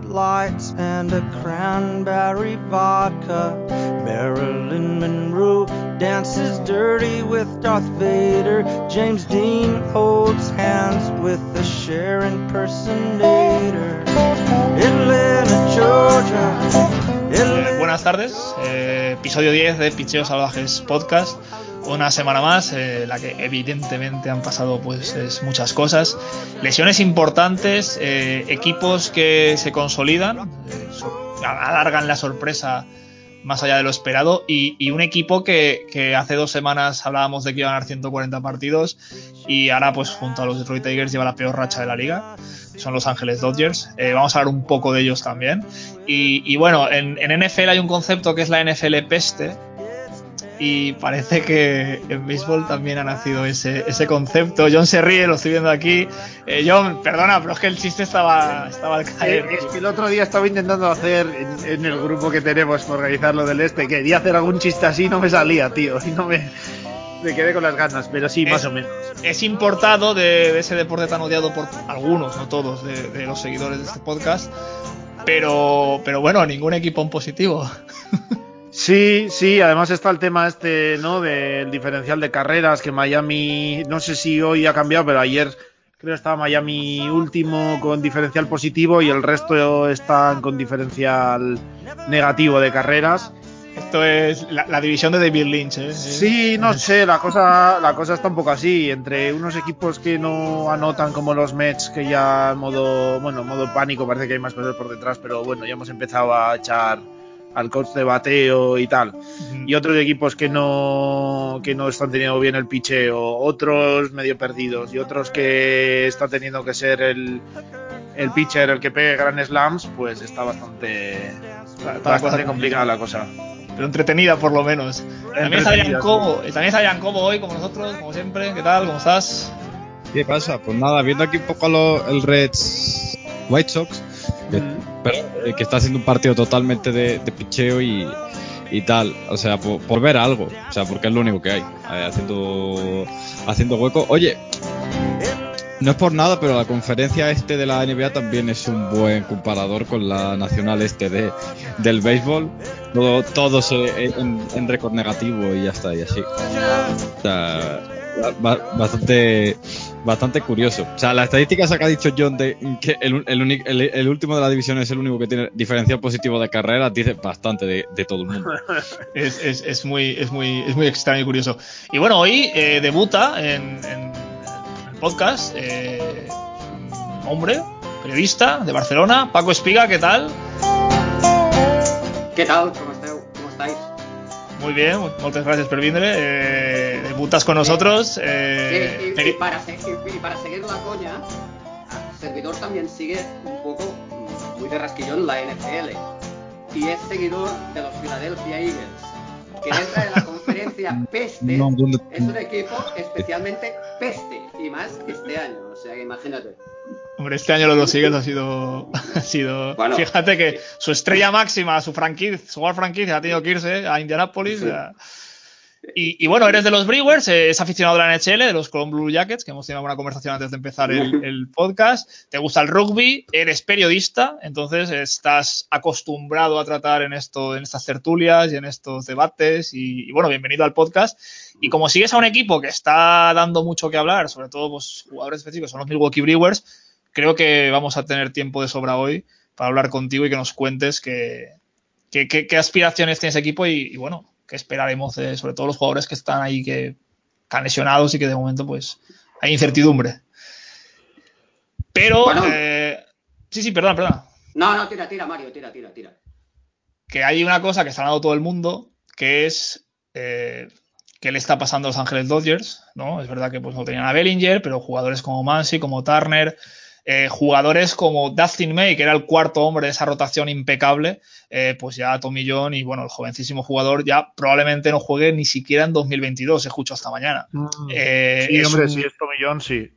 Madonna orders two Bud Lights and a cranberry vodka. Marilyn Monroe dances dirty with Darth Vader. James Dean holds hands with the Cher impersonator. Atlanta, Georgia. Eh, buenas tardes, eh, episodio 10 de Picheos Salvajes Podcast. Una semana más, eh, la que evidentemente han pasado pues es muchas cosas. Lesiones importantes, eh, equipos que se consolidan, eh, alargan la sorpresa más allá de lo esperado y, un equipo que, hace dos semanas hablábamos de que iba a ganar 140 partidos y ahora pues junto a los Detroit Tigers lleva la peor racha de la liga son los Ángeles Dodgers. Vamos a hablar un poco de ellos también. Y, bueno, en, en NFL hay un concepto que es la NFL peste. Y parece que en béisbol también ha nacido ese, ese concepto. John se ríe, lo estoy viendo aquí. Eh, John, perdona, pero es que el chiste estaba, estaba al caer. Es que el otro día estaba intentando hacer en, en el grupo que tenemos para organizar lo del este, quería hacer algún chiste así y no me salía, tío, y no me, me quedé con las ganas, pero sí, más Es- o menos. es importado de, de ese deporte tan odiado por algunos, no todos, de, de los seguidores de este podcast. Pero, pero bueno, ningún equipo en positivo. Sí, sí, además está el tema este, ¿no? Del diferencial de carreras, que Miami, no sé si hoy ha cambiado, pero ayer creo estaba Miami último con diferencial positivo y el resto están con diferencial negativo de carreras. Esto es la, la división de David Lynch, ¿eh? Sí, no sé, la cosa, la cosa está un poco así, entre unos equipos que no anotan como los Mets, que ya en modo, bueno, en modo pánico parece que hay más cosas por detrás, pero bueno, ya hemos empezado a echar al coach de bateo y tal. Y otros equipos que no, que no están teniendo bien el picheo, otros medio perdidos y otros que está teniendo que ser el, el pitcher el que pegue Grand Slams, pues está bastante, Está- bastante complicada la cosa. Pero entretenida por lo menos. También Entretenida, Adrián Cobo, también está Adrián Cobo hoy como nosotros, como siempre. ¿Qué tal? ¿Cómo estás? ¿Qué pasa? Pues nada, viendo aquí un poco lo- el Reds White Sox, que, está haciendo un partido totalmente de, picheo y, y tal. O sea, por, ver algo. O sea, porque es lo único que hay. eh, haciendo, haciendo hueco. Oye, no es por nada, pero la conferencia este de la NBA también es un buen comparador con la nacional este de, del béisbol. Todo, todos eh, en, en récord negativo y ya está, y así. O sea, ba- bastante bastante curioso. O sea, la estadística esa que ha dicho John de que el, el, el- el último de la división es el único que tiene diferencial positivo de carrera, dice bastante de, de todo el mundo. Es, es- es muy, es, muy, es muy extraño y curioso. Y bueno, hoy eh, debuta en, en el podcast eh, un hombre, periodista de Barcelona, Paco Espiga, ¿qué tal? Què tal? Esteu? Com estáis? Muy bien, muchas gracias por venir. Eh, debutas con nosotros. eh, para se- y- y para seguir la coña, servidor también sigue un poco muy de rasquillón la NFL. Y es seguidor de los Philadelphia Eagles. Que entra en la conferencia peste. No, ¿dónde- Es un equipo especialmente peste. Y más este año. O sea que imagínate. Hombre, este año lo de los Eagles ha sido, ha sido. Bueno. fíjate que su estrella máxima, su franquicia, su franquicia ha tenido que irse a Indianapolis. Sí. a- Y, y bueno, eres de los Brewers, es aficionado de la NHL, de los Cologne Blue Jackets, que hemos tenido una conversación antes de empezar el, el podcast. Te gusta el rugby, eres periodista, entonces estás acostumbrado a tratar en esto, en estas tertulias y en estos debates. Y, y bueno, bienvenido al podcast. Y como sigues a un equipo que está dando mucho que hablar, sobre todo pues, jugadores específicos, son los Milwaukee Brewers, creo que vamos a tener tiempo de sobra hoy para hablar contigo y que nos cuentes qué, qué, qué- qué aspiraciones tiene ese equipo y, y, bueno, esperaremos de sobre todo los jugadores que están ahí que lesionados y que de momento pues hay incertidumbre. Pero, Bueno. eh, sí, sí, perdón, perdón. No, no, tira, tira, Mario, tira, tira, tira. que hay una cosa que está hablando todo el mundo, que es eh, qué le está pasando a los Ángeles Dodgers, ¿no? Es verdad que pues no tenían a Bellinger, pero jugadores como Mansi, como Turner, eh, jugadores como Dustin May, que era el cuarto hombre de esa rotación impecable, eh, pues ya Tommy John y bueno, el jovencísimo jugador ya probablemente no juegue ni siquiera en 2022, escucho hasta mañana. Eh, sí, es hombre, un- si es Tommy John, sí.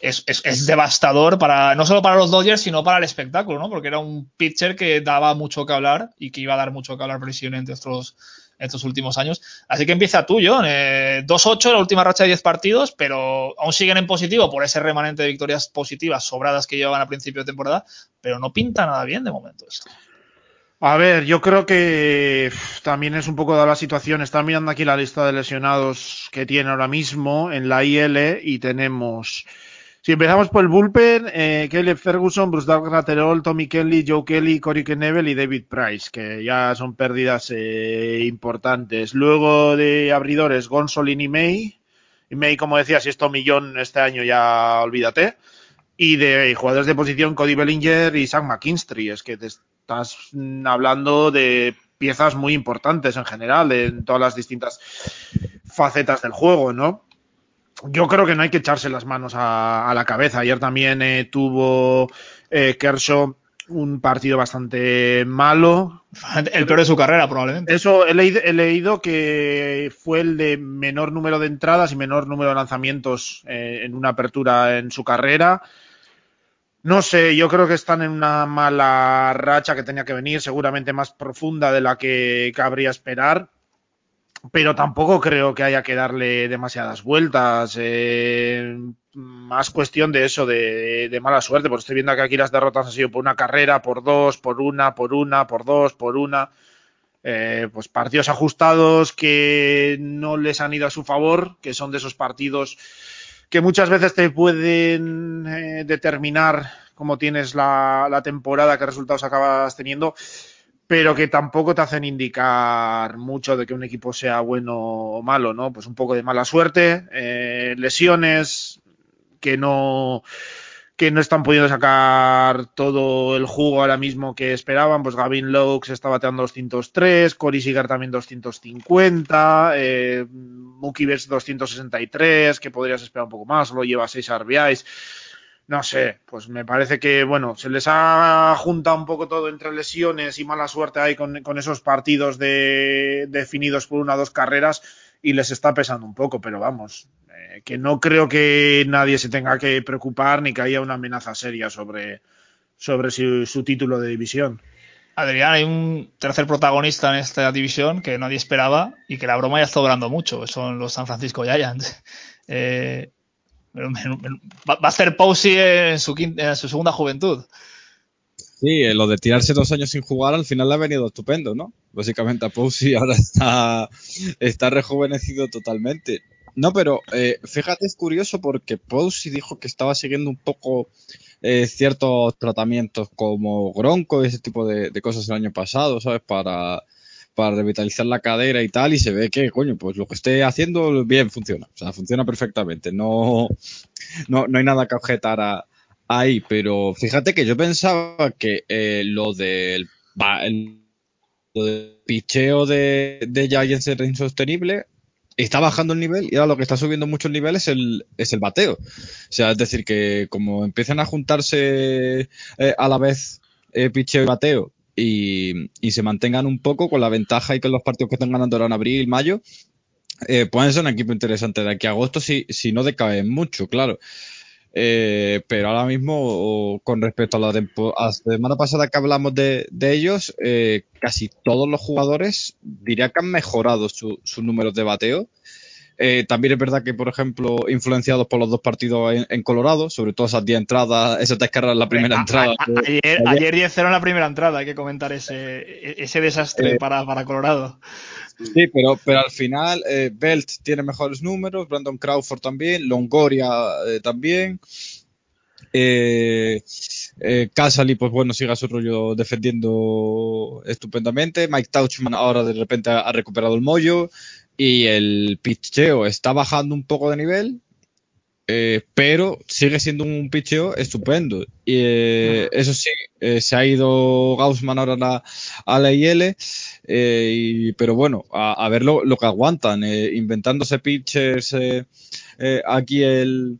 es, es- es devastador para no solo para los Dodgers, sino para el espectáculo, ¿no? Porque era un pitcher que daba mucho que hablar y que iba a dar mucho que hablar precisamente estos, estos últimos años. Así que empieza tú, John. Eh, 2-8 la última racha de 10 partidos, pero aún siguen en positivo por ese remanente de victorias positivas sobradas que llevaban a principio de temporada, pero no pinta nada bien de momento esto. A ver, yo creo que también es un poco dada la situación. Están mirando aquí la lista de lesionados que tiene ahora mismo en la IL y tenemos si empezamos por el bullpen, eh, Caleb Ferguson, Bruce Graterol, Tommy Kelly, Joe Kelly, Corey Knebel y David Price, que ya son pérdidas eh, importantes. Luego de abridores, Gonsolin y May. Y May, como decía, si es millón este año ya olvídate. Y de jugadores de posición, Cody Bellinger y Sam McKinstry. Es que te estás hablando de piezas muy importantes en general, en todas las distintas facetas del juego, ¿no? Yo creo que no hay que echarse las manos a, la cabeza. Ayer también eh, tuvo eh, Kershaw un partido bastante malo. El peor de su carrera, probablemente. Eso he leído, he leído que fue el de menor número de entradas y menor número de lanzamientos eh, en una apertura en su carrera. No sé, yo creo que están en una mala racha que tenía que venir, seguramente más profunda de la que cabría esperar pero tampoco creo que haya que darle demasiadas vueltas. Eh, más cuestión de eso, de, mala suerte, porque estoy viendo que aquí las derrotas han sido por una carrera, por dos, por una, por una, por dos, por una. Eh, pues partidos ajustados que no les han ido a su favor, que son de esos partidos que muchas veces te pueden eh, determinar cómo tienes la, la temporada, qué resultados acabas teniendo pero que tampoco te hacen indicar mucho de que un equipo sea bueno o malo, ¿no? Pues un poco de mala suerte, eh, lesiones que no que no están pudiendo sacar todo el jugo ahora mismo que esperaban, pues Gavin Laux está bateando 203, Cory Seager también 250, eh, Mookie Betts 263, que podrías esperar un poco más, solo lleva 6 RBIs no sé, pues me parece que, bueno, se les ha juntado un poco todo entre lesiones y mala suerte ahí con, esos partidos de, definidos por una o dos carreras y les está pesando un poco, pero vamos, eh, que no creo que nadie se tenga que preocupar ni que haya una amenaza seria sobre, sobre su, su título de división. Adrián, hay un tercer protagonista en esta división que nadie esperaba y que la broma ya está obrando mucho, son los San Francisco Giants. Eh, Va a ser Posey en su, en su segunda juventud. Sí, eh, lo de tirarse dos años sin jugar al final le ha venido estupendo, ¿no? Básicamente a Posey ahora está, está rejuvenecido totalmente. No, pero eh, fíjate, es curioso porque Posey dijo que estaba siguiendo un poco eh, ciertos tratamientos como Gronco y ese tipo de, cosas el año pasado, ¿sabes? Para, para revitalizar la cadera y tal, y se ve que, coño, pues lo que esté haciendo bien funciona, o sea, funciona perfectamente, no, no, no hay nada que objetar ahí, pero fíjate que yo pensaba que eh, lo del lo del picheo de, de Giants era insostenible, está bajando el nivel y ahora lo que está subiendo mucho el nivel es el, es el bateo. O sea, es decir, que como empiezan a juntarse eh, a la vez eh, picheo y bateo y, se mantengan un poco con la ventaja y con los partidos que están ganando ahora en abril, mayo, eh, pueden ser un equipo interesante de aquí a agosto si, si no decaen mucho, claro. Eh, pero ahora mismo, con respecto a la, a la, semana pasada que hablamos de, de ellos, eh, casi todos los jugadores diría que han mejorado su, su número de bateo. Eh, también es verdad que, por ejemplo, influenciados por los dos partidos en, Colorado, sobre todo esas 10 entradas, esas descargas en la primera entrada. ayer, ayer 10 en la primera entrada, hay que comentar ese, ese desastre eh, para, para, Colorado. Sí, pero, pero al final eh, Belt tiene mejores números, Brandon Crawford también, Longoria también. Eh, eh, Casali, pues bueno, sigue a su rollo defendiendo estupendamente. Mike Tauchman ahora de repente ha, ha recuperado el mollo y el pitcheo está bajando un poco de nivel, eh, pero sigue siendo un pitcheo estupendo. Y eh, eso sí, eh, se ha ido Gaussman ahora a la, a la IL, y, pero bueno, a, a ver lo, lo, que aguantan, inventándose pitchers aquí el,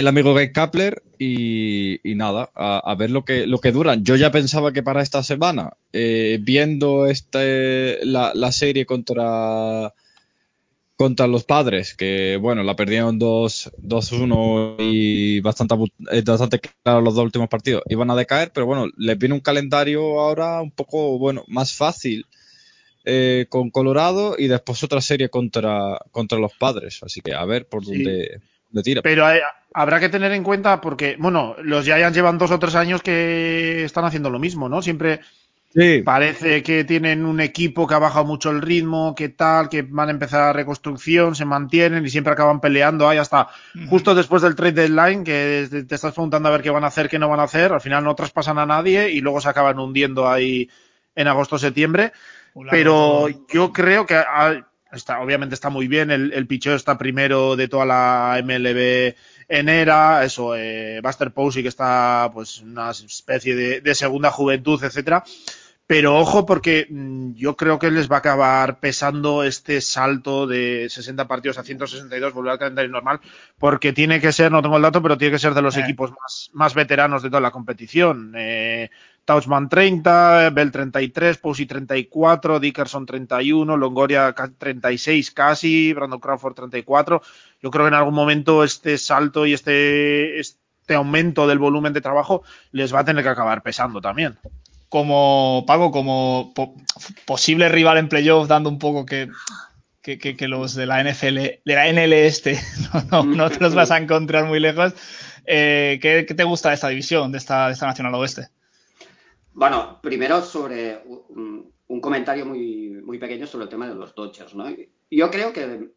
el amigo Gay Kapler y, y nada, a, a, ver lo que, lo que duran. Yo ya pensaba que para esta semana, eh, viendo este, la, la, serie contra, contra los padres, que bueno, la perdieron 2-1 y bastante, eh, bastante claro los dos últimos partidos, iban a decaer, pero bueno, les viene un calendario ahora un poco, bueno, más fácil. eh, con Colorado y después otra serie contra, contra los padres. Así que a ver por Sí. dónde, tira. Pero hay- habrá que tener en cuenta porque, bueno, los Giants llevan dos o tres años que están haciendo lo mismo, ¿no? Siempre Sí, parece que tienen un equipo que ha bajado mucho el ritmo, que tal, que van a empezar la reconstrucción, se mantienen y siempre acaban peleando ahí hasta justo después del trade deadline, que te estás preguntando a ver qué van a hacer, qué no van a hacer, al final no traspasan a nadie y luego se acaban hundiendo ahí en agosto-septiembre. Pero yo creo que ah, está, obviamente está muy bien. El, el picheo está primero de toda la MLB en era. Eso, eh, Buster Posey, que está pues una especie de, de segunda juventud, etcétera. Pero ojo, porque mm, yo creo que les va a acabar pesando este salto de 60 partidos a 162, volver al calendario normal, porque tiene que ser, no tengo el dato, pero tiene que ser de los Eh. equipos más, más veteranos de toda la competición. Eh, Tauchman 30, Bell 33, Posey 34, Dickerson 31, Longoria ca- 36 casi, Brandon Crawford 34. Yo creo que en algún momento este salto y este, este aumento del volumen de trabajo les va a tener que acabar pesando también. como Paco, como po- posible rival en playoff, dando un poco que, que, los de la NFL, de la NL este, no, no, no te los vas a encontrar muy lejos. Eh, ¿qué, qué te gusta de esta división, de esta, de esta Nacional Oeste? Bueno, primero sobre un, un comentario muy, muy pequeño sobre el tema de los Dodgers, ¿no? Yo creo que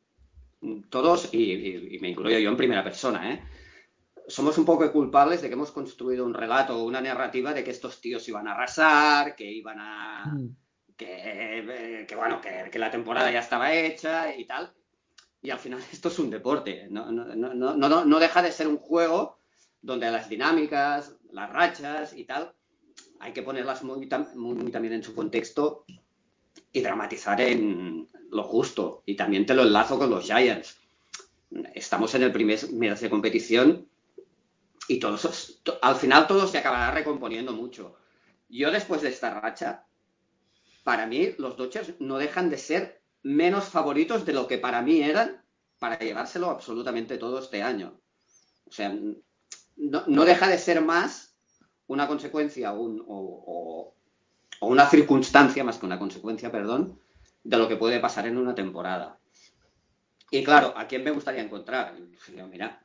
todos, y, y- y me incluyo yo en primera persona, ¿eh? somos un poco culpables de que hemos construido un relato o una narrativa de que estos tíos iban a arrasar, que iban a... que, eh, que, bueno, que, que la temporada ya estaba hecha y tal. Y al final esto es un deporte, no, no, no, no, no deja de ser un juego donde las dinámicas, las rachas y tal, hay que ponerlas muy, tam- muy- muy también en su contexto y dramatizar en lo justo. Y también te lo enlazo con los Giants. Estamos en el primer mes de competición y todos, to- al final todo se acabará recomponiendo mucho. Yo después de esta racha, para mí los Dodgers no dejan de ser menos favoritos de lo que para mí eran para llevárselo absolutamente todo este año. O sea, no deja de ser más una consecuencia un- o, o- o una circunstancia, más que una consecuencia, perdón, de lo que puede pasar en una temporada. Y claro, ¿a quién me gustaría encontrar? Yo, mira,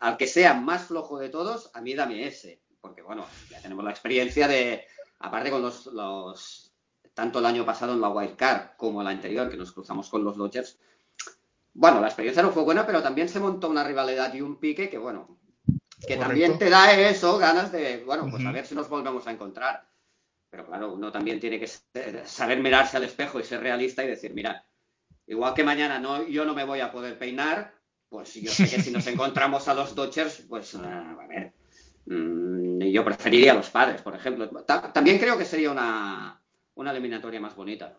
al que sea más flojo de todos, a mí dame ese. Porque bueno, ya tenemos la experiencia de, aparte con los, los tanto el año pasado en la Wild Card como el anterior, que nos cruzamos con los Dodgers. Bueno, la experiencia no fue buena, pero también se montó una rivalidad y un pique que, bueno, que Correcto. también te da eso, ganas de, bueno, pues a ver si nos volvemos a encontrar. Pero claro, uno también tiene que ser- saber mirarse al espejo y ser realista y decir, mira, igual que mañana no, yo no me voy a poder peinar, pues yo sé que si nos encontramos a los Dodgers, pues ah, a ver, mm, yo preferiría a los padres, por ejemplo. Ta- también creo que sería una, una eliminatoria más bonita.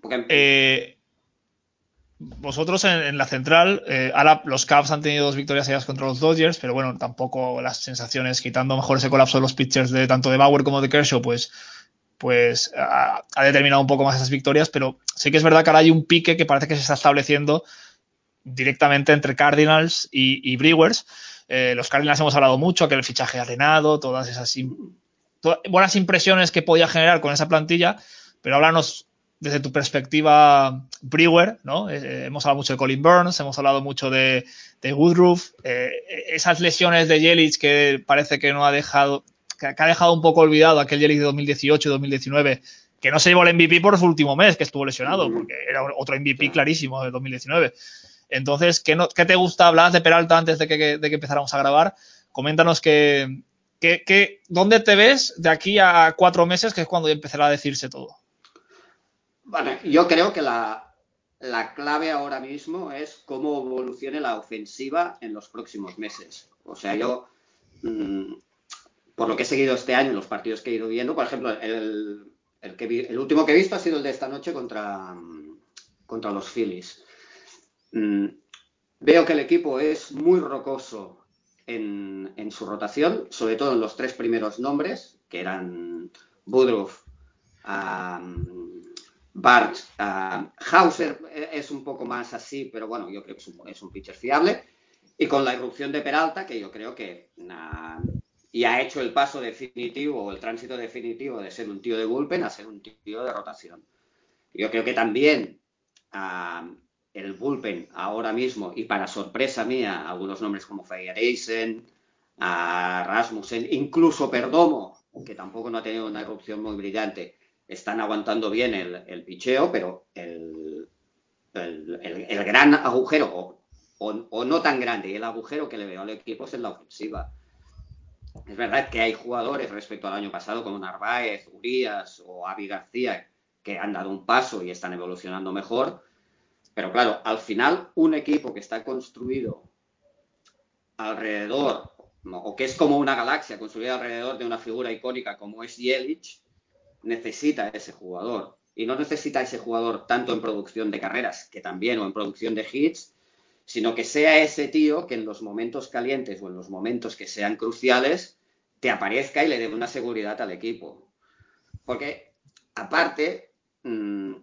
Porque, Eh, vosotros en, la central, eh, ahora los Cavs han tenido dos victorias seguidas contra los Dodgers, pero bueno, tampoco las sensaciones, quitando mejor ese colapso de los pitchers de tanto de Bauer como de Kershaw, pues, pues ha, determinado un poco más esas victorias, pero sí que es verdad que ahora hay un pique que parece que se está estableciendo directamente entre Cardinals y, Brewers. Eh, los Cardinals hemos hablado mucho, que el fichaje arenado, todas esas buenas impresiones que podía generar con esa plantilla, pero háblanos desde tu perspectiva Brewer, ¿no? Eh, hemos hablado mucho de Colin Burns, hemos hablado mucho de, de Woodruff, eh, esas lesiones de Yelich que parece que no ha dejado, que, que ha dejado un poco olvidado aquel Yelich de 2018 y 2019, que no se llevó el MVP por su último mes, que estuvo lesionado, porque era otro MVP clarísimo del 2019. Entonces, ¿qué, no- qué te gusta hablar de Peralta antes de que, de que empezáramos a grabar? Coméntanos que, que, que- dónde te ves de aquí a cuatro meses, que es cuando empezará a decirse todo. Bueno, yo creo que la, la clave ahora mismo es cómo evolucione la ofensiva en los próximos meses. O sea, yo, mm, por lo que he seguido este año, los partidos que he ido viendo, por ejemplo, el, el, último que he visto ha sido el de esta noche contra, mm, contra los Phillies. Mm, veo que el equipo es muy rocoso en, en su rotación, sobre todo en los tres primeros nombres, que eran Woodruff, um, Bart, uh, Hauser es un poco más así, pero bueno, yo creo que es un, pitcher fiable. Y con la irrupción de Peralta, que yo creo que uh, ya ha hecho el paso definitivo o el tránsito definitivo de ser un tío de bullpen a ser un tío de rotación. Yo creo que también ah, el bullpen ahora mismo, y para sorpresa mía, algunos nombres como Eisen, a Rasmussen, incluso Perdomo, que tampoco no ha tenido una erupción muy brillante, están aguantando bien el, picheo, pero el, el, gran agujero, o, no tan grande, y el agujero que le veo al equipo es en la ofensiva. Es verdad que hay jugadores respecto al año pasado, como Narváez, Urias o Avi García, que han dado un paso y están evolucionando mejor, pero claro, al final un equipo que está construido alrededor, o que es como una galaxia construida alrededor de una figura icónica como es Yelich, necesita ese jugador. Y no necesita ese jugador tanto en producción de carreras, que también, o en producción de hits, sino que sea ese tío que en los momentos calientes o en los momentos que sean cruciales te aparezca y le dé una seguridad al equipo. Porque, aparte, mm,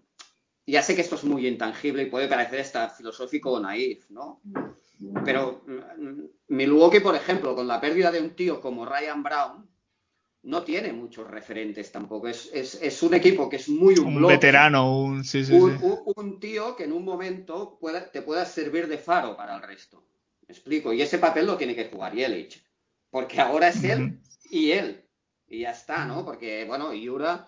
ya sé que esto es muy intangible y puede parecer hasta filosófico o naif, ¿no? Pero mm, Milwaukee, por ejemplo, con la pérdida de un tío como Ryan Brown, no tiene muchos referentes tampoco. Es, un equipo que es muy un, un veterano, un, un, tío que en un momento te pueda servir de faro para el resto. ¿Me explico? Y ese papel lo tiene que jugar Yelich. Porque ahora es él y él. Y ya está, ¿no? Porque, bueno, Yura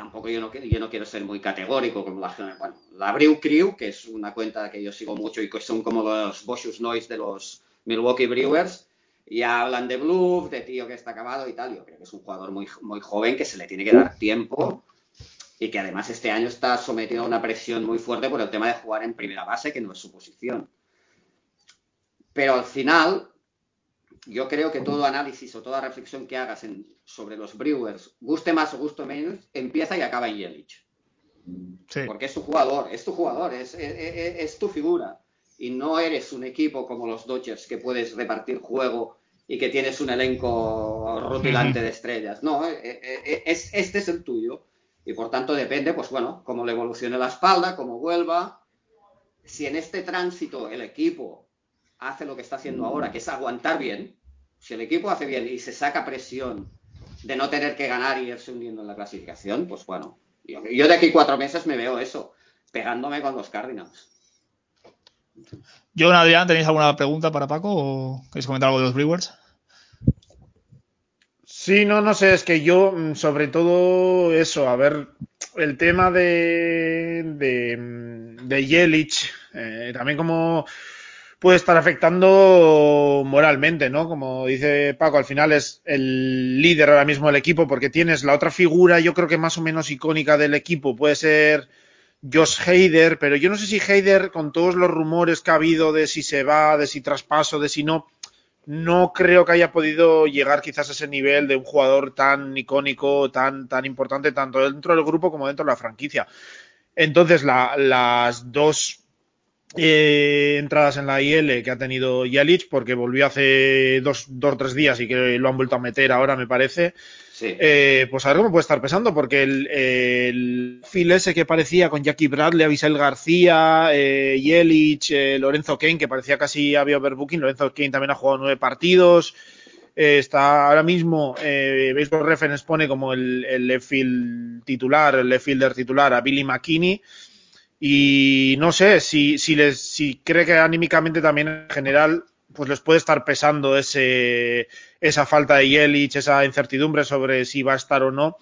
tampoco yo no, yo no quiero ser muy categórico como la bueno, la Brew Crew, que es una cuenta que yo sigo mucho y que son como los Boschus Noise de los Milwaukee Brewers, y hablan de bluff, de tío que está acabado y tal. Yo creo que es un jugador muy, muy joven que se le tiene que dar tiempo y que además este año está sometido a una presión muy fuerte por el tema de jugar en primera base, que no es su posición. Pero al final, yo creo que todo análisis o toda reflexión que hagas sobre los Brewers, guste más o guste menos, empieza y acaba en Yelich. Porque es tu jugador, es tu jugador, es, es, tu figura. Y no eres un equipo como los Dodgers que puedes repartir juego y que tienes un elenco rutilante de estrellas. No, eh, eh, eh, es, este es el tuyo. Y por tanto depende, pues bueno, cómo le evolucione la espalda, cómo vuelva. Si en este tránsito el equipo hace lo que está haciendo ahora, que es aguantar bien, si el equipo hace bien y se saca presión de no tener que ganar y irse hundiendo en la clasificación, pues bueno, yo, de aquí cuatro meses me veo eso, pegándome con los Cardinals. John, Adrián, ¿tenéis alguna pregunta para Paco o queréis comentar algo de los Brewers? Sí, no, no sé, es que yo, mm, sobre todo eso, a ver, el tema de, de, mm, de Yelich, eh, también como puede estar afectando moralmente, ¿no? Como dice Paco, al final es el líder ahora mismo del equipo porque tienes la otra figura, yo creo que más o menos icónica del equipo, puede ser Josh Heider, pero yo no sé si Heider, con todos los rumores que ha habido de si se va, de si traspaso, de si no, no creo que haya podido llegar quizás a ese nivel de un jugador tan icónico, tan, tan importante, tanto dentro del grupo como dentro de la franquicia. Entonces, las dos eh, entradas en la IL que ha tenido Yalich, porque volvió hace dos o tres días y que lo han vuelto a meter ahora, me parece. Eh, pues a ver cómo puede estar pesando, porque el, el fil ese que parecía con Jackie Bradley, Avisel García, eh, Yelich, eh, Lorenzo Kane, que parecía casi había overbooking. Lorenzo Kane también ha jugado nueve partidos. está ahora mismo, Baseball Reference pone como el, el left titular, el left fielder titular a Billy McKinney y no sé si, si, les, si cree que anímicamente también en general pues les puede estar pesando ese, esa falta de Yelich, esa incertidumbre sobre si va a estar o no,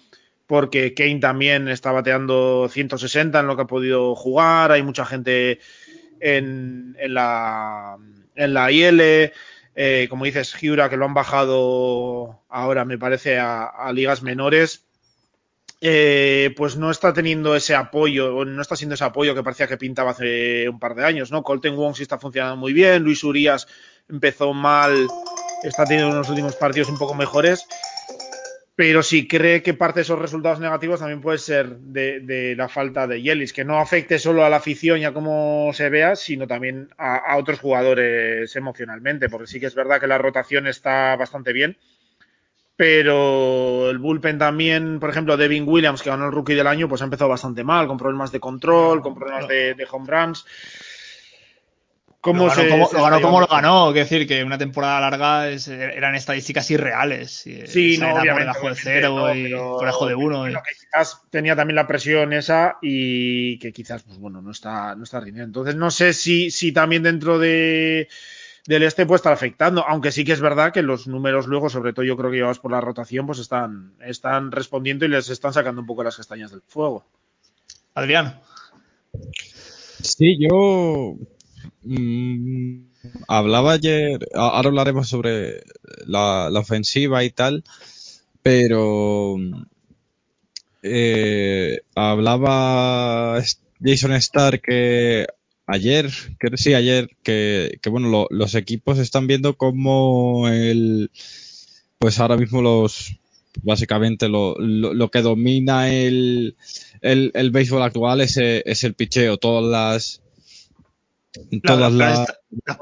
porque Kane también está bateando 160 en lo que ha podido jugar, hay mucha gente en, en la, en la IL, eh, como dices, Giura, que lo han bajado ahora, me parece, a, ligas menores, eh, pues no está teniendo ese apoyo, no está siendo ese apoyo que parecía que pintaba hace un par de años, ¿no? Colton Wong sí está funcionando muy bien, Luis Urias empezó mal, está teniendo unos últimos partidos un poco mejores, pero sí cree que parte de esos resultados negativos también puede ser de, la falta de Yelis, que no afecte solo a la afición y a cómo se vea, sino también a, otros jugadores emocionalmente, porque sí que es verdad que la rotación está bastante bien pero el bullpen también, por ejemplo, Devin Williams, que ganó el rookie del año, pues ha empezado bastante mal, con problemas de control, con problemas de, home runs. Cómo lo ganó, se, lo ganó como lo ganó, quiero decir que una temporada larga es- eran estadísticas irreales. y Sí, no, era obviamente. por debajo de cero no, y pero- por debajo de uno. y- que quizás tenía también la presión esa y que quizás, pues bueno, no está, no está rindiendo. Entonces no sé si, si también dentro de del este puede estar afectando, aunque sí que es verdad que los números luego, sobre todo yo creo que llevados por la rotación, pues están, están respondiendo y les están sacando un poco las castañas del fuego. Adrián, Sí, yo mm, hablaba ayer, ahora hablaremos sobre la, ofensiva y tal, pero eh, hablaba Jason Starr que ayer, que sí, ayer, que, bueno, lo- los equipos están viendo como el, pues ahora mismo los, básicamente lo, lo, que domina el, el, el béisbol actual es, eh, es el picheo, todas las la- las,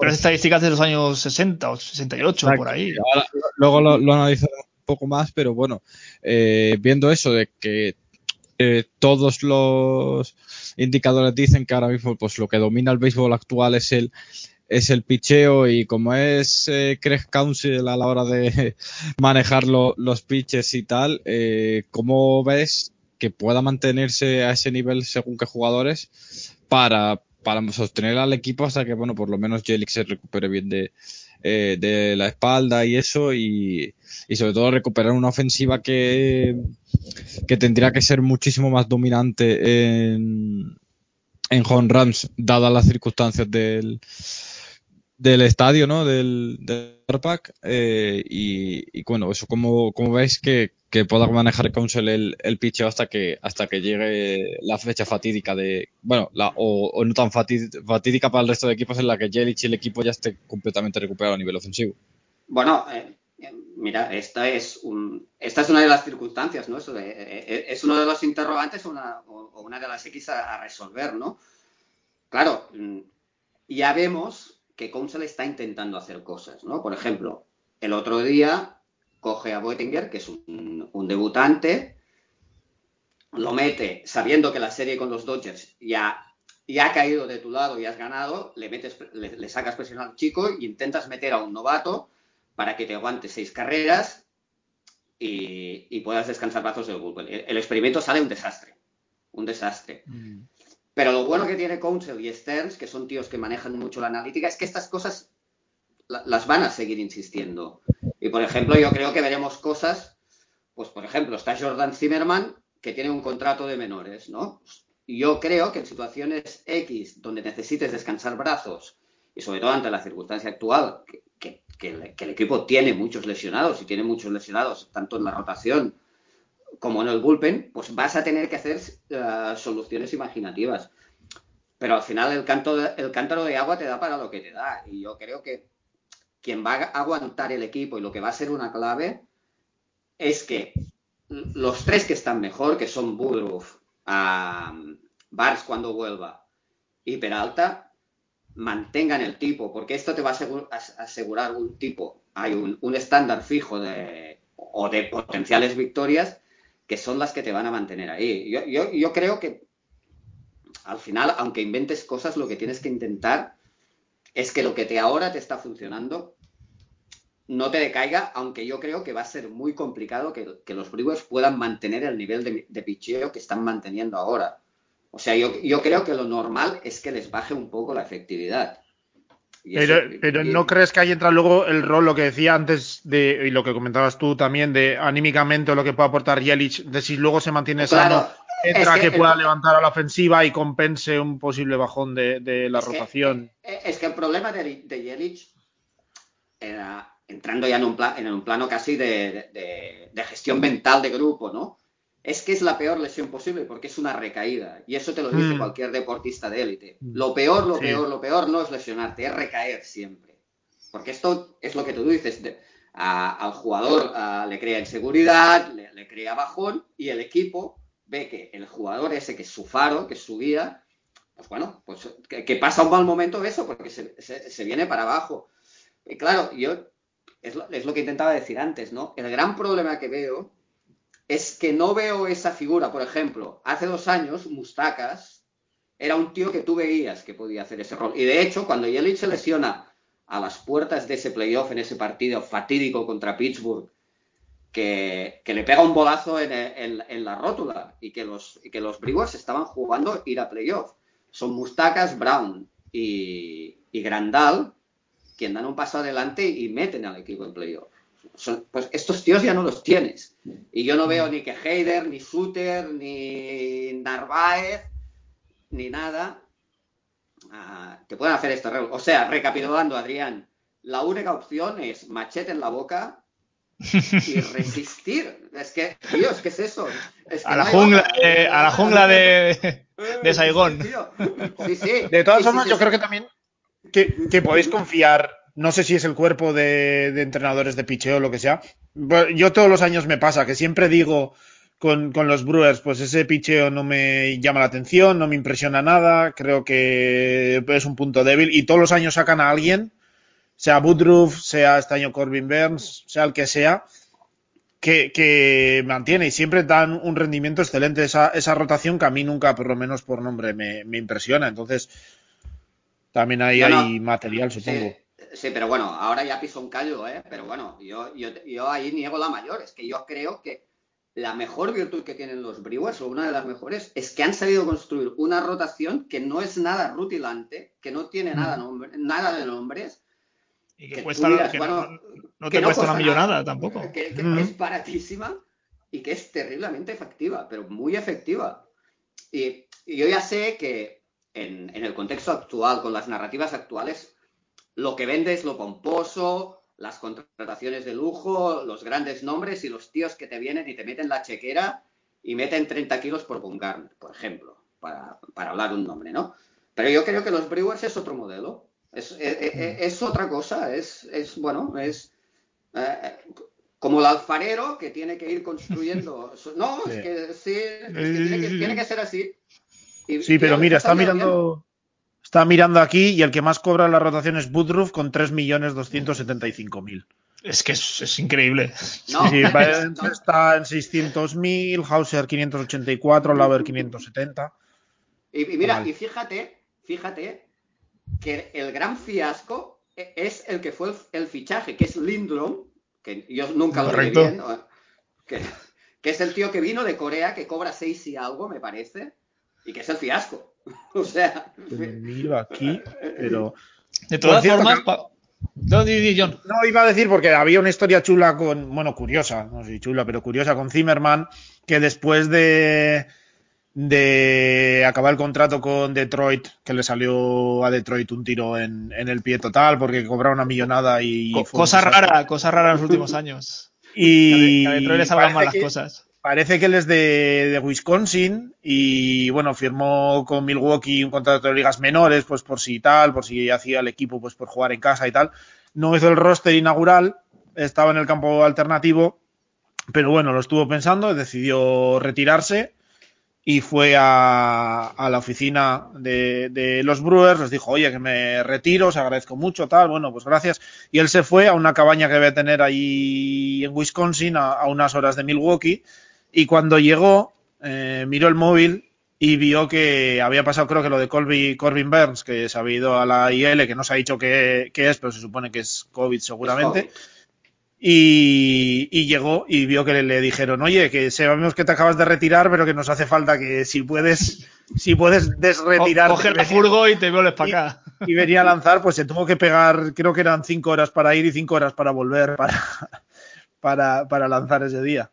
las estadísticas de los años 60 o 68, por ahí. Ahora, luego lo, lo analizaremos un poco más, pero bueno, eh, viendo eso de que eh, todos los indicadores dicen que ahora mismo pues lo que domina el béisbol actual es el es el picheo y como es eh, Craig Council a la hora de manejar lo- los pitches y tal, eh, ¿cómo ves que pueda mantenerse a ese nivel según qué jugadores para, para sostener al equipo hasta que, bueno, por lo menos Jelic se recupere bien de, eh, de la espalda y eso y, y sobre todo recuperar una ofensiva que, que tendría que ser muchísimo más dominante en, en home runs dadas las circunstancias del, del estadio, ¿no? Del, del eh, y, bueno, eso como, como veis que, que pueda manejar Council el, el pitcheo hasta que hasta que llegue la fecha fatídica de bueno, la, o, o no tan fatí- fatídica para el resto de equipos en la que Jelic y el equipo ya esté completamente recuperado a nivel ofensivo. Bueno, eh, eh, mira, esta es, un, esta es una de las circunstancias, ¿no? Eso de- es uno de los interrogantes una, o- una de las X a, a resolver, ¿no? Claro, mm, ya vemos que Council está intentando hacer cosas, ¿no? Por ejemplo, el otro día coge a Boettinger, que es un, debutante, lo mete sabiendo que la serie con los Dodgers ya, ya ha caído de tu lado y has ganado, le, metes, le, sacas presión al chico y intentas meter a un novato para que te aguante seis carreras y, puedas descansar brazos del bullpen. El, el experimento sale un desastre, un desastre. Pero lo bueno que tiene Council y Stearns, que son tíos que manejan mucho la analítica, es que estas cosas la- las van a seguir insistiendo. Y por ejemplo, yo creo que veremos cosas, pues por ejemplo, está Jordan Zimmerman, que tiene un contrato de menores, ¿no? Yo creo que en situaciones X, donde necesites descansar brazos, y sobre todo ante la circunstancia actual, que el equipo tiene muchos lesionados, y tiene muchos lesionados tanto en la rotación como en el bullpen, pues vas a tener que hacer eh, soluciones imaginativas. Pero al final el, canto el cántaro de agua te da para lo que te da. Y yo creo que quien va a aguantar el equipo y lo que va a ser una clave es que los tres que están mejor, que son Woodruff, um, Bars cuando vuelva y Peralta, mantengan el tipo, porque esto te va a asegur- a- asegurar un tipo, hay un, un estándar fijo de, o de potenciales victorias que son las que te van a mantener ahí. Yo, yo, yo creo que al final, aunque inventes cosas, lo que tienes que intentar es que lo que te ahora te está funcionando no te decaiga, aunque yo creo que va a ser muy complicado que, los Brewers puedan mantener el nivel de, picheo que están manteniendo ahora. O sea, yo creo que lo normal es que les baje un poco la efectividad. Pero, eso- pero y- ¿no crees que ahí entra luego el rol, lo que decía antes de, y lo que comentabas tú también, de anímicamente o lo que puede aportar Yelich, de si luego se mantiene Claro, sano, entra es que, que pueda el- levantar a la ofensiva y compense un posible bajón de, de la es rotación? eh, es que el problema de, de Yelich era, entrando ya en un, pla- en un plano casi de, de- de gestión mental de grupo, ¿no? Es que es la peor lesión posible porque es una recaída. Y eso te lo dice Mm. cualquier deportista de élite. Lo peor, lo Sí. peor, lo peor no es lesionarte, es recaer siempre. Porque esto es lo que tú dices. de- a- al jugador a, le crea inseguridad, le, le crea bajón y el equipo ve que el jugador ese que es su faro, que es su guía, pues bueno, pues que, que pasa un mal momento eso porque se, se- se viene para abajo. Y claro, yo es lo, es lo que intentaba decir antes, ¿no? El gran problema que veo es que no veo esa figura. Por ejemplo, hace dos años, Mustacas era un tío que tú veías que podía hacer ese rol. Y de hecho, cuando Yelich se lesiona a las puertas de ese playoff, en ese partido fatídico contra Pittsburgh, que, le pega un bolazo en, la rótula y que, los, y que los Brewers estaban jugando ir a playoff. Son Mustacas, Brown y, y Grandal quien dan un paso adelante y meten al equipo en playoff. Pues estos tíos ya no los tienes. Y yo no veo ni que Heider, ni Suter, ni Narváez, ni nada uh, que puedan hacer este O sea, recapitulando, Adrián, la única opción es machete en la boca y resistir. Es que, tío, es que es eso. a, la jungla, a la jungla de, de Saigón. Sí, sí. De todas formas, yo creo que también que, podéis confiar, no sé si es el cuerpo de, entrenadores de picheo o lo que sea. Yo todos los años me pasa que siempre digo con, los Brewers, pues ese picheo no me llama la atención, no me impresiona nada, creo que es un punto débil y todos los años sacan a alguien, sea Woodruff, sea este año Corbin Burns, sea el que sea, que, mantiene y siempre dan un rendimiento excelente esa, esa rotación que a mí nunca, por lo menos por nombre, me, me impresiona. Entonces, también ahí hay material, supongo. Sí, pero bueno, ahora ya piso un callo, ¿eh? Pero bueno, yo, yo, ahí niego la mayor. Es que yo creo que la mejor virtud que tienen los Brewers, o una de las mejores, es que han sabido construir una rotación que no es nada rutilante, que no tiene nada, mm. nada de nombres. Y que, cuesta, no, te cuesta una millonada tampoco. Que, mm. es baratísima y que es terriblemente efectiva, pero muy efectiva. y yo ya sé que en, el contexto actual, con las narrativas actuales, lo que vende es lo pomposo, las contrataciones de lujo, los grandes nombres y los tíos que te vienen y te meten la chequera y meten 30 kilos por Bungarn, por ejemplo, para, hablar un nombre, ¿no? Pero yo creo que los Brewers es otro modelo, es, es, otra cosa, es, es bueno, es eh, como el alfarero que tiene que ir construyendo. No, es que sí, tiene que ser así sí, pero mira, está mirando. Está mirando aquí y el que más cobra la rotación es Woodruff con 3.275.000. Es que es, increíble. No, sí, está en 600.000, Hauser 584, Lauer 570. Y, mira, y fíjate, fíjate que el gran fiasco es el que fue el, fichaje, que es Lindblom, que yo nunca lo vi bien, que, que, es el tío que vino de Corea, que cobra 6 y algo, me parece y que es el fiasco. o sea. miro aquí, pero. De todas formas. No, no, iba a decir porque había una historia chula con. Bueno, curiosa, no sé chula, pero curiosa con Zimmerman, que después de de acabar el contrato con Detroit, que le salió a Detroit un tiro en, el pie total porque cobraba una millonada y... cosa rara, cosa rara en los últimos años. Y... a Detroit le salgan mal las cosas. Parece que él es de, Wisconsin y bueno, firmó con Milwaukee un contrato de ligas menores, pues por si tal, por si hacía el equipo, pues por jugar en casa y tal. No hizo el roster inaugural, estaba en el campo alternativo, pero bueno, lo estuvo pensando, decidió retirarse y fue a, la oficina de, los Brewers, les dijo, oye, que me retiro, os agradezco mucho, tal, bueno, pues gracias. Y él se fue a una cabaña que debe tener ahí en Wisconsin, a unas horas de Milwaukee, y cuando llegó, eh, miró el móvil y vio que había pasado, creo que lo de Colby, Corbin Burns, que se había ido a la IL, que no se ha dicho qué, es, pero se supone que es COVID seguramente. Y, llegó y vio que le, dijeron, oye, que sabemos que te acabas de retirar, pero que nos hace falta que si puedes, si puedes desretirar. Coge el furgo y te vuelves para acá. Y, venía a lanzar, pues se tuvo que pegar, creo que eran cinco horas para ir y cinco horas para volver para, para, para lanzar ese día.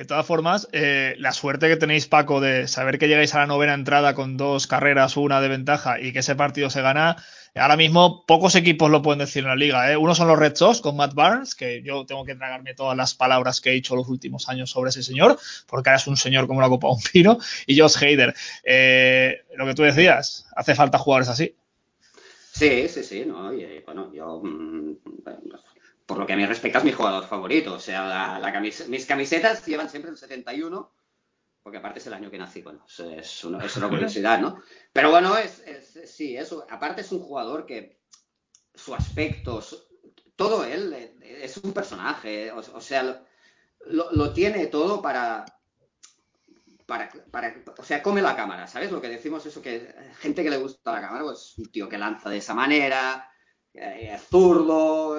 De todas formas, eh, la suerte que tenéis, Paco, de saber que llegáis a la novena entrada con dos carreras, una de ventaja y que ese partido se gana, ahora mismo pocos equipos lo pueden decir en la liga. ¿eh? Uno son los Red Sox con Matt Barnes, que yo tengo que tragarme todas las palabras que he dicho los últimos años sobre ese señor, porque ahora es un señor como la copa un pino, y Josh Hader. Eh, lo que tú decías, hace falta jugadores así. Sí, sí, sí, no, y, bueno, yo mm, por lo que a mí respecta, es mi jugador favorito. O sea, mis camisetas llevan siempre el 71, porque aparte es el año que nací. Bueno, es, una, curiosidad, ¿no? Pero bueno, es, sí, eso. Aparte es un jugador que su aspecto, todo él es un personaje. O, sea, lo, tiene todo para, para, para, o sea, come la cámara, ¿sabes? Lo que decimos eso, que gente que le gusta la cámara, pues un tío que lanza de esa manera, eh, zurdo,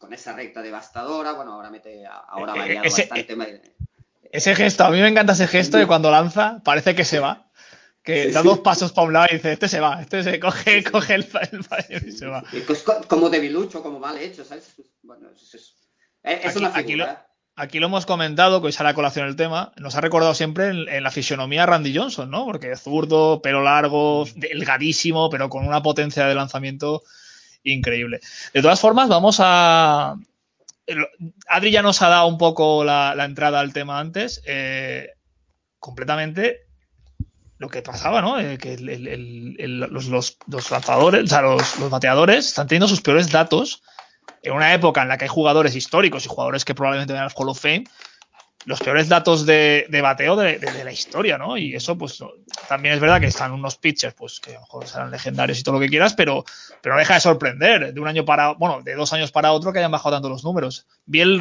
con esa recta devastadora, bueno, ahora mete, ahora ha Eh, variado ese- bastante. Ese gesto, a mí me encanta ese gesto de cuando lanza, parece que se va. Que Sí, da sí. dos pasos para un lado y dice, este se va, este se coge, coge el, el fallo y se va. Pues co- como debilucho, como mal hecho, ¿sabes? Bueno, es, es- es Aquí- una aquí lo- figura. Aquí lo hemos comentado, que hoy sale a colación el tema. Nos ha recordado siempre en, en la fisionomía Randy Johnson, ¿no? Porque zurdo, pelo largo, delgadísimo, pero con una potencia de lanzamiento increíble. De todas formas, vamos a. Adri ya nos ha dado un poco la, entrada al tema antes. eh, completamente lo que pasaba, ¿no? Eh, que los, lanzadores, o sea, los, los bateadores están teniendo sus peores datos en una época en la que hay jugadores históricos y jugadores que probablemente vayan al Hall of Fame, los peores datos de, bateo de, la historia, ¿no? Y eso, pues, también es verdad que están unos pitchers, pues, que a lo mejor serán legendarios y todo lo que quieras, pero, pero no deja de sorprender de un año para, bueno, de dos años para otro que hayan bajado tanto los números. Vi el,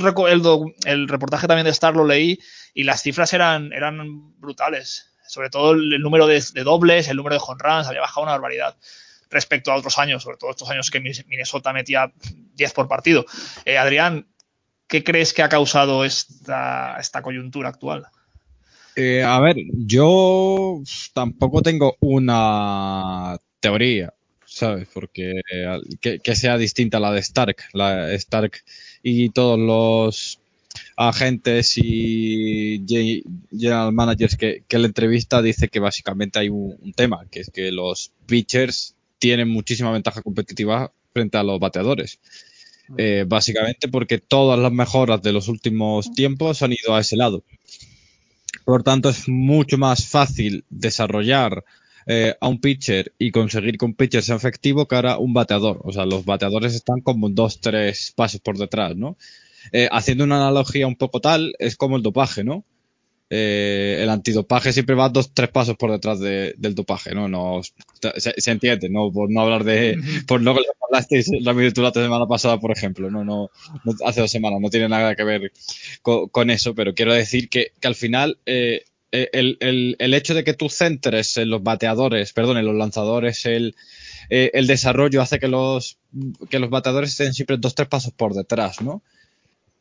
el, reportaje también de Star, lo leí, y las cifras eran, eran brutales. Sobre todo el, número de, dobles, el número de home había bajado una barbaridad respecto a otros años, sobre todo estos años que Minnesota metía 10 por partido. Eh, Adrián, ¿qué crees que ha causado esta, esta coyuntura actual? Eh, a ver, yo tampoco tengo una teoría, ¿sabes? Porque que, sea distinta a la de Stark. La Stark y todos los agentes y ge- general managers que, que la entrevista dice que básicamente hay un, un tema, que es que los pitchers tienen muchísima ventaja competitiva frente a los bateadores. Eh, básicamente porque todas las mejoras de los últimos tiempos han ido a ese lado. Por tanto, es mucho más fácil desarrollar eh, a un pitcher y conseguir que un pitcher sea efectivo que ahora un bateador. O sea, los bateadores están como dos, tres pasos por detrás, ¿no? Eh, haciendo una analogía un poco tal, es como el dopaje, ¿no? Eh, el antidopaje siempre va dos, tres pasos por detrás de- del dopaje, ¿no? no se, se entiende, ¿no? Por no hablar de, por lo que hablasteis la la semana pasada, por ejemplo, no, no, no- hace dos semanas, no tiene nada que ver co- con, eso, pero quiero decir que, que al final eh, el, el- el hecho de que tú centres en los bateadores, perdón, en los lanzadores, el, eh, el desarrollo hace que los, que los bateadores estén siempre dos, tres pasos por detrás, ¿no?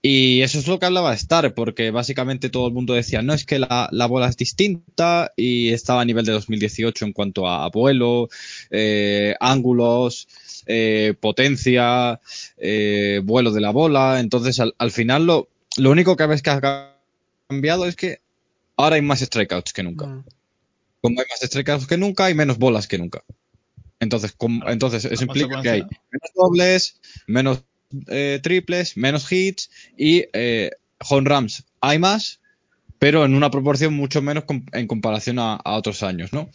Y eso es lo que hablaba Star, porque básicamente todo el mundo decía, no es que la, la bola es distinta y estaba a nivel de 2018 en cuanto a vuelo, eh, ángulos, eh, potencia, eh, vuelo de la bola. Entonces, al, al final, lo, lo único que ves que ha cambiado es que ahora hay más strikeouts que nunca. Mm. Como hay más strikeouts que nunca, hay menos bolas que nunca. Entonces, entonces eso implica que hay menos dobles, menos eh, triples, menos hits y eh, home runs hay más, pero en una proporción mucho menos en comparación a, a otros años, ¿no?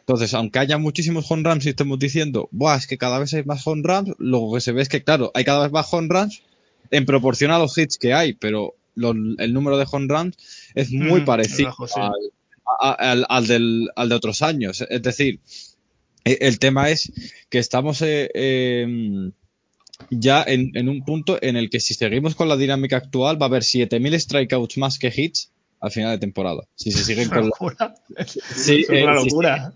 Entonces, aunque haya muchísimos home runs y estemos diciendo, Buah, es que cada vez hay más home runs, lo que se ve es que, claro, hay cada vez más home runs en proporción a los hits que hay, pero el número de home runs es muy Mm, parecido bajo, sí. al, a- al- al del, al de otros años. Es decir, e- el tema es que estamos eh, eh, ya en, en un punto en el que si seguimos con la dinámica actual va a haber 7.000 strikeouts más que hits al final de temporada. Si se siguen con la, locura. Sí, es una eh,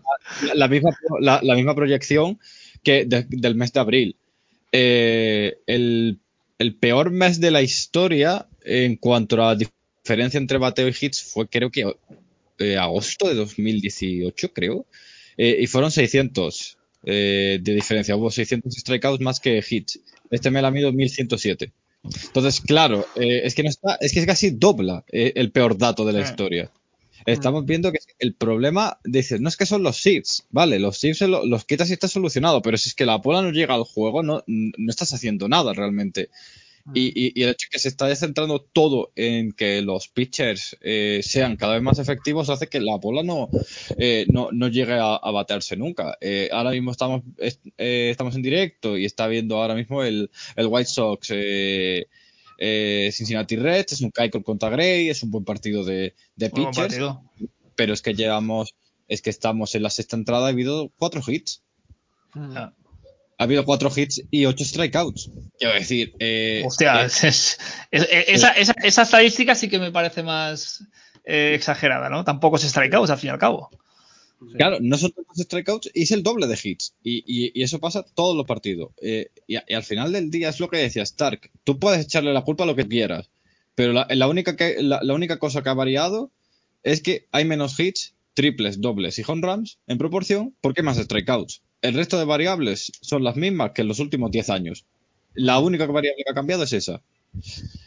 la, la misma, la, la misma proyección que de- del mes de abril. Eh, el, el peor mes de la historia en cuanto a diferencia entre bateo y hits fue creo que eh, agosto de 2018, creo. Y fueron 600 eh, de diferencia. Hubo 600 strikeouts más que hits. Este me la mido 1107. Entonces, claro, eh, es que no está, es que es casi dobla eh, el peor dato de la historia. Estamos viendo que el problema, dices, no es que son los shifts, vale, los shifts lo- los quitas y está solucionado, pero si es que la bola no llega al juego, no, no estás haciendo nada realmente. Y, y- y el hecho de que se está centrando todo en que los pitchers eh, sean cada vez más efectivos hace que la bola no, eh, no, no llegue a, a batearse nunca. Eh, ahora mismo estamos, es- eh, estamos en directo y está viendo ahora mismo el, el White Sox eh, eh, Cincinnati Reds, es un Keiko contra Gray, es un buen partido de, de pitchers, partido. pero es que llevamos, es que estamos en la sexta entrada, ha habido cuatro hits. Mm. Ah. Ha habido cuatro hits y ocho strikeouts. Quiero decir, eh, Hostia, eh, es- es- es- esa, esa- esa estadística sí que me parece más, eh, exagerada, ¿no? Tampoco es strikeouts al fin y al cabo. Claro, no son tantos strikeouts y es el doble de hits. Y, y- y eso pasa todos los partidos. Eh, y, al final del día es lo que decía Stark. Tú puedes echarle la culpa a lo que quieras. Pero la, la única, que, la, la única cosa que ha variado es que hay menos hits, triples, dobles y home runs en proporción porque hay más strikeouts. El resto de variables son las mismas que en los últimos 10 años. La única variable que ha cambiado es esa.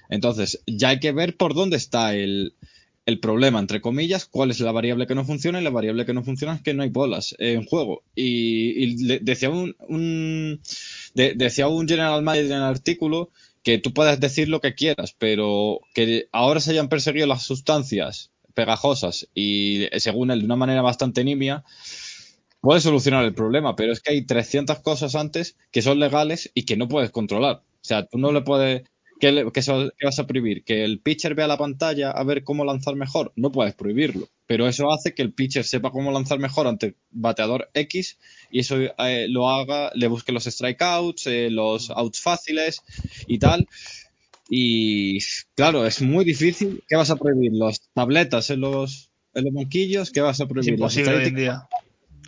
Entonces, ya hay que ver por dónde está el, problema, entre comillas, cuál es la variable que no funciona y la variable que no funciona es que no hay bolas en juego. Y, y decía un, un- de- decía un general manager en el artículo que tú puedes decir lo que quieras, pero que ahora se hayan perseguido las sustancias pegajosas y según él de una manera bastante nimia, puede solucionar el problema, pero es que hay 300 cosas antes que son legales y que no puedes controlar. O sea, tú no le puedes... ¿Qué, le- qué so- qué vas a prohibir? ¿Que el pitcher vea la pantalla a ver cómo lanzar mejor? No puedes prohibirlo. Pero eso hace que el pitcher sepa cómo lanzar mejor ante bateador X y eso eh, lo haga, le busque los strikeouts, eh, los outs fáciles y tal. Y claro, es muy difícil. ¿Qué vas a prohibir? ¿Los tabletas en los, en los banquillos? ¿Qué vas a Es prohibir? ¿Las imposible hoy en estadísticas? día.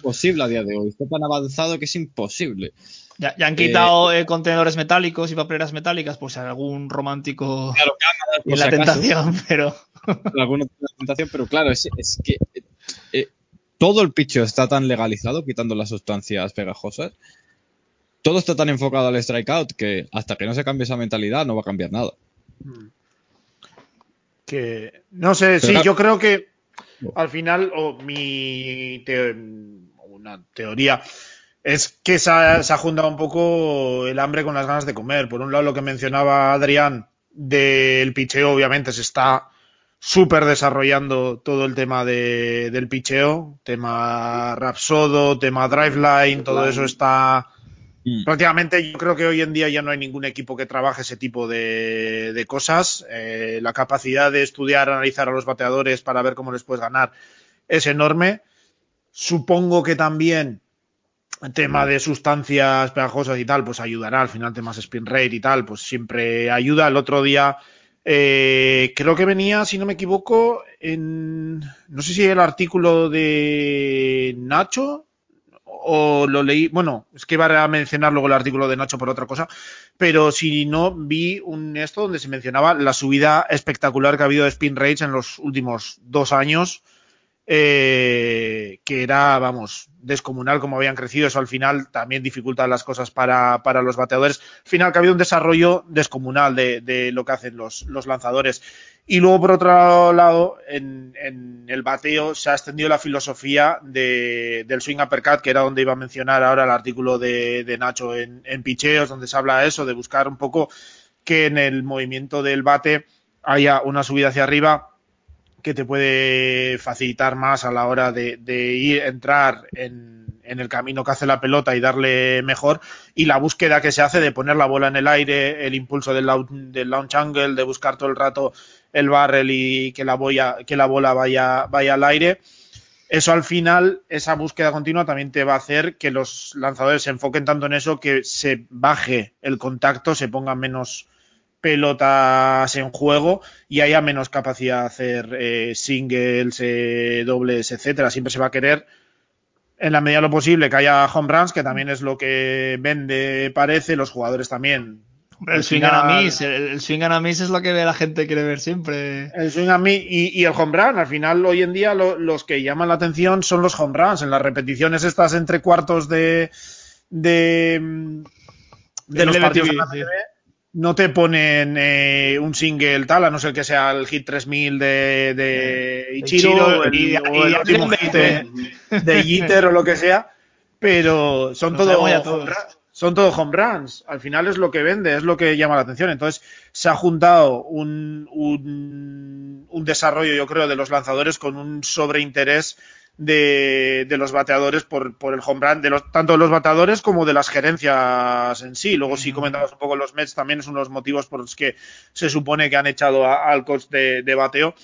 Imposible a día de hoy. Está tan avanzado que es imposible. Ya, ya han quitado eh, contenedores metálicos y papeleras metálicas, pues algún romántico Por en la si acaso, tentación, pero alguno tiene la tentación, pero claro, es, es que eh, eh, todo el picho está tan legalizado, quitando las sustancias pegajosas. Todo está tan enfocado al strikeout que hasta que no se cambie esa mentalidad no va a cambiar nada. Que no sé, sí, claro- yo creo que al final, o mi teo- una teoría es que se ha, se ha juntado un poco el hambre con las ganas de comer. Por un lado, lo que mencionaba Adrián del picheo, obviamente se está súper desarrollando todo el tema de, del picheo, tema Rapsodo, tema Driveline, todo eso está Mm. Prácticamente yo creo que hoy en día ya no hay ningún equipo que trabaje ese tipo de, de cosas. Eh, la capacidad de estudiar, analizar a los bateadores para ver cómo les puedes ganar es enorme. Supongo que también el tema de sustancias pegajosas y tal, pues ayudará. Al final temas spin rate y tal, pues siempre ayuda. El otro día eh, creo que venía, si no me equivoco, en no sé si el artículo de Nacho o lo leí, bueno, es que iba a mencionar luego el artículo de Nacho por otra cosa, pero si no, vi un esto donde se mencionaba la subida espectacular que ha habido de spin rates en los últimos dos años, eh, que era, vamos, descomunal como habían crecido, eso al final también dificulta las cosas para, para los bateadores. Al final que ha habido un desarrollo descomunal de, de lo que hacen los, los lanzadores. Y luego, por otro lado, en, en, el bateo se ha extendido la filosofía de, del swing uppercut, que era donde iba a mencionar ahora el artículo de, de Nacho en, en, picheos, donde se habla de eso, de buscar un poco que en el movimiento del bate haya una subida hacia arriba que te puede facilitar más a la hora de, ir, entrar en, el camino que hace la pelota y darle mejor. Y la búsqueda que se hace de poner la bola en el aire, el impulso del, launch, angle, de buscar todo el rato el barrel y que la, bola vaya, vaya al aire. Eso al final, esa búsqueda continua también te va a hacer que los lanzadores se enfoquen tanto en eso que se baje el contacto, se pongan menos pelotas en juego y haya menos capacidad de hacer eh, singles, eh, dobles, etcétera. Siempre se va a querer, en la medida de lo posible, que haya home runs, que también es lo que vende, parece, los jugadores también. Hombre, el swing final, and a miss, el, el, swing and a miss es lo que la gente quiere ver siempre. El swing and miss y, y el home run, al final hoy en día lo, los que llaman la atención son los home runs, en las repeticiones estas entre cuartos de de, de los partidos TV, sí no te ponen eh, un single tal, a no ser que sea el hit 3000 de, de Ichiro, el, y, o el último hit de, de Jeter o lo que sea, pero son todo home son todo home runs. Al final es lo que vende, es lo que llama la atención. Entonces se ha juntado un, un, un desarrollo, yo creo, de los lanzadores con un sobreinterés de, de, los bateadores por, por el home run, de los, tanto de los bateadores como de las gerencias en sí. Luego, si comentabas un poco los Mets, también es uno de los motivos por los que se supone que han echado a, al coach de, de bateo.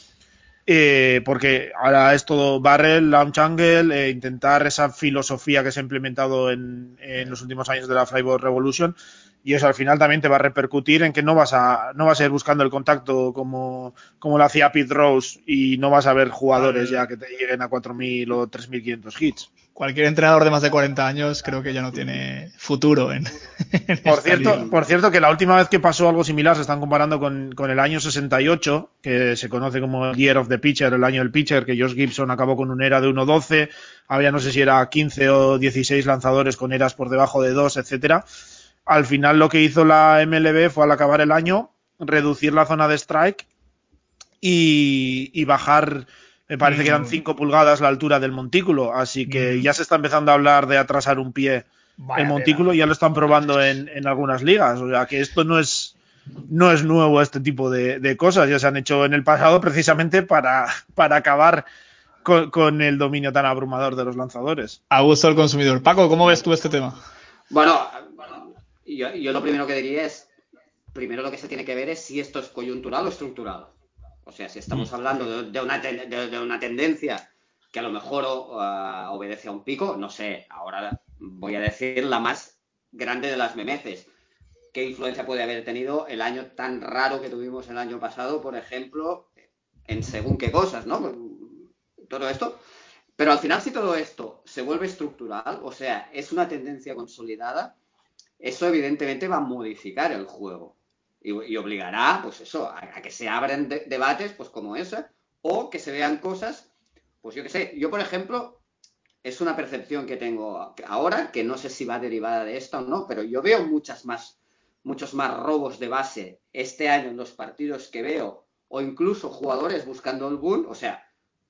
Eh, porque ahora es todo barrel, launch angle, eh, intentar esa filosofía que se ha implementado en, en, los últimos años de la Flyball Revolution y eso al final también te va a repercutir en que no vas a no vas a ir buscando el contacto como, como lo hacía Pete Rose y no vas a ver jugadores ya que te lleguen a 4.000 o 3.500 hits. Cualquier entrenador de más de 40 años creo que ya no tiene futuro en, en Por cierto, liga. por cierto, que la última vez que pasó algo similar se están comparando con, con el año 68, que se conoce como el Year of the Pitcher, el año del pitcher, que Josh Gibson acabó con una era de 1.12, había no sé si era 15 o 16 lanzadores con eras por debajo de 2, etcétera. Al final lo que hizo la MLB fue al acabar el año reducir la zona de strike y, y bajar, me parece que eran Mm. 5 pulgadas la altura del montículo, así que Mm. ya se está empezando a hablar de atrasar un pie Vaya el montículo ya lo están probando en, en algunas ligas. O sea que esto no es no es nuevo este tipo de, de cosas. Ya se han hecho en el pasado precisamente para, para acabar con, con el dominio tan abrumador de los lanzadores. A gusto el consumidor. Paco, ¿cómo ves tú este tema? Bueno, yo, yo lo primero que diría es, primero lo que se tiene que ver es si esto es coyuntural o estructural. O sea, si estamos hablando de, de una, de- de una tendencia que a lo mejor a- obedece a un pico, no sé, ahora voy a decir la más grande de las memeces. ¿Qué influencia puede haber tenido el año tan raro que tuvimos el año pasado, por ejemplo, en según qué cosas, ¿no? Todo esto. Pero al final, si todo esto se vuelve estructural, o sea, es una tendencia consolidada, eso evidentemente va a modificar el juego y, obligará, pues eso, a, que se abran de- debates, pues como ese, o que se vean cosas, pues yo qué sé, yo por ejemplo, es una percepción que tengo ahora, que no sé si va derivada de esto o no, pero yo veo muchas más, muchos más robos de base este año en los partidos que veo, o incluso jugadores buscando el boom, o sea,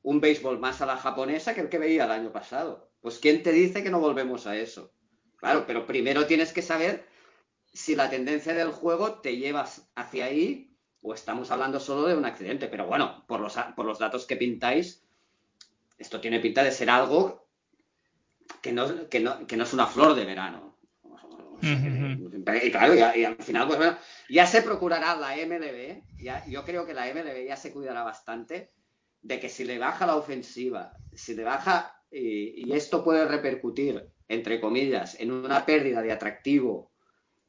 un béisbol más a la japonesa que el que veía el año pasado. Pues ¿quién te dice que no volvemos a eso? Claro, pero primero tienes que saber si la tendencia del juego te llevas hacia ahí o estamos hablando solo de un accidente. Pero bueno, por los, por los datos que pintáis, esto tiene pinta de ser algo que no, que no, que no es una flor de verano. Y claro, y, y al final, pues bueno, ya se procurará la MLB, ya, yo creo que la MLB ya se cuidará bastante de que si le baja la ofensiva, si le baja, y, y esto puede repercutir, entre comillas, en una pérdida de atractivo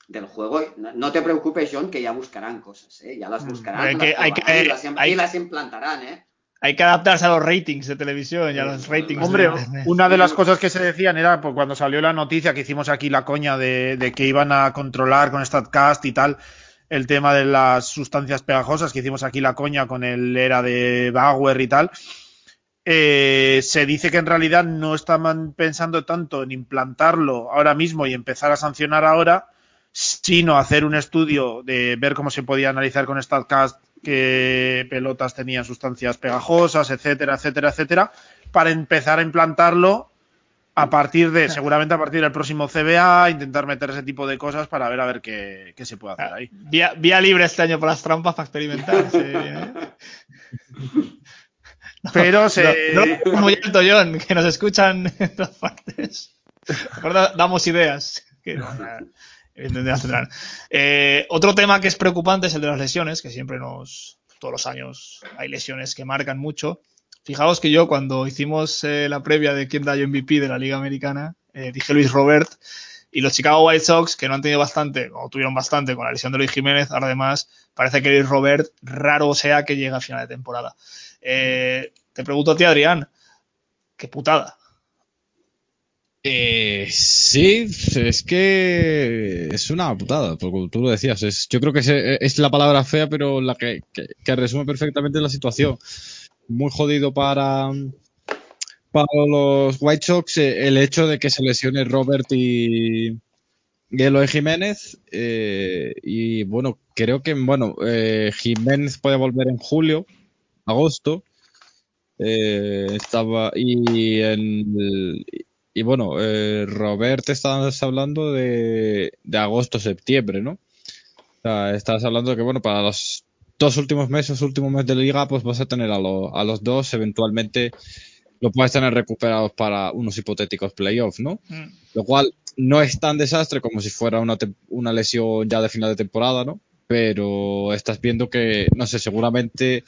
del juego, no, te preocupes, John, que ya buscarán cosas, ¿eh? ya las buscarán Hay las que- hay probarán que- y, las, hay- y las implantarán, ¿eh? Hay que adaptarse a los ratings de televisión y a los ratings Hombre, de una de las cosas que se decían era pues, cuando salió la noticia que hicimos aquí la coña de, de que iban a controlar con StatCast y tal el tema de las sustancias pegajosas, que hicimos aquí la coña con el era de Bauer y tal. Eh, se dice que en realidad no estaban pensando tanto en implantarlo ahora mismo y empezar a sancionar ahora, sino hacer un estudio de ver cómo se podía analizar con StatCast qué pelotas tenían sustancias pegajosas, etcétera, etcétera, etcétera, para empezar a implantarlo a partir de, seguramente a partir del próximo CBA, intentar meter ese tipo de cosas para ver a ver qué, qué se puede hacer ahí. Vía, vía libre este año por las trampas para experimentar. sí, ¿eh? Pero se... No, no muy alto, John, que nos escuchan en todas partes. Recuerda, damos ideas. Que no. Eh, otro tema que es preocupante es el de las lesiones, que siempre nos, todos los años hay lesiones que marcan mucho. Fijaos que yo cuando hicimos eh, la previa de quién da yo MVP de la Liga Americana, eh, dije Luis Robert y los Chicago White Sox, que no han tenido bastante, o tuvieron bastante con la lesión de Luis Jiménez, ahora además parece que Luis Robert raro sea que llegue a final de temporada. Eh, te pregunto a ti, Adrián, qué putada. Eh, sí, es que es una putada, porque tú lo decías. Yo creo que es, la palabra fea, pero la que, resume perfectamente la situación. Muy jodido para, para los White Sox eh, el hecho de que se lesione Robert y, y Eloy Jiménez. y bueno, creo que bueno, Jiménez puede volver en julio, agosto. Eh, estaba y el- y bueno, eh, Robert, estabas hablando de, de agosto, septiembre, ¿no? O sea, estabas hablando de que, bueno, para los dos últimos meses, último mes de liga, pues vas a tener a, lo- a los dos, eventualmente lo puedes tener recuperados para unos hipotéticos playoffs, ¿no? Mm. Lo cual no es tan desastre como si fuera una, una lesión ya de final de temporada, ¿no? Pero estás viendo que, no sé, seguramente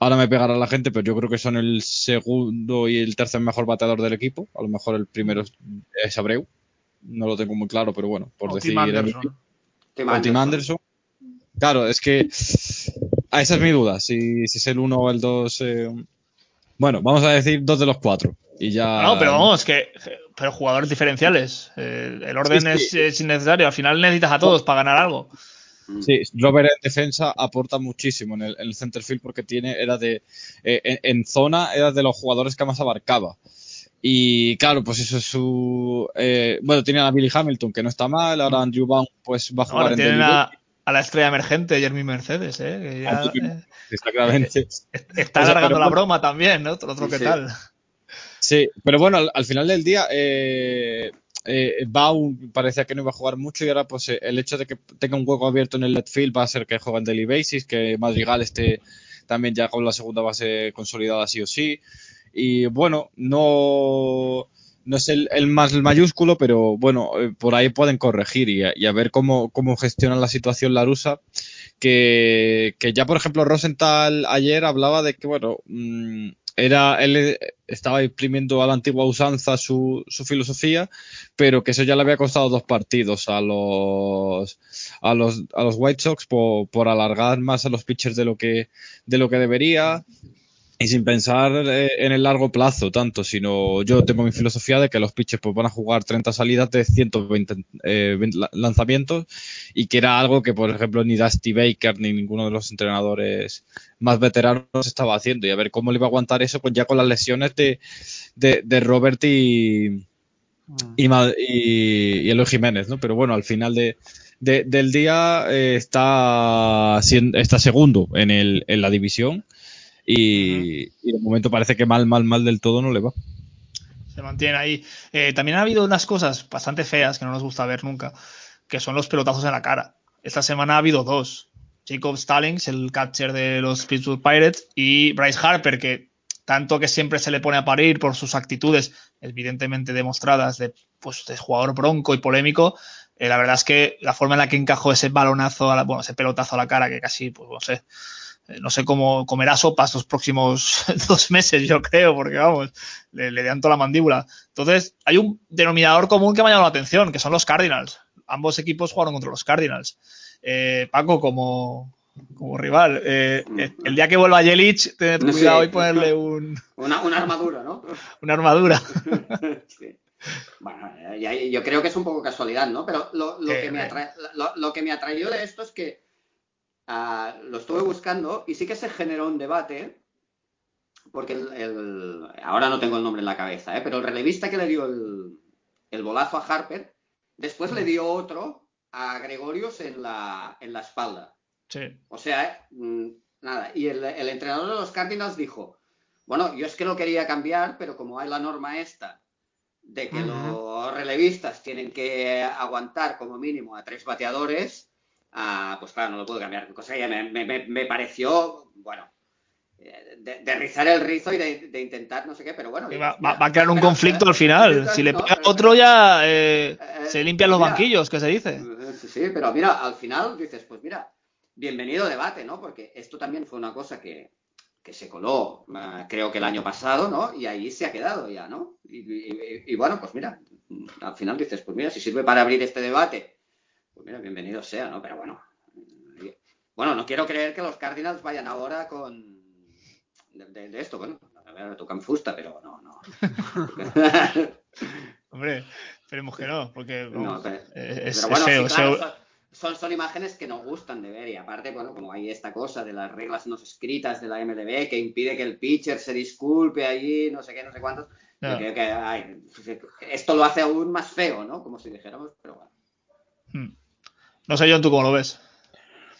ahora me pegará la gente, pero yo creo que son el segundo y el tercer mejor bateador del equipo. A lo mejor el primero es- Abreu. No lo tengo muy claro, pero bueno, por O decir. Tim Anderson. Tim o Tim Anderson. Claro, es que ah, esa es mi duda, si, si es el 1 o el 2. eh, bueno, vamos a decir dos de los cuatro. Y ya. No, pero vamos, que. Pero jugadores diferenciales. Eh, el orden Sí, sí. Es, es innecesario. Al final necesitas a todos para ganar algo. Sí, Robert en defensa aporta muchísimo en el, en el center field porque tiene, era de, eh, en, en zona era de los jugadores que más abarcaba. Y claro, pues eso es su, eh, bueno, tiene a Billy Hamilton que no está mal, ahora Andrew Baum pues va a jugar Ahora en tienen a, a la estrella emergente, Jeremy Mercedes, ¿eh? que ya, Ah, eh, Está claramente. está O sea, alargando la bueno. broma también, ¿no? Otro, otro que Sí. tal. Sí, pero bueno, al, al final del día, eh, eh, Baum parecía que no iba a jugar mucho y ahora pues eh, el hecho de que tenga un hueco abierto en el left field va a hacer que juegue en daily basis, que Madrigal esté también ya con la segunda base consolidada sí o sí. Y bueno, no, no es el, el más mayúsculo, pero bueno, eh, por ahí pueden corregir y a, y a ver cómo, cómo gestionan la situación la rusa. Que, que ya, por ejemplo, Rosenthal ayer hablaba de que, bueno, mm, era, él eh, estaba imprimiendo a la antigua usanza su, su filosofía, pero que eso ya le había costado dos partidos a los, a los, a los White Sox por, por alargar más a los pitchers de lo que, de lo que debería. Y sin pensar eh, en el largo plazo tanto, sino yo tengo mi filosofía de que los pitchers pues, van a jugar 30 salidas de 120 eh, 20 la- lanzamientos y que era algo que, por ejemplo, ni Dusty Baker ni ninguno de los entrenadores más veteranos estaba haciendo. Y a ver cómo le iba a aguantar eso con ya con las lesiones de, de, de Robert y, y, Ma- y, y Eloy Jiménez, ¿no? Pero bueno, al final de, de- del día eh, está, está segundo en, el, en la división y, y de momento parece que mal, mal, mal del todo no le va. Se mantiene ahí. Eh, también ha habido unas cosas bastante feas que no nos gusta ver nunca, que son los pelotazos en la cara. Esta semana ha habido dos. Jacob Stallings, el catcher de los Pittsburgh Pirates, y Bryce Harper, que tanto que siempre se le pone a parir por sus actitudes, evidentemente demostradas, de, pues, de jugador bronco y polémico, eh, la verdad es que la forma en la que encajó ese balonazo, a la- bueno, ese pelotazo a la cara, que casi, pues no sé, no sé cómo comerá sopas los próximos dos meses, yo creo, porque vamos, le, le dan toda la mandíbula. Entonces, hay un denominador común que me ha llamado la atención, que son los Cardinals. Ambos equipos jugaron contra los Cardinals. Eh, Paco, como, como rival, eh, eh, el día que vuelva Yelich, tened Sí. cuidado y ponerle un, Una, una armadura, ¿no? una armadura. Sí. Bueno, eh, yo creo que es un poco casualidad, ¿no? Pero lo, lo Eh, que, me eh. atra- lo, lo que me atrayó de esto es que ah, lo estuve buscando y sí que se generó un debate, porque el, el- ahora no tengo el nombre en la cabeza, ¿eh? pero el relevista que le dio el, el bolazo a Harper, después le dio otro a Gregorius en la, en la espalda. Sí. O sea, eh, mm, nada. Y el, el entrenador de los Cardinals dijo, bueno, yo es que lo quería cambiar, pero como hay la norma esta de que los relevistas tienen que aguantar como mínimo a tres bateadores, ah, pues claro, no lo puedo cambiar. Cosa que me, me- me- me pareció, bueno, eh, de, de rizar el rizo y de, de intentar no sé qué, pero bueno. Va, mira, va- va a crear un pero- conflicto al final. Si le pega otro ya eh, Eh, se limpian los mira. banquillos, que se dice. Sí, pero mira, al final dices, pues mira, bienvenido debate, ¿no? Porque esto también fue una cosa que, que se coló, eh, creo que el año pasado, ¿no? Y ahí se ha quedado ya, ¿no? Y, y- y- y bueno, pues mira, al final dices, pues mira, si sirve para abrir este debate, pues mira, bienvenido sea, ¿no? Pero bueno, bueno, no quiero creer que los Cardinals vayan ahora con de, de- de esto, bueno, a ver, tocan fusta, pero no, no. Hombre, esperemos que no, porque No, vamos, pero- eh, es, Pero es bueno, feo. sí, claro, es feo. son, son, imágenes que nos gustan de ver y aparte, bueno, como hay esta cosa de las reglas no escritas de la MLB que impide que el pitcher se disculpe allí, no sé qué, no sé cuántos, yo creo que ay, esto lo hace aún más feo, ¿no? Como si dijéramos, pero bueno. Hmm. No sé, John, ¿tú cómo lo ves?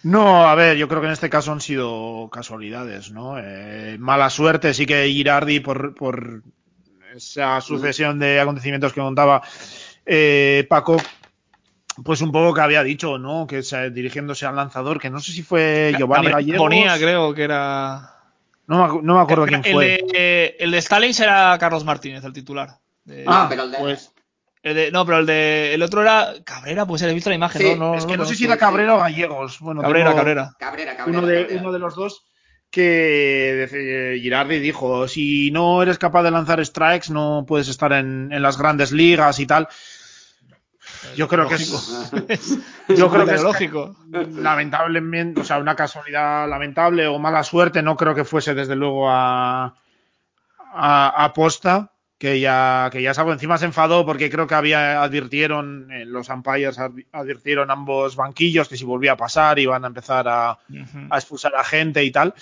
No, a ver, yo creo que en este caso han sido casualidades, ¿no? Eh, mala suerte, sí que Girardi por, por esa sucesión de acontecimientos que contaba eh, Paco, pues un poco que había dicho, ¿no? Que se- dirigiéndose al lanzador, que no sé si fue Giovanni Gallegos. Bonilla, creo que era. No, me no me acuerdo quién el, fue. de, el de Stalins era Carlos Martínez, el titular. De- Ah, no, pero el de, pues- el de- no, pero el de el otro era Cabrera, pues he visto la imagen. Sí, no, no, es que no no sé si era Cabrera o Gallegos. Bueno, Cabrera, tengo- Cabrera. Cabrera, Cabrera, uno de, Cabrera. uno de los dos que eh, Girardi dijo, si no eres capaz de lanzar strikes no puedes estar en, en las grandes ligas y tal. yo creo que es. yo creo que es lógico. Lamentablemente, o sea, una casualidad lamentable o mala suerte, no creo que fuese desde luego a. a, a posta que ya, que ya algo encima se enfadó porque creo que había advirtieron, eh, los umpires advirtieron ambos banquillos que si volvía a pasar iban a empezar a, a expulsar a gente y tal.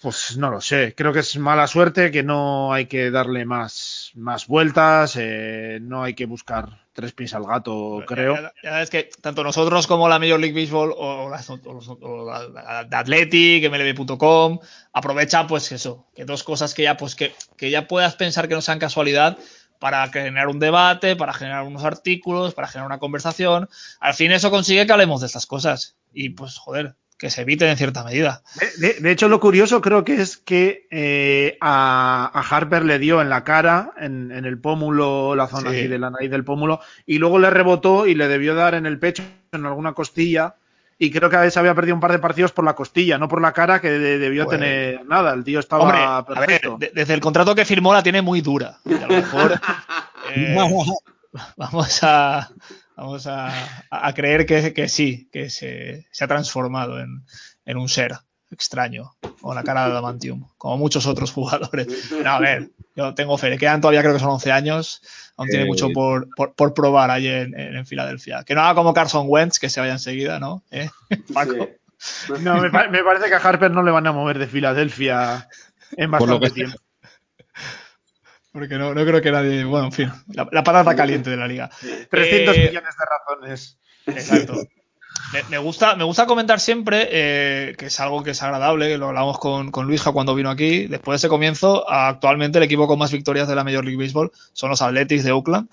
Pues no lo sé, creo que es mala suerte, que no hay que darle más, más vueltas, eh, no hay que buscar tres pies al gato, creo. Ya, es que tanto nosotros como la Major League Baseball o, la, de Athletic, MLB.com, aprovecha pues eso, que dos cosas que ya pues que, que ya puedas pensar que no sean casualidad para generar un debate, para generar unos artículos, para generar una conversación. Al fin eso consigue que hablemos de estas cosas. Y pues joder, que se eviten en cierta medida. De, de, hecho, lo curioso creo que es que eh, a, a, Harper le dio en la cara, en, en el pómulo, la zona sí. de la nariz del pómulo, y luego le rebotó y le debió dar en el pecho, en alguna costilla. Y creo que a veces había perdido un par de partidos por la costilla, no por la cara, que debió bueno. tener nada. El tío estaba Hombre, perfecto. A ver, desde el contrato que firmó la tiene muy dura. Y a lo mejor eh, vamos a, Vamos a, a creer que, que, sí, que se, se ha transformado en, en, un ser extraño, con la cara de Adamantium, como muchos otros jugadores. No, a ver, yo tengo fe, le quedan todavía creo que son 11 años, aún eh, tiene mucho por, por, por probar allí en, en, Filadelfia. Que no haga como Carson Wentz, que se vaya enseguida, ¿no? ¿Eh? Paco. Sí. No, me, me, parece que a Harper no le van a mover de Filadelfia en bastante tiempo. Porque no, no, creo que nadie. Bueno, en fin, la, la patata caliente de la liga. 300 eh, millones de razones. Exacto. Me, me, gusta, me gusta comentar siempre eh, que es algo que es agradable, que lo hablamos con, con Luisja cuando vino aquí. Después de ese comienzo, actualmente el equipo con más victorias de la Major League Baseball son los Athletics de Oakland.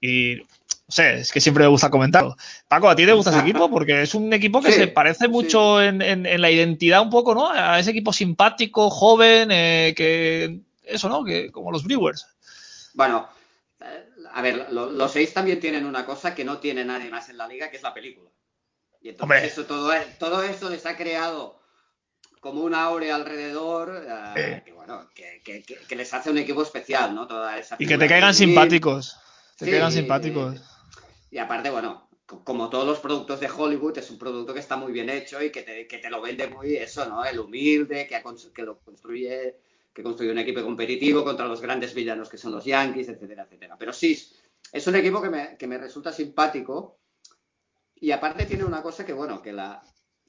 Y no sé, es que siempre me gusta comentarlo. Paco, ¿a ti te gusta ese equipo? Porque es un equipo que sí, se parece mucho sí. en, en, en, la identidad un poco, ¿no? A ese equipo simpático, joven, eh, que eso, ¿no? Que como los Brewers. Bueno, eh, a ver, lo, los seis también tienen una cosa que no tiene nadie más en la liga, que es la película. Y entonces Hombre. eso, todo, todo esto les ha creado como una aurea alrededor, uh, eh. que bueno, que, que, que, les hace un equipo especial, ¿no? Toda esa y que te caigan simpáticos. Te sí, caigan simpáticos. Y, y aparte, bueno, como todos los productos de Hollywood, es un producto que está muy bien hecho y que te, que te lo vende muy eso, ¿no? El humilde, que lo construye que construye un equipo competitivo contra los grandes villanos que son los Yankees, etcétera, etcétera. Pero sí, es un equipo que me, que me resulta simpático y aparte tiene una cosa que, bueno, que, la,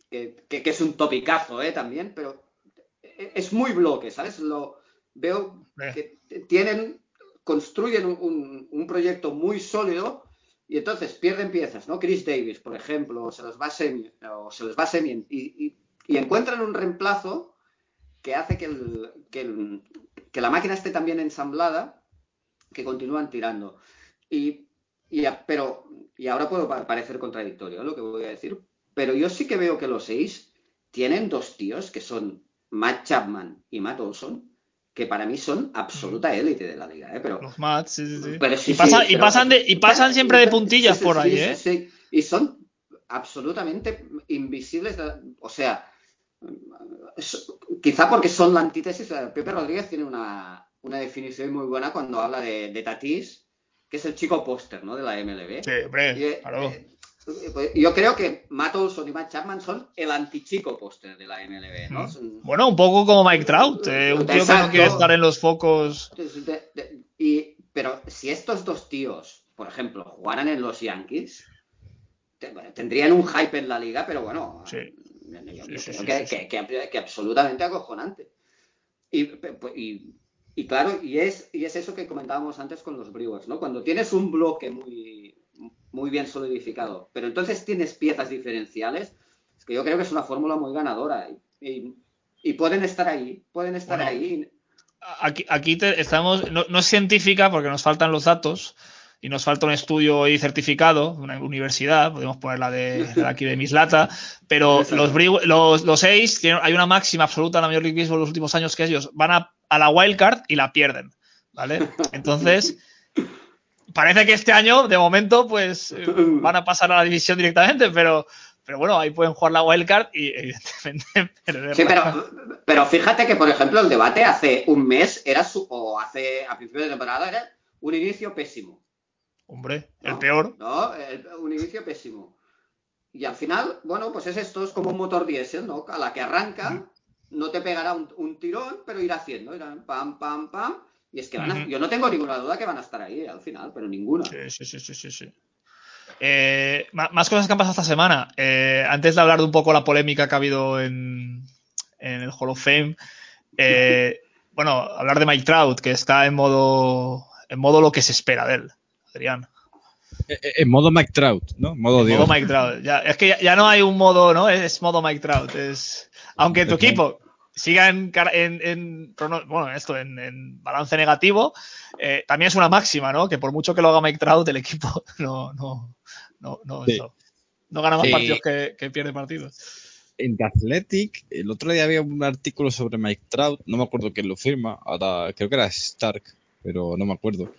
que, que, que es un topicazo ¿eh? también, pero es muy bloque, ¿sabes? Lo veo que tienen, construyen un, un, un proyecto muy sólido y entonces pierden piezas, ¿no? Chris Davis, por ejemplo, o se los va a semi, o se les va a semi y, y, y encuentran un reemplazo que hace que, el, que, el, que, la máquina esté tan bien ensamblada que continúan tirando. Y, y, pero, y ahora puedo parecer contradictorio ¿eh? lo que voy a decir, pero yo sí que veo que los seis tienen dos tíos que son Matt Chapman y Matt Olson, que para mí son absoluta élite de la liga, ¿eh? Pero, los Matt, sí, sí, sí. Pero sí, y, pasa, sí, y, pasan de, y pasan siempre de puntillas por ahí, ¿eh? Sí, y son absolutamente invisibles, o sea, quizá porque son la antítesis. Pepe Rodríguez tiene una, una definición muy buena cuando habla de, de Tatís, que es el chico póster ¿no? de la MLB. Sí, hombre, y, claro. Eh, yo creo que Matt Olson y Matt Chapman son el antichico póster de la MLB, ¿no? Son... Bueno, un poco como Mike Trout, eh, un tío Exacto. que no quiere estar en los focos. De, de, y, pero si estos dos tíos, por ejemplo, jugaran en los Yankees, tendrían un hype en la liga, pero bueno, sí. Que, absolutamente acojonante. Y, y, y, claro, y es, y es eso que comentábamos antes con los Brewers, ¿no? Cuando tienes un bloque muy, muy bien solidificado, pero entonces tienes piezas diferenciales, es que yo creo que es una fórmula muy ganadora. Y, y, pueden estar ahí, pueden estar bueno, ahí. Aquí, aquí te, estamos, no, no es científica porque nos faltan los datos, y nos falta un estudio y certificado, una universidad, podemos ponerla de, de aquí de Mislata, pero los, los, los seis, tienen, hay una máxima absoluta en la Major League Baseball en los últimos años que ellos van a, a la wildcard y la pierden, ¿vale? Entonces, parece que este año, de momento, pues van a pasar a la división directamente, pero, pero bueno, ahí pueden jugar la wildcard y evidentemente. Sí, pero, pero fíjate que, por ejemplo, el debate hace un mes era su, o hace a principio de temporada era un inicio pésimo Hombre, el peor. No, el- un inicio pésimo. Y al final, bueno, pues es esto, es como un motor diésel, ¿no? A la que arranca, no te pegará un, un tirón, pero irá haciendo, irá pam, pam, pam. Y es que van a- yo no tengo ninguna duda que van a estar ahí al final, pero ninguna. Sí, sí, sí, sí, sí, sí. Eh, más cosas que han pasado esta semana. Eh, antes de hablar de un poco la polémica que ha habido en, en el Hall of Fame, eh, bueno, hablar de Mike Trout, que está en modo, en modo lo que se espera de él, Adrián. Eh, eh, En modo Mike Trout, ¿no? Modo En Dios. modo Mike Trout. Ya, es que ya, ya no hay un modo, ¿no? Es modo Mike Trout. Es, aunque tu equipo siga en, en, en bueno, esto, en, en balance negativo, eh, también es una máxima, ¿no? Que por mucho que lo haga Mike Trout, el equipo no, no, no, no, Sí. eso. no gana más Sí. partidos que, que pierde partidos. En The Athletic, el otro día había un artículo sobre Mike Trout, no me acuerdo quién lo firma, ahora creo que era Stark, pero no me acuerdo,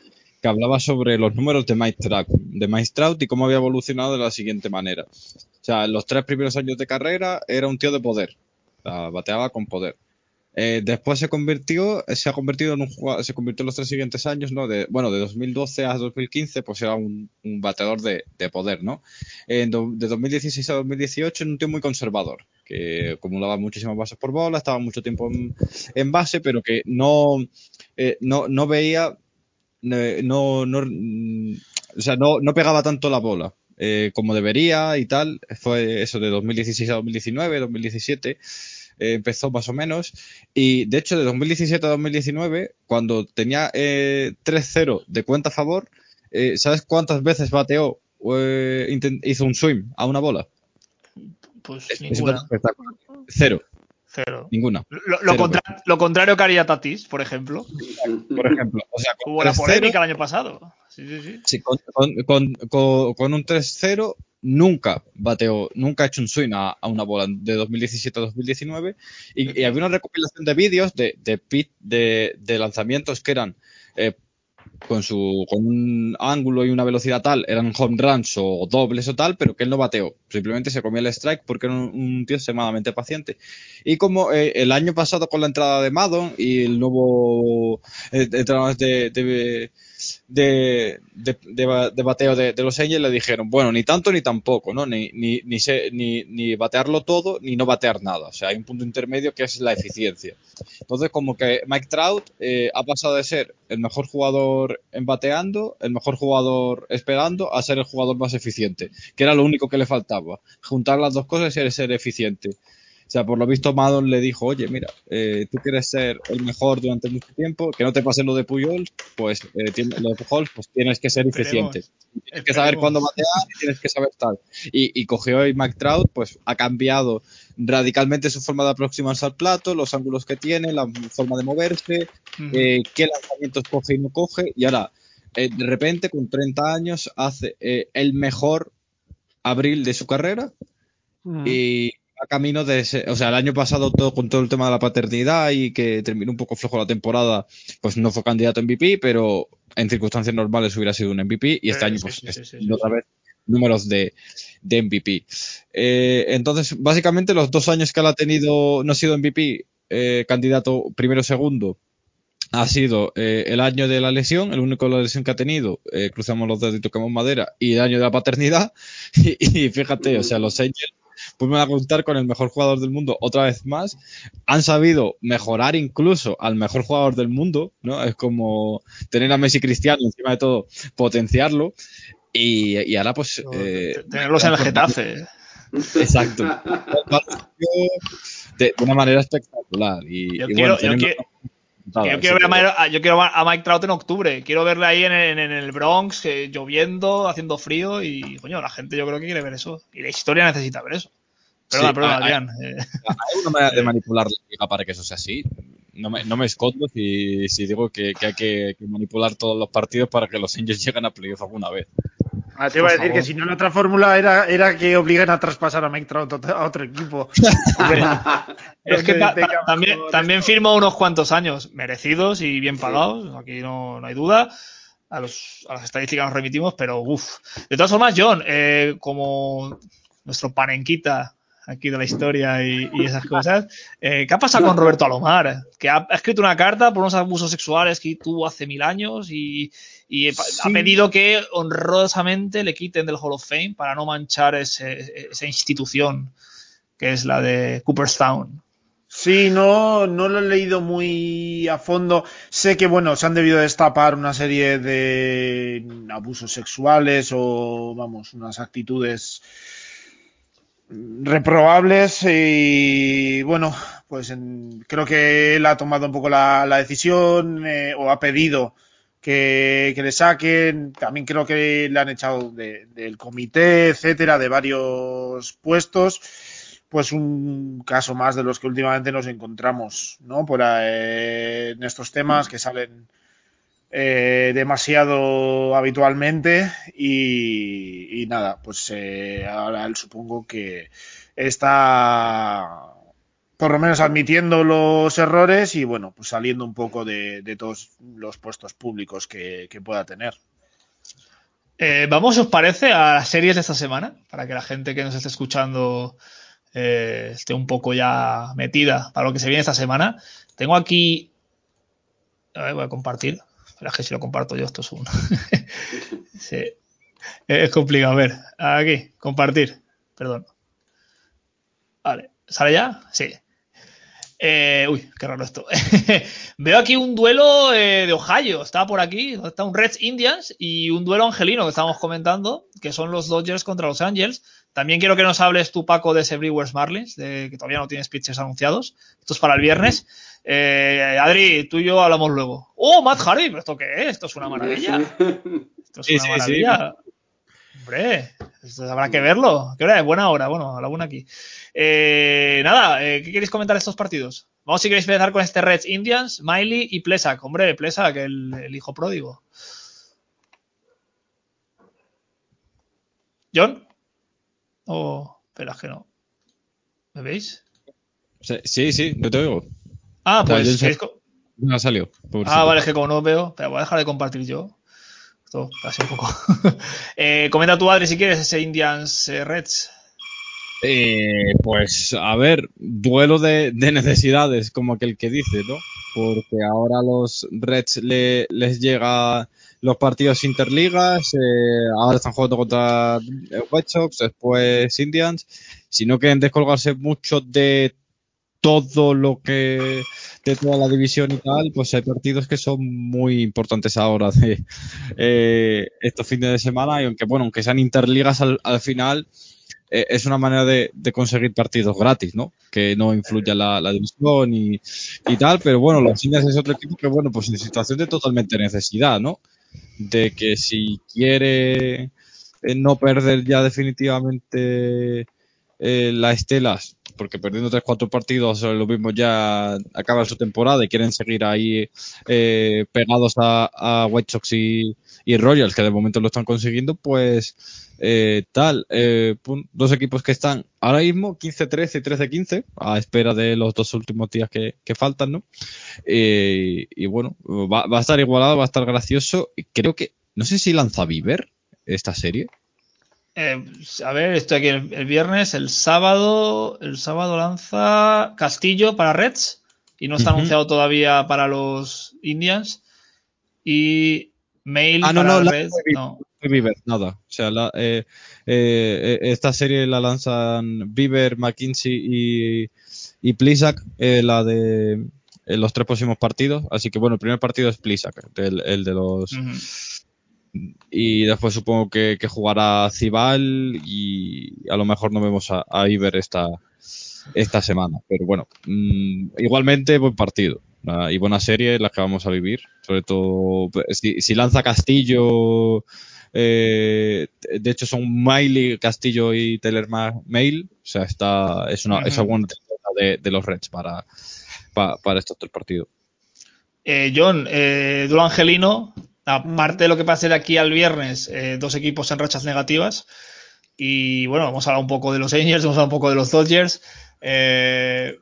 que hablaba sobre los números de Mike de Mike y cómo había evolucionado de la siguiente manera. O sea, en los tres primeros años de carrera era un tío de poder, bateaba con poder. Eh, después se convirtió, se ha convertido en un se convirtió en los tres siguientes años, ¿no? Bueno, de 2012 a 2015, pues era un, bateador de, de poder, ¿no? De 2016 a 2018 en un tío muy conservador, que acumulaba muchísimas bases por bola, estaba mucho tiempo en, base, pero que no, eh, no, no veía, no, no, o sea, no, no pegaba tanto la bola eh, como debería y tal. Fue eso de 2016 a 2019, 2017. eh, empezó más o menos y de hecho de 2017 a 2019 cuando tenía eh, 3-0 de cuenta a favor eh, ¿sabes cuántas veces bateó eh, hizo un swing a una bola? Pues Es- es ninguna. Cero, Cero. ninguna. Lo, lo Cero, contra- lo contrario que haría Tatis, por ejemplo. Por ejemplo, o sea, con Hubo la 3-0, polémica el año pasado. Sí, sí, sí. sí, con, con- con- con- con un 3-0 nunca bateó, nunca ha hecho un swing a, a una bola de 2017 a 2019 y, y había una recopilación de vídeos de, de, pit- de, de lanzamientos que eran eh, con su con un ángulo y una velocidad tal, eran home runs o dobles o tal, pero que él no bateó. Simplemente se comía el strike porque era un, tío extremadamente paciente. Y como eh, el año pasado con la entrada de Madon y el nuevo eh, de, de, de, de, de ba- de bateo de, de los Angels le dijeron, bueno, ni tanto ni tampoco, ¿no? Ni, ni, ni, se- ni, ni batearlo todo ni no batear nada. O sea, hay un punto intermedio que es la eficiencia. Entonces, como que Mike Trout eh, ha pasado de ser el mejor jugador en bateando, el mejor jugador esperando, a ser el jugador más eficiente, que era lo único que le faltaba. Juntar las dos cosas y ser eficiente. O sea, por lo visto Madon le dijo, oye, mira, eh, tú quieres ser el mejor durante mucho tiempo, que no te pase lo de Puyol, pues eh, tiene- lo de Pujol, pues tienes que ser eficiente. Esperemos. Tienes que saber cuándo batear y tienes que saber tal. Y, y cogió y Mike Trout, pues ha cambiado radicalmente su forma de aproximarse al plato, los ángulos que tiene, la forma de moverse, eh, qué lanzamientos coge y no coge, y ahora, eh, de repente, con 30 años, hace eh, el mejor abril de su carrera y a camino de ese, o sea, el año pasado todo con todo el tema de la paternidad y que terminó un poco flojo la temporada, pues no fue candidato a MVP, pero en circunstancias normales hubiera sido un MVP y este Eh, año sí, pues sí, sí, otra vez números de, de MVP. Eh, entonces, básicamente los dos años que él ha tenido, no ha sido MVP, eh, candidato primero o segundo, ha sido eh, el año de la lesión, el único de la lesión que ha tenido, eh, cruzamos los dedos y tocamos madera, y el año de la paternidad. Y, y fíjate, o sea, los Angels vuelven a contar con el mejor jugador del mundo otra vez más. Han sabido mejorar incluso al mejor jugador del mundo, ¿no? Es como tener a Messi Cristiano encima de todo, potenciarlo. Y, y ahora, pues. eh, Tenerlos en el Getafe. Exacto. De, de una manera espectacular. Y, Yo y quiero- bueno, yo teniendo- quiero- Nada, Yo quiero, ver a que- Mike, yo quiero ver a Mike Trout en octubre. Quiero verle ahí en, en- en el Bronx, eh, lloviendo, haciendo frío. Y, coño, la gente yo creo que quiere ver eso. Y la historia necesita ver eso. Perdona, Sí, perdona, hay- Adrián. Hay una manera de manipular la liga para que eso sea así. No me, no me escondo si, si digo que, que hay que, que manipular todos los partidos para que los Angels lleguen a playoff alguna vez. Ah, te iba a decir favor. que si no la otra fórmula era, era que obliguen a traspasar a Mike Trout a otro- equipo. Es que ta- ta- también, también firmó unos cuantos años merecidos y bien pagados. Aquí no, no hay duda. A, los, a las estadísticas nos remitimos, pero uff. De todas formas, John, eh, como nuestro panenquita aquí de la historia y, esas cosas. Eh, ¿Qué ha pasado con Roberto Alomar? Que ha, escrito una carta por unos abusos sexuales que tuvo hace mil años y, ha pedido que honrosamente le quiten del Hall of Fame para no manchar esa institución que es la de Cooperstown. Sí, no, no lo he leído muy a fondo. Sé que, bueno, se han debido destapar una serie de abusos sexuales o, vamos, unas actitudes reprobables y, bueno, pues creo que él ha tomado un poco la, decisión eh, o ha pedido que, le saquen. También creo que le han echado del comité, etcétera, de varios puestos pues un caso más de los que últimamente nos encontramos, ¿no? Por eh, en estos temas que salen eh, demasiado habitualmente y, nada, pues eh, ahora supongo que está por lo menos admitiendo los errores y bueno, pues saliendo un poco de, todos los puestos públicos que, pueda tener. vamos, ¿os parece, a las series de esta semana? Para que la gente que nos esté escuchando eh, esté un poco ya metida para lo que se viene esta semana. Tengo aquí. A ver, voy a compartir. Espera, que si lo comparto yo, esto es un. sí. Es complicado. A ver, aquí, compartir. Perdón. Vale, ¿sale ya? Sí. Eh, uy, qué raro esto. Veo aquí un duelo eh, de Ohio. Está por aquí. Está un Reds Indians y un duelo angelino que estamos comentando, que son los Dodgers contra los Angels. También quiero que nos hables tú, Paco, de ese Brewers Marlins, de que todavía no tienes pitches anunciados. Esto es para el viernes. Eh, Adri, tú y yo hablamos luego. ¡Oh, Matt Hardy! ¿Esto qué es? Esto es una maravilla. Esto es una maravilla. Hombre, habrá que verlo. ¿Qué hora es? Buena hora. Bueno, a la una aquí. Eh, nada, eh, ¿qué queréis comentar de estos partidos? Vamos si queréis empezar con este Reds Indians, Miley y Plesak. Hombre, Plesak, el, el hijo pródigo. ¿John? O, pero es que no. ¿Me veis? Sí, sí, yo te oigo. Ah, pues. No salió. Ah, vale, es que como no veo, pero voy a dejar de compartir yo. Esto así un poco. eh, comenta tú, Adri, si quieres, ese Indians eh, Reds. Eh, pues a ver, duelo de, necesidades, como aquel que dice, ¿no? Porque ahora los Reds le, les llega los partidos interligas, ahora están jugando contra White Sox, después Indians. Si no quieren descolgarse mucho de todo lo que de toda la división y tal, pues hay partidos que son muy importantes ahora de eh, estos fines de semana y aunque bueno, aunque sean interligas al, final eh, es una manera de, conseguir partidos gratis, ¿no? Que no influya la, división y, y, tal, pero bueno, los Indians es otro equipo que bueno, pues en situación de totalmente necesidad, ¿no? de que si quiere eh, no perder ya definitivamente las estelas, porque perdiendo 3-4 partidos eh, lo mismo ya acaba su temporada y quieren seguir ahí pegados a, a, White Sox y, y, Royals, que de momento lo están consiguiendo, pues tal, dos equipos que están ahora mismo 15-13 y 13-15, a espera de los dos últimos días que, que faltan, ¿no? y bueno, va, va, a estar igualado, va a estar gracioso. Creo que, no sé si lanza Viver esta serie. Eh, a ver, estoy aquí el, viernes, el sábado, el sábado lanza Castillo para Reds y no está anunciado todavía para los Indians y Mail ah, para no, Reds. No. Viver, nada. O sea, eh, eh, esta serie la lanzan Viver, McKinsey y, y Plisak, la de en los tres próximos partidos. Así que bueno, el primer partido es Plisak, el, de los. Y después supongo que, jugará Cibal y a lo mejor no vemos a, a Iber esta, esta semana. Pero bueno, mm, igualmente buen partido y buena serie la que vamos a vivir. Sobre todo si, lanza Castillo. Eh, de hecho son Miley, Castillo y Taylor Mail. O sea, está, es una, es buena de, de los Reds para, para estos tres partidos. Eh, John, eh, Duro Angelino, aparte de lo que pase de aquí al viernes, eh, dos equipos en rachas negativas. Y bueno, vamos a hablar un poco de los Angels, vamos a hablar un poco de los Dodgers. Eh,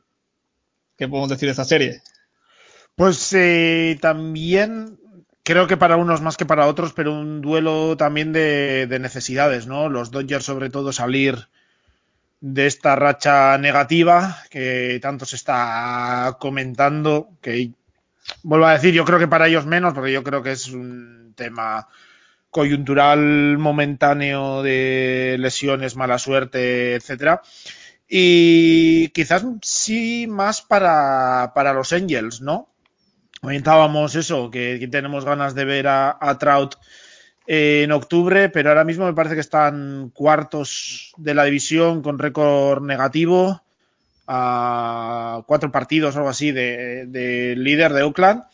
¿Qué podemos decir de esta serie? Pues también creo que para unos más que para otros, pero un duelo también de, de, necesidades, ¿no? Los Dodgers sobre todo salir de esta racha negativa que tanto se está comentando, que vuelvo a decir, yo creo que para ellos menos, porque yo creo que es un tema coyuntural momentáneo de lesiones, mala suerte, etcétera. Y quizás sí más para, para los Angels, ¿no? Comentábamos eso, que, tenemos ganas de ver a, Trout en octubre, pero ahora mismo me parece que están cuartos de la división con récord negativo a cuatro partidos o algo así de, de líder de Oakland.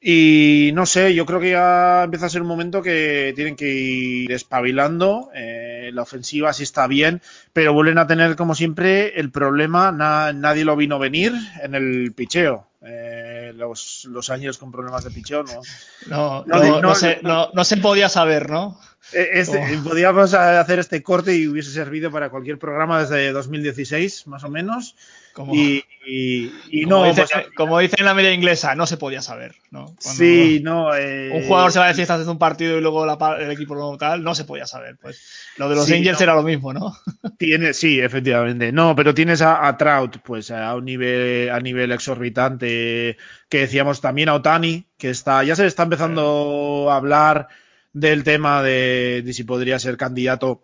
Y no sé, yo creo que ya empieza a ser un momento que tienen que ir espabilando. Eh, la ofensiva sí está bien, pero vuelven a tener, como siempre, el problema, nadie lo vino venir en el picheo. Eh, los, los, años con problemas de picheo, ¿no? No, no, no, se, no, se podía saber, ¿no? Eh, este, Podíamos hacer este corte y hubiese servido para cualquier programa desde 2016, más o menos. Como, y, y, como no, dice, pues, como dice en la media inglesa, no se podía saber, ¿no? Cuando sí, no. Eh, un jugador se va a decir está haciendo un partido y luego la, el equipo no tal, no se podía saber. Pues lo de los Sí, Angels no. era lo mismo, ¿no? Tiene, sí, efectivamente. No, pero tienes a, a Trout, pues a un nivel, a nivel exorbitante, que decíamos también a Otani, que está, ya se está empezando a hablar del tema de, de si podría ser candidato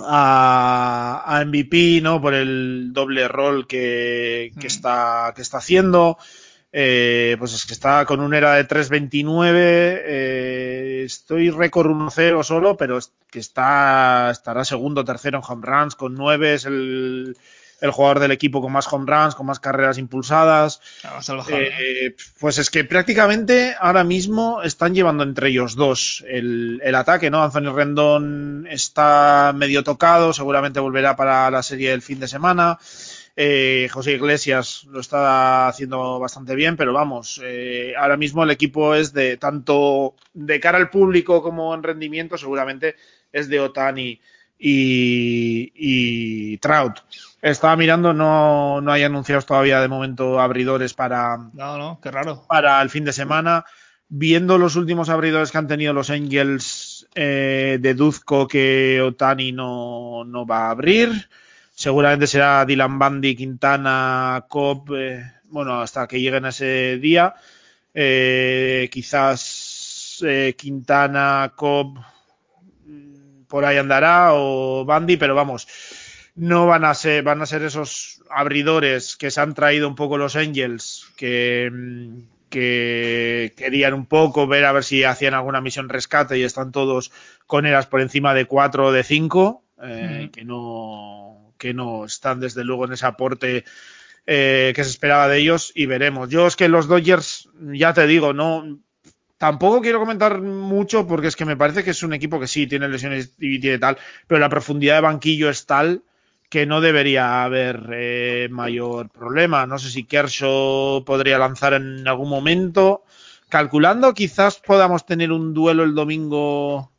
a, a MVP, ¿no? Por el doble rol que, que Mm. está, que está haciendo. Eh, pues es que está con un era de 3.29. eh, estoy récord 1-0 solo, pero es que está, estará segundo, tercero en home runs con 9. Es el, el jugador del equipo con más home runs, con más carreras impulsadas. Eh, pues es que prácticamente ahora mismo están llevando entre ellos dos el, el ataque, ¿no? Anthony Rendón está medio tocado, seguramente volverá para la serie del fin de semana. Eh, José Iglesias lo está haciendo bastante bien, pero vamos, eh, ahora mismo el equipo es de tanto de cara al público como en rendimiento, seguramente es de Otani y, y Trout. Estaba mirando, no, no hay anunciados todavía de momento abridores para, No, no, qué raro. para el fin de semana. Viendo los últimos abridores que han tenido los Angels, eh, deduzco que Otani no, no va a abrir. Seguramente será Dylan Bundy, Quintana, Cobb, eh, bueno, hasta que lleguen a ese día. Eh, quizás eh, Quintana, Cobb, mm, por ahí andará, o Bundy, pero vamos, no van a ser, van a ser esos abridores que se han traído un poco los Angels, que, mm, que querían un poco ver a ver si hacían alguna misión rescate y están todos con eras por encima de 4 o de 5, eh, que no que no están desde luego en ese aporte eh, que se esperaba de ellos y veremos. Yo es que los Dodgers, ya te digo, no tampoco quiero comentar mucho porque es que me parece que es un equipo que sí tiene lesiones y tiene tal, pero la profundidad de banquillo es tal que no debería haber eh, mayor problema. No sé si Kershaw podría lanzar en algún momento. Calculando, quizás podamos tener un duelo el domingo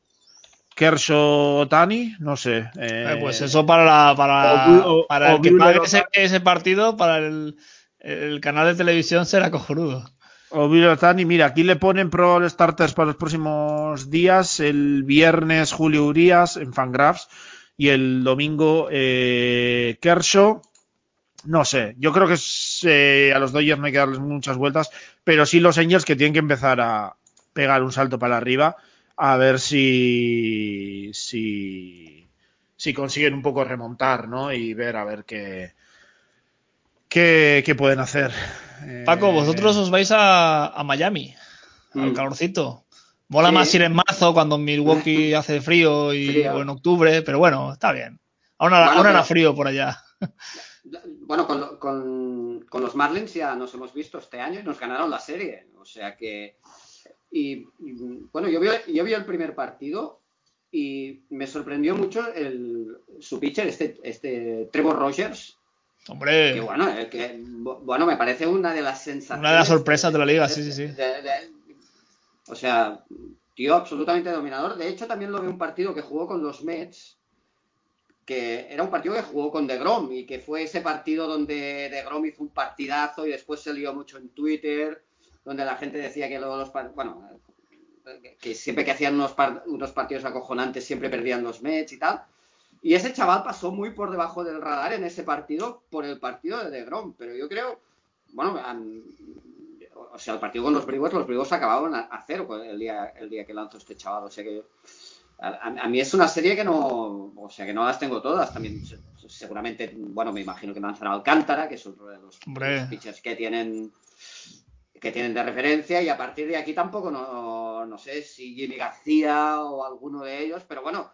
Kershaw-Tani, no sé. eh, Eh, pues eso para, la, para, o- o- para o el que pague ese, partido, para el, el canal de televisión será cojonudo. O Bill Otani, mira, aquí le ponen pro starters para los próximos días. El viernes Julio Urias en Fangraphs y el domingo eh, Kershaw. No sé, yo creo que es, eh, a los Dodgers no hay que darles muchas vueltas, pero sí los Angels que tienen que empezar a pegar un salto para arriba a ver si si, si consiguen un poco remontar, ¿no? Y ver a ver qué qué, qué pueden hacer. Paco, Eh, vosotros os vais a, a Miami, al calorcito. Mola Sí. más ir en marzo cuando en Milwaukee hace frío, y, Frío. o en octubre, pero bueno, está bien. Bueno, hará pero- frío por allá. Bueno, con, con- con los Marlins ya nos hemos visto este año y nos ganaron la serie. O sea que. Y, y, bueno, yo vi, yo vi el primer partido y me sorprendió mucho el, su pitcher, este, este Trevor Rogers. Que Hombre, bueno, eh, que, bu- bueno, me parece una de las sensaciones. Una de las sorpresas de la liga, sí, sí, sí. de- de- o sea, tío absolutamente dominador. De hecho, también lo vi un partido que jugó con los Mets, que era un partido que jugó con DeGrom y que fue ese partido donde DeGrom hizo un partidazo y después se lió mucho en Twitter, donde la gente decía que los bueno, que siempre que hacían unos, unos partidos acojonantes siempre perdían los Mets y tal. Y ese chaval pasó muy por debajo del radar en ese partido por el partido de DeGrom. Pero yo creo, bueno, o sea, el partido con los Brewers, los Brewers acabaron a, cero el día, el día que lanzó este chaval. O sea que a, mí es una serie que no, o sea, que no las tengo todas. También seguramente, bueno, me imagino que lanzará Alcántara, que es otro de los, pitchers que tienen que tienen de referencia y a partir de aquí tampoco no, no sé si Jimmy García o alguno de ellos, pero bueno,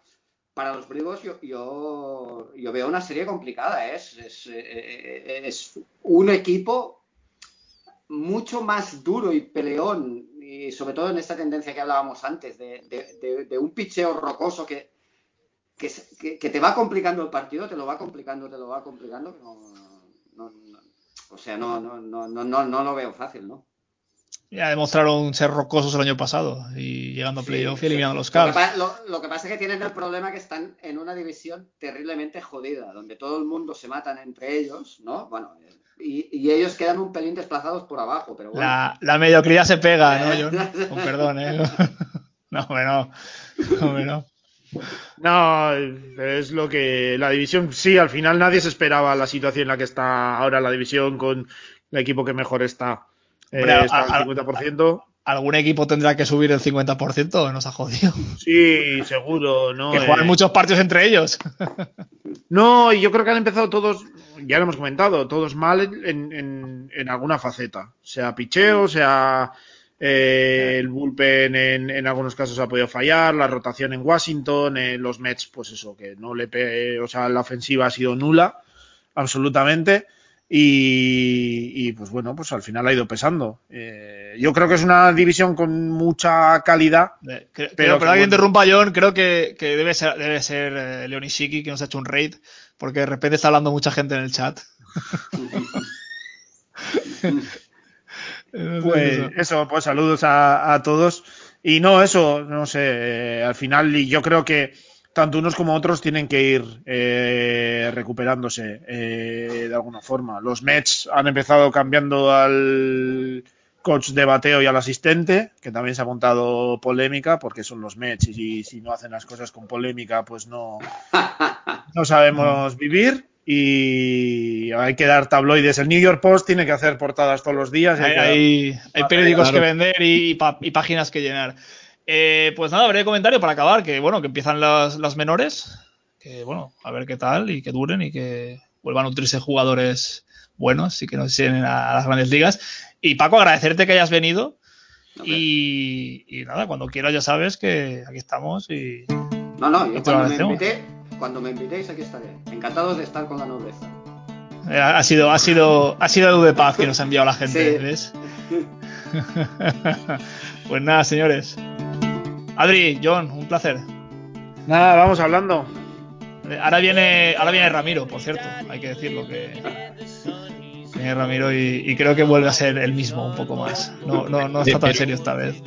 para los Brewers yo, yo, veo una serie complicada. ¿eh? Es, es, eh, es, un equipo mucho más duro y peleón, y sobre todo en esta tendencia que hablábamos antes, de, de, un picheo rocoso que, que, te va complicando el partido, te lo va complicando, te lo va complicando. o sea, no, no, no, no, no lo veo fácil, ¿no? Ya demostraron ser rocosos el año pasado y llegando a playoff y eliminando los Cavs. Lo, que pasa es que tienen el problema que están en una división terriblemente jodida, donde todo el mundo se matan entre ellos, ¿no? Bueno, y, ellos quedan un pelín desplazados por abajo, pero bueno. La, la mediocridad se pega, ¿no, John? Con perdón, ¿eh? No, no, no. No, es lo que la división, sí, al final nadie se esperaba la situación en la que está ahora la división con el equipo que mejor está. Eh, está al 50%. ¿Algún equipo tendrá que subir el 50% o nos ha jodido? Sí, seguro, ¿no? Que juegan eh, muchos partidos entre ellos. no, y yo creo que han empezado todos, ya lo hemos comentado, todos mal en, en, alguna faceta. Sea picheo, sea eh, el bullpen en, en, algunos casos ha podido fallar, la rotación en Washington, los Mets, pues eso, que no le... o sea, la ofensiva ha sido nula, absolutamente. Y, pues bueno, pues al final ha ido pesando. Eh, yo creo que es una división con mucha calidad. pero, pero, alguien interrumpa John, creo que, debe ser, debe ser eh, Leonishiki que nos ha hecho un raid, porque de repente está hablando mucha gente en el chat. pues eso, pues saludos a, a, todos. Y no, eso, no sé, eh, al final yo creo que tanto unos como otros tienen que ir eh, recuperándose eh, de alguna forma. Los Mets han empezado cambiando al coach de bateo y al asistente, que también se ha montado polémica porque son los Mets y si, no hacen las cosas con polémica, pues no, no sabemos vivir. Y hay que dar tabloides. El New York Post tiene que hacer portadas todos los días. Hay, hay, periódicos que vender y, y páginas que llenar. Eh, pues nada, breve comentario para acabar, que bueno, que empiezan las, las, menores, que bueno, a ver qué tal y que duren y que vuelvan a nutrirse jugadores buenos y que nos lleguen a, las grandes ligas. Y Paco, agradecerte que hayas venido. Y, nada, cuando quieras ya sabes que aquí estamos y... No, no, yo cuando me, invité, cuando me invitéis aquí estaré. Encantado de estar con la nobleza. Eh, ha sido, ha sido, ha sido de paz que nos ha enviado la gente, ¿ves? pues nada, señores. Adri, John, un placer. Nada, vamos hablando. Eh, ahora viene, ahora viene Ramiro, por cierto, hay que decirlo que viene Ramiro y, creo que vuelve a ser el mismo un poco más. No, no, no está tan serio esta vez.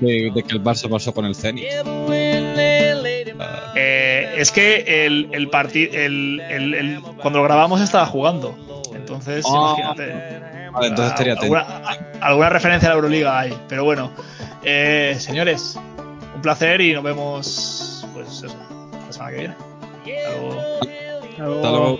De, que el Barça pasó con el Zenit. Eh, es que el, el partido, el, el, cuando lo grabamos estaba jugando. Entonces, ah. imagínate. entonces estaría alguna, alguna referencia a la Euroliga hay, pero bueno. Eh, señores, un placer y nos vemos pues eso, la semana que viene. Hasta luego.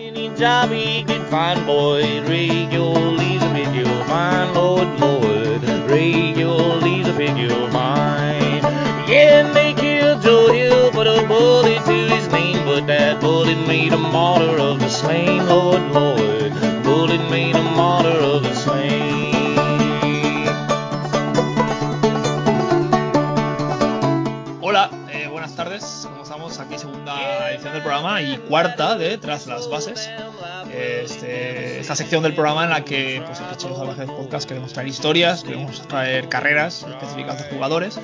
Yeah, they killed Joe Hill, put a bullet to his name, but that bullet made a martyr of the slain, Lord, Lord. Bullet made a martyr of the slain. Aquí segunda edición del programa y cuarta de Tras las Bases. Este, esta sección del programa en la que, pues, en de Podcast queremos traer historias, queremos traer carreras específicas de jugadores,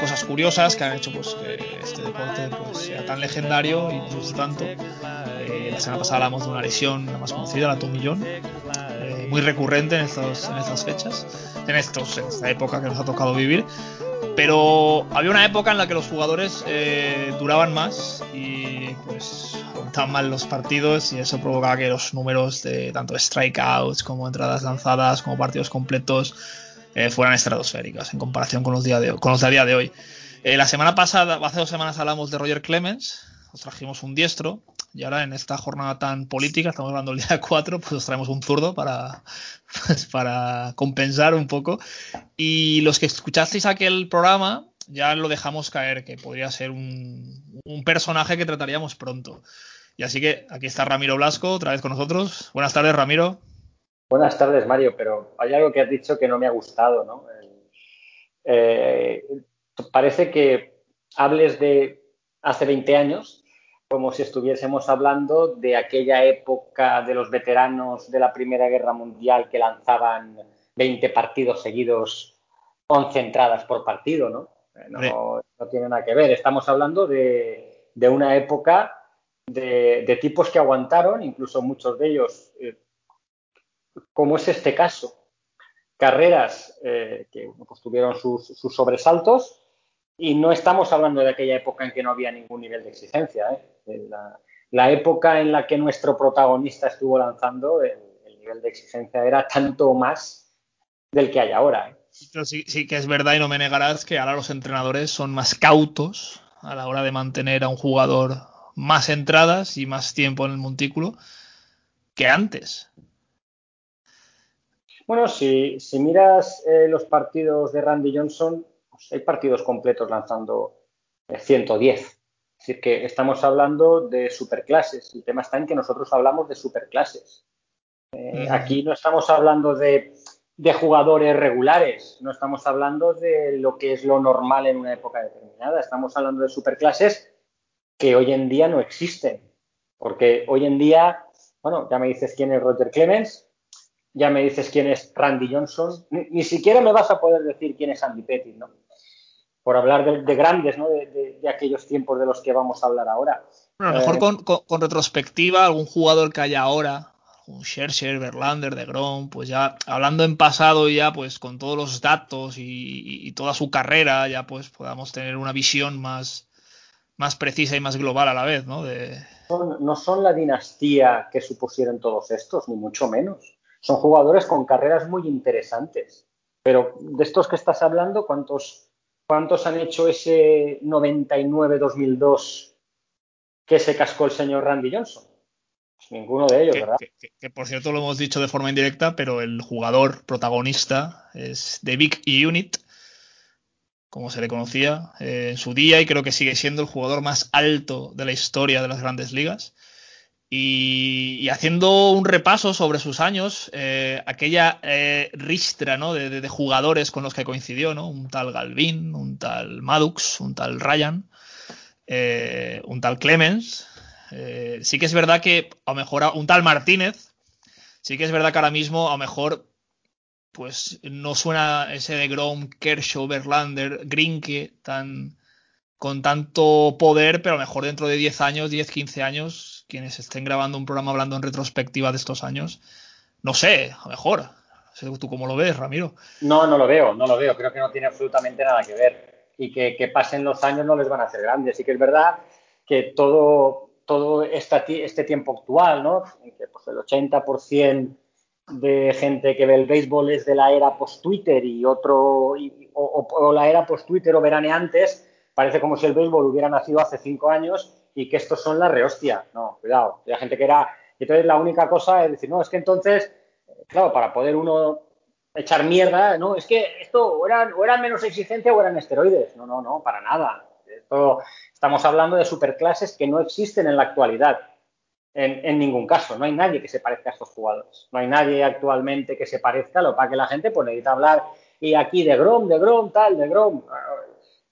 cosas curiosas que han hecho pues, que este deporte pues, sea tan legendario y guste tanto. Eh, la semana pasada hablamos de una lesión la más conocida, la Tomillón, eh, muy recurrente en, estos, en estas fechas, en, estos, en esta época que nos ha tocado vivir. Pero había una época en la que los jugadores eh, duraban más y pues contaban mal los partidos y eso provocaba que los números de tanto strikeouts como entradas lanzadas como partidos completos eh, fueran estratosféricas en comparación con los, día de, con los de a día de hoy. Eh, la semana pasada, hace dos semanas hablamos de Roger Clemens, os trajimos un diestro y ahora en esta jornada tan política, estamos hablando del día 4, pues os traemos un zurdo para, para compensar un poco. Y los que escuchasteis aquel programa, ya lo dejamos caer, que podría ser un, un personaje que trataríamos pronto. Y así que aquí está Ramiro Blasco, otra vez con nosotros. Buenas tardes, Ramiro. Buenas tardes, Mario, pero hay algo que has dicho que no me ha gustado, ¿no? Eh, parece que hables de hace 20 años como si estuviésemos hablando de aquella época de los veteranos de la Primera Guerra Mundial que lanzaban 20 partidos seguidos, 11 entradas por partido, ¿no? No, no tiene nada que ver. Estamos hablando de, de una época de, de, tipos que aguantaron, incluso muchos de ellos, eh, como es este caso, carreras eh, que pues, tuvieron sus, sus, sobresaltos y no estamos hablando de aquella época en que no había ningún nivel de exigencia. ¿eh? La, la, época en la que nuestro protagonista estuvo lanzando, el, el, nivel de exigencia era tanto más del que hay ahora. ¿eh? Sí, sí, que es verdad y no me negarás que ahora los entrenadores son más cautos a la hora de mantener a un jugador más entradas y más tiempo en el montículo que antes. Bueno, si, si miras eh, los partidos de Randy Johnson, hay partidos completos lanzando 110. Es decir, que estamos hablando de superclases. El tema está en que nosotros hablamos de superclases. Eh. Aquí no estamos hablando de, de, jugadores regulares, no estamos hablando de lo que es lo normal en una época determinada. Estamos hablando de superclases que hoy en día no existen. Porque hoy en día, bueno, ya me dices quién es Roger Clemens, ya me dices quién es Randy Johnson, ni, ni, siquiera me vas a poder decir quién es Andy Pettit, ¿no? Por hablar de, de grandes, ¿no? De, de, de, aquellos tiempos de los que vamos a hablar ahora. Bueno, a lo mejor eh, con, con, con, retrospectiva, algún jugador que haya ahora, un Scherzer, Verlander, de Grom, pues ya hablando en pasado ya, pues con todos los datos y, y, toda su carrera, ya pues podamos tener una visión más, más precisa y más global a la vez, ¿no? De... Son, no son la dinastía que supusieron todos estos, ni mucho menos son jugadores con carreras muy interesantes. Pero de estos que estás hablando, ¿cuántos, cuántos han hecho ese 99-2002 que se cascó el señor Randy Johnson? Pues ninguno de ellos, que, ¿verdad? Que, que, que, por cierto lo hemos dicho de forma indirecta, pero el jugador protagonista es The Big Unit, como se le conocía eh, en su día, y creo que sigue siendo el jugador más alto de la historia de las grandes ligas. Y, y, haciendo un repaso sobre sus años, eh, aquella eh, ristra ¿no? de, de, jugadores con los que coincidió, ¿no? un tal Galvin, un tal Maddox, un tal Ryan, eh, un tal Clemens. Sí que es verdad que a lo mejor un tal Martínez, sí que es verdad que ahora mismo a lo mejor pues no suena ese de Grom, Kershaw, Verlander, Grinke tan, con tanto poder, pero a lo mejor dentro de 10 años, 10, 15 años, quienes estén grabando un programa hablando en retrospectiva de estos años, no sé, a lo mejor. Tú cómo lo ves, Ramiro. No, no lo veo, no lo veo. Creo que no tiene absolutamente nada que ver. Y que, que pasen los años no les van a hacer grandes. Y que es verdad que todo, todo esta, este tiempo actual, ¿no? En que pues, el 80% de gente que ve el béisbol es de la era post-Twitter y otro, y, o, o, la era post-Twitter o veraneantes, parece como si el béisbol hubiera nacido hace cinco años y que estos son la rehostia. No, cuidado. Había gente que era. Entonces la única cosa es decir, no, es que entonces, claro, para poder uno echar mierda, no, es que esto o eran, eran menos exigencia o eran esteroides. No, no, no, para nada. Esto, estamos hablando de superclases que no existen en la actualidad. En, en, ningún caso, no hay nadie que se parezca a estos jugadores. No hay nadie actualmente que se parezca, lo para que la gente pues necesita hablar y aquí de Grom, de Grom, tal, de Grom.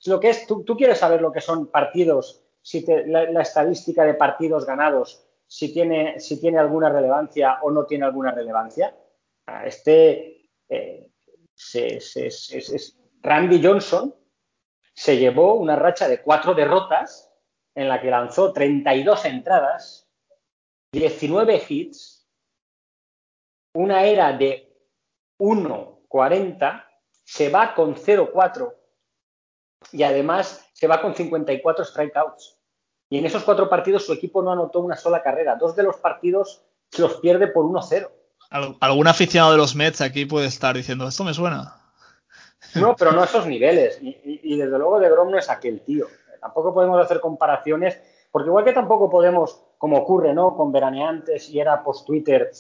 Lo que es, tú, tú quieres saber lo que son partidos si la, estadística de partidos ganados, si tiene, si tiene alguna relevancia o no tiene alguna relevancia. Este eh, Randy Johnson se llevó una racha de cuatro derrotas en la que lanzó 32 entradas, 19 hits, una era de 1.40, se va con 0.4 y además se va con 54 strikeouts. Y en esos cuatro partidos su equipo no anotó una sola carrera. Dos de los partidos se los pierde por 1-0. ¿Algún aficionado de los Mets aquí puede estar diciendo, esto me suena? No, pero no a esos niveles. Y, y, y desde luego de Grom no es aquel tío. Tampoco podemos hacer comparaciones Porque igual que tampoco podemos, como ocurre, ¿no? Con veraneantes y era post-Twitter,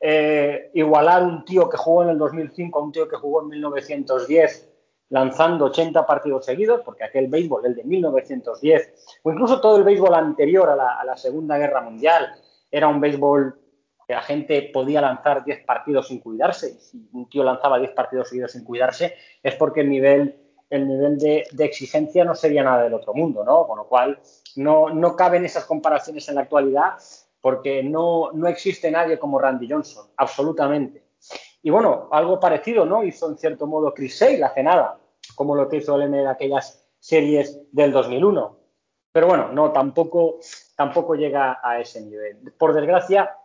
eh, igualar un tío que jugó en el 2005 a un tío que jugó en 1910 lanzando 80 partidos seguidos, porque aquel béisbol, el de 1910, o incluso todo el béisbol anterior a la, Segunda Guerra Mundial, era un béisbol que la gente podía lanzar 10 partidos sin cuidarse. Y si un tío lanzaba 10 partidos seguidos sin cuidarse, es porque el nivel, el nivel de, de, exigencia no sería nada del otro mundo, ¿no? Con lo cual, no, no caben esas comparaciones en la actualidad porque no, no existe nadie como Randy Johnson, absolutamente. Y bueno, algo parecido, ¿no? Hizo en cierto modo Chris Sale hace nada, como lo que hizo él en aquellas series del 2001. Pero bueno, no, tampoco, tampoco llega a ese nivel. Por desgracia,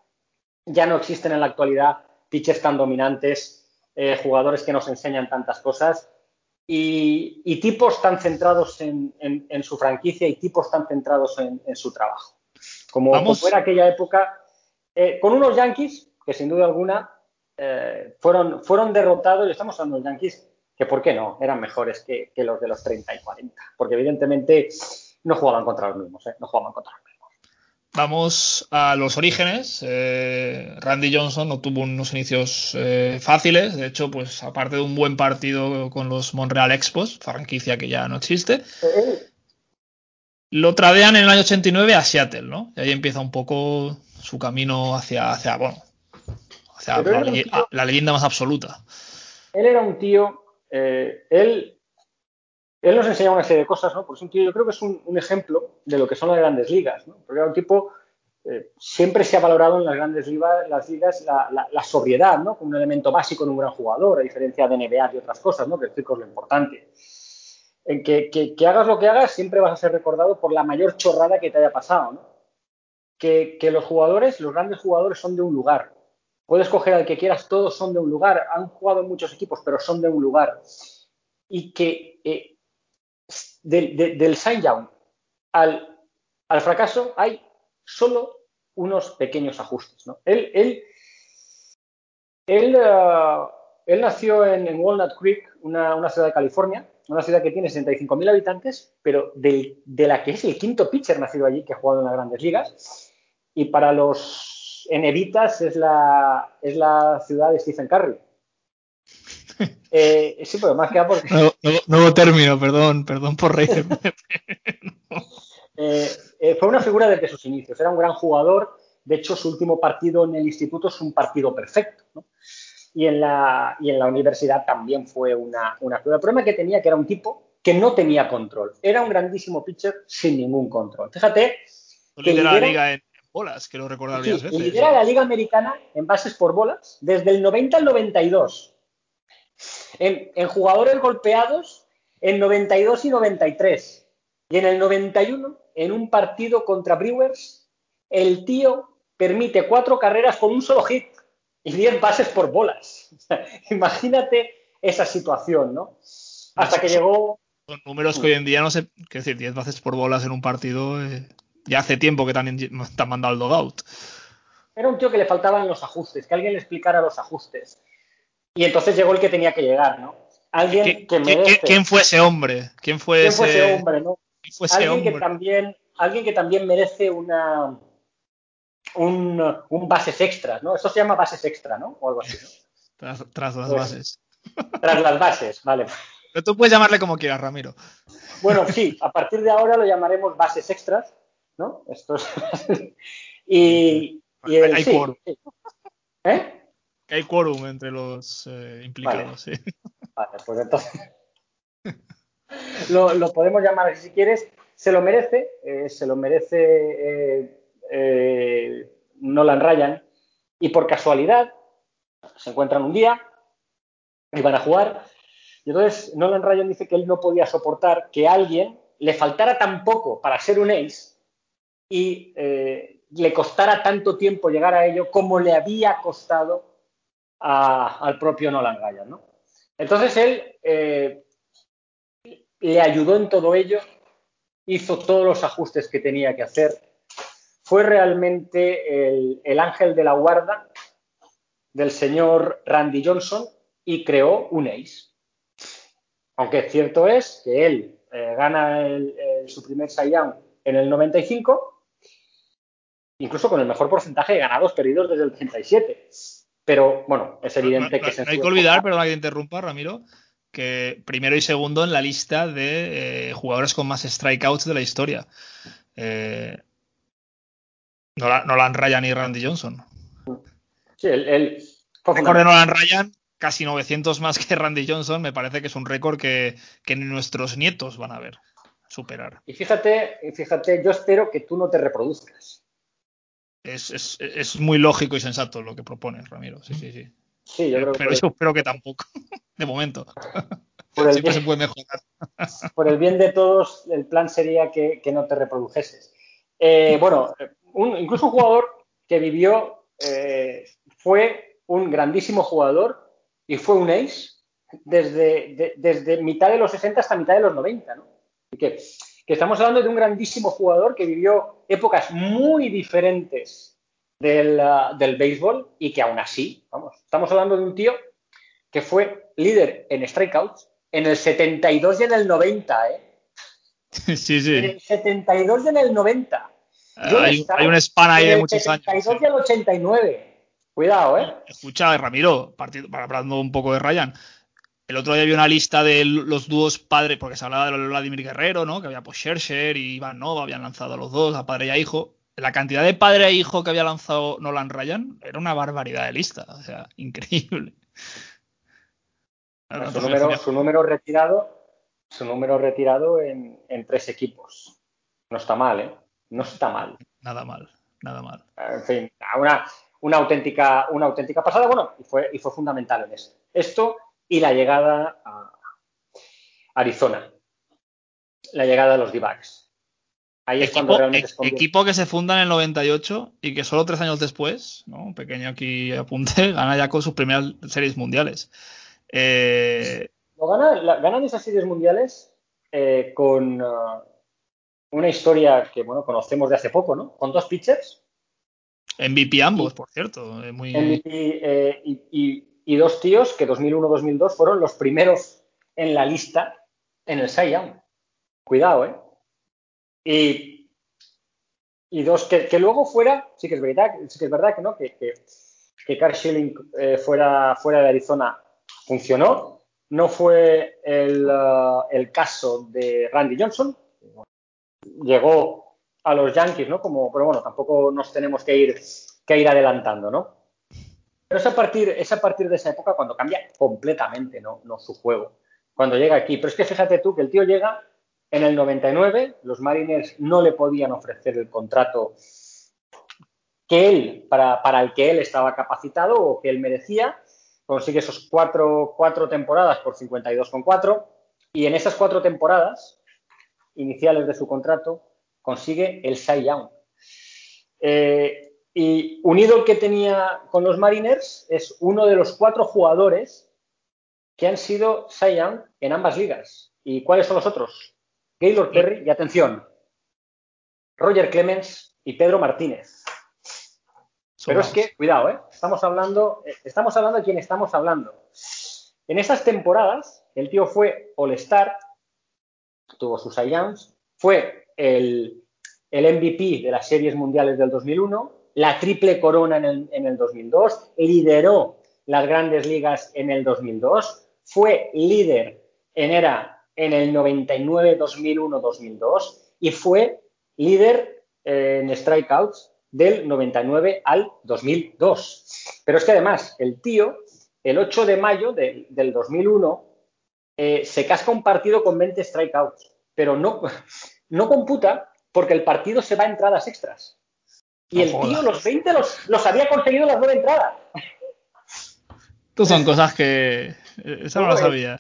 ya no existen en la actualidad pitchers tan dominantes, eh, jugadores que nos enseñan tantas cosas y, y tipos tan centrados en, en, en, su franquicia y tipos tan centrados en, en su trabajo. Como, como, era aquella época, eh, con unos Yankees que sin duda alguna eh, fueron, fueron derrotados, y estamos hablando de Yankees, que por qué no, eran mejores que, que, los de los 30 y 40, porque evidentemente no jugaban contra los mismos, ¿eh? no jugaban contra los mismos. Vamos a los orígenes. Eh, Randy Johnson no tuvo unos inicios fáciles. De hecho, pues aparte de un buen partido con los Montreal Expos, franquicia que ya no existe, lo tradean en el año 89 a Seattle, ¿no? Y ahí empieza un poco su camino hacia, hacia bueno, la, le tío, la, leyenda más absoluta. Él era un tío, eh, él, él nos enseña una serie de cosas, ¿no? Pues un tío, yo creo que es un, un ejemplo de lo que son las grandes ligas, ¿no? Porque era un tipo, eh, siempre se ha valorado en las grandes ligas, las ligas la, la, la, sobriedad, ¿no? Como un elemento básico en un gran jugador, a diferencia de NBA y otras cosas, ¿no? Que el circo es lo importante. En que, que, que, hagas lo que hagas, siempre vas a ser recordado por la mayor chorrada que te haya pasado, ¿no? Que, que los jugadores, los grandes jugadores son de un lugar. Puedes coger al que quieras, todos son de un lugar. Han jugado muchos equipos, pero son de un lugar. Y que eh, de, de, del sign down al, al, fracaso hay solo unos pequeños ajustes. Él, él, él, él nació en, Walnut Creek, una, una, ciudad de California, una ciudad que tiene 65.000 habitantes, pero de, de, la que es el quinto pitcher nacido allí que ha jugado en las grandes ligas. Y para los enevitas es la, es la ciudad de Stephen Curry. Eh, sí, pero más que nada porque... Nuevo, nuevo, nuevo, término, perdón, perdón por reírme. no. eh, eh, fue una figura desde sus inicios, era un gran jugador, de hecho su último partido en el instituto es un partido perfecto, ¿no? y, en la, y en la universidad también fue una, una figura. El problema que tenía que era un tipo que no tenía control, era un grandísimo pitcher sin ningún control. Fíjate... Que lidera la liga en bolas, que lo recordar varias sí, veces. Lidera la liga americana en bases por bolas desde el 90 al 92 en, en, jugadores golpeados en 92 y 93. Y en el 91, en un partido contra Brewers, el tío permite cuatro carreras con un solo hit y 10 bases por bolas. Imagínate esa situación, ¿no? Hasta que llegó. Son números que hoy en día no sé. Qué decir, 10 bases por bolas en un partido. Eh, ya hace tiempo que también te han mandado el dogout. Era un tío que le faltaban los ajustes, que alguien le explicara los ajustes. Y entonces llegó el que tenía que llegar, ¿no? Alguien ¿Qué, que merece. ¿Quién fue ese hombre? ¿Quién fue, ¿Quién ese... hombre, no? ¿Quién fue ese alguien hombre? que también, alguien que también merece una un, un, bases extras, ¿no? Eso se llama bases extra, ¿no? O algo así, ¿no? Tras, tras las Pues, bases. Tras las bases, vale. Pero tú puedes llamarle como quieras, Ramiro. Bueno, sí, a partir de ahora lo llamaremos bases extras, ¿no? Esto es... y, y el, hay sí, quórum. ¿Eh? Que hay quórum entre los eh, implicados, Vale. sí. Vale, pues entonces lo, lo, podemos llamar así si quieres. Se lo merece, eh, se lo merece eh, Nolan Ryan y por casualidad se encuentran un día y van a jugar y entonces Nolan Ryan dice que él no podía soportar que a alguien le faltara tan poco para ser un ace y eh, le costara tanto tiempo llegar a ello como le había costado al propio Nolan Ryan, ¿no? Entonces él eh, le ayudó en todo ello, hizo todos los ajustes que tenía que hacer, fue realmente el, el ángel de la guarda del señor Randy Johnson y creó un ace. Aunque cierto es que él eh, gana su primer Young en el 95, incluso con el mejor porcentaje de ganados perdidos desde el 37. Pero bueno, es evidente No, que se no hay que olvidar, perdona que te interrumpa, Ramiro, que primero y segundo en la lista de eh, jugadores con más strikeouts de la historia. Eh, Nolan, Nolan Ryan y Randy Johnson. Sí, él, él récord de. Nolan Ryan, casi 900 más que Randy Johnson, me parece que es un récord que, que ni nuestros nietos van a ver superar. Y fíjate, fíjate, yo espero que tú no te reproduzcas. Es, es- es muy lógico y sensato lo que propones, Ramiro. Sí, sí, sí. Sí, yo creo que Pero yo espero que tampoco, de momento. por el, Siempre se bien, puede mejorar. por el bien de todos, el plan sería que, que no te reprodujeses. Eh, bueno, un- incluso un jugador que vivió, eh, fue un grandísimo jugador y fue un ace desde, de- desde mitad de los 60 hasta mitad de los 90, ¿no? Así que, que estamos hablando de un grandísimo jugador que vivió épocas muy diferentes del, ah, del béisbol y que aún así, vamos, estamos hablando de un tío que fue líder en strikeouts en el 72 y en el 90, ¿eh? Sí, En sí. el 72 y en el 90. Yo he Hay, hay un span ahí en de muchos años. 72 sí. y el 89. Cuidado, ¿eh? Escucha, Ramiro, partido- hablando un poco de Ryan. El otro día había una lista de los dúos padres, porque se hablaba de Vladimir Guerrero, ¿no? Que había pues Scherzer y Iván Nova, habían lanzado a los dos, a padre y a hijo. La cantidad de padre e hijo que había lanzado Nolan Ryan era una barbaridad de lista, o sea, increíble. Su número, su número retirado, su número retirado en, en tres equipos. No está mal, ¿eh? No está mal. Nada mal, nada mal. En fin, una, una auténtica, una auténtica pasada, bueno, y fue, y fue fundamental en esto. Esto y la llegada a Arizona. La llegada de los D-backs. Ahí es cuando Equipo, realmente e- se equipo que se funda en el 98 y que solo tres años después, ¿no? Un pequeño aquí apunte, gana ya con sus primeras series mundiales. Eh, Lo gana- la- ganan esas series mundiales eh, con ah, una historia que bueno conocemos de hace poco, ¿no? Con dos pitchers, MVP ambos, por cierto. eh, muy, MVP eh, y, y- y dos tíos que 2001-2002 fueron los primeros en la lista en el Cy. Cuidado, ¿eh? Y, dos que, luego fuera, sí que es verdad, sí que es verdad que no, que, que, que Carl Schilling eh, fuera, fuera de Arizona funcionó. No fue el, ah, el caso de Randy Johnson. Llegó a los Yankees, ¿no? Como, pero bueno, tampoco nos tenemos que ir, que ir adelantando, ¿no? Pero es a partir, de esa época cuando cambia completamente no su juego. Cuando llega aquí. Pero es que fíjate tú que el tío llega en el 99, los Mariners no le podían ofrecer el contrato que él, para, para el que él estaba capacitado o que él merecía. Consigue esos cuatro, cuatro temporadas por 52,4 y en esas cuatro temporadas iniciales de su contrato consigue el Cy Young. Eh, y unido el que tenía con los Mariners, es uno de los cuatro jugadores que han sido Cy en ambas ligas. ¿Y cuáles son los otros? Gaylord Perry y atención, Roger Clemens y Pedro Martínez. Pero es que, cuidado, ¿eh? estamos, hablando, estamos hablando de quién estamos hablando. En esas temporadas, el tío fue All-Star, tuvo sus Cy fue el, el MVP de las series mundiales del 2001, la triple corona en el, en el 2002, lideró las grandes ligas en el 2002, fue líder en era en el 99, 2001, 2002 y fue líder eh, en strikeouts del 99 al 2002. Pero es que además el tío, el 8 de mayo de, del 2001, eh, se casca un partido con 20 strikeouts, pero no, no computa porque el partido se va a entradas extras. Y No el tío los 20 los, los había conseguido las nueve entradas. Estas son cosas que. eh, Esa no la No, eh. sabía.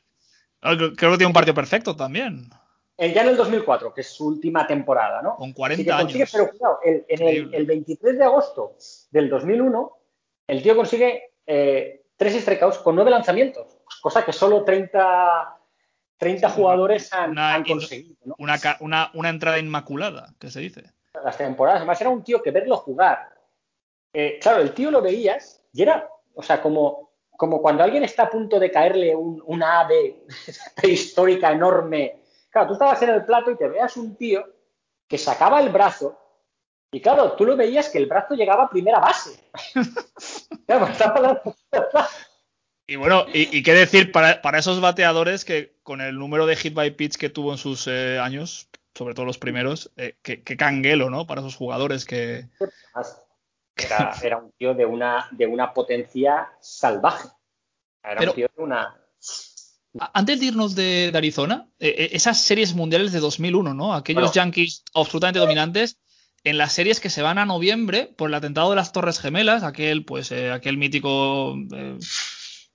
Ah, Creo que tiene un partido perfecto también. El, ya en el 2004, que es su última temporada, ¿no? Con Así 40 que consigue, años. pero cuidado, el- en el, Increíble. el 23 de agosto del 2001, el tío consigue eh, tres strikeouts con nueve lanzamientos, cosa que solo 30, 30 Sí, jugadores han, una- han conseguido, ¿no? Una, una, una entrada inmaculada, que se dice. Las temporadas. Además, era un tío que verlo jugar. eh, claro, el tío lo veías y era, o sea, como, como cuando alguien está a punto de caerle un- una ave prehistórica enorme. Claro, tú estabas en el plato y te veas un tío que sacaba el brazo y claro, tú lo veías que el brazo llegaba a primera base. hablando- Y bueno, y, y qué decir para, para esos bateadores que con el número de hit by pitch que tuvo en sus eh, años, sobre todo los primeros, eh, que, que canguelo, ¿no? Para esos jugadores que... Era, era un tío de una, de una potencia salvaje. Era Pero- un tío de una. Antes de irnos de, de Arizona, eh, eh, esas series mundiales de 2001, ¿no? Aquellos Bueno. Yankees absolutamente dominantes, en las series que se van a noviembre por el atentado de las Torres Gemelas, aquel, pues, eh, aquel mítico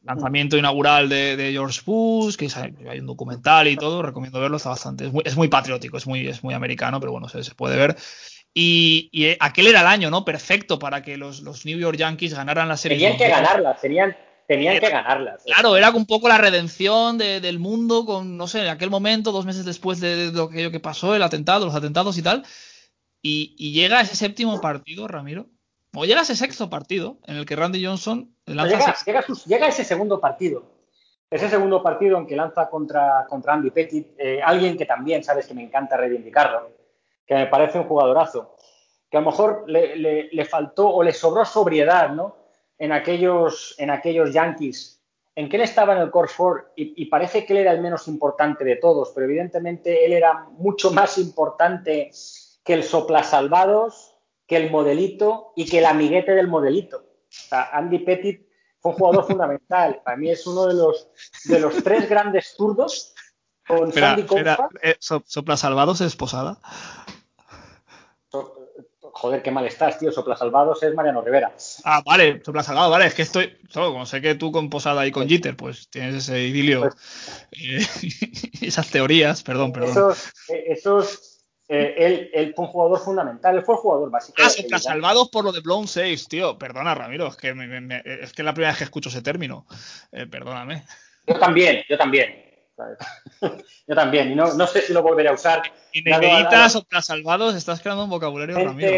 lanzamiento inaugural de, de George Bush, que hay un documental y todo, recomiendo verlo, está bastante, es muy, es muy patriótico, es muy, es muy americano, pero bueno, se, se puede ver. Y, y, eh, aquel era el año, ¿no? Perfecto para que los, los New York Yankees ganaran la serie. Tenían que ganarlas, tenían, tenían que ganarlas. Claro, era un poco la redención de- del mundo con, no sé, en aquel momento, dos meses después de, de lo que, que pasó, el atentado, los atentados y tal. Y, y llega ese séptimo partido, Ramiro. O llega ese sexto partido en el que Randy Johnson lanza llega, seis- llega, sus- llega ese segundo partido. Ese segundo partido en que lanza contra, contra Andy Pettit, eh, alguien que también sabes que me encanta reivindicarlo, que me parece un jugadorazo, que a lo mejor le, le- le faltó o le sobró sobriedad ¿no? en, aquellos, en aquellos Yankees, en que él estaba en el Core 4 y, y parece que él era el menos importante de todos, pero evidentemente él era mucho más importante que el soplasalvados, que el modelito y que el amiguete del modelito. O sea, Andy Pettit fue un jugador fundamental. Para mí es uno de los, de los tres grandes zurdos con Espera, Sandy espera, eh, so- ¿Sopla Salvados es posada? So- Joder, qué mal estás, tío. Soplasalvados es Mariano Rivera. Ah, vale, Sopla Salvados, vale, es que estoy. solo como sé que tú con posada y con Jeter, pues tienes ese idilio, eh, esas teorías, perdón, perdón. Esos, eh, esos eh, él, él fue un jugador fundamental. Él fue el jugador básico. Ah, de salvados por lo de blown saves, tío. Perdona, Ramiro, es que, me- me- me- es que es la primera vez que escucho ese término. Eh, perdóname. Yo también, yo también. yo también. Y no, no sé si lo volveré a usar. Y neveritas, sopla salvados, estás creando un vocabulario, Tu Ramiro.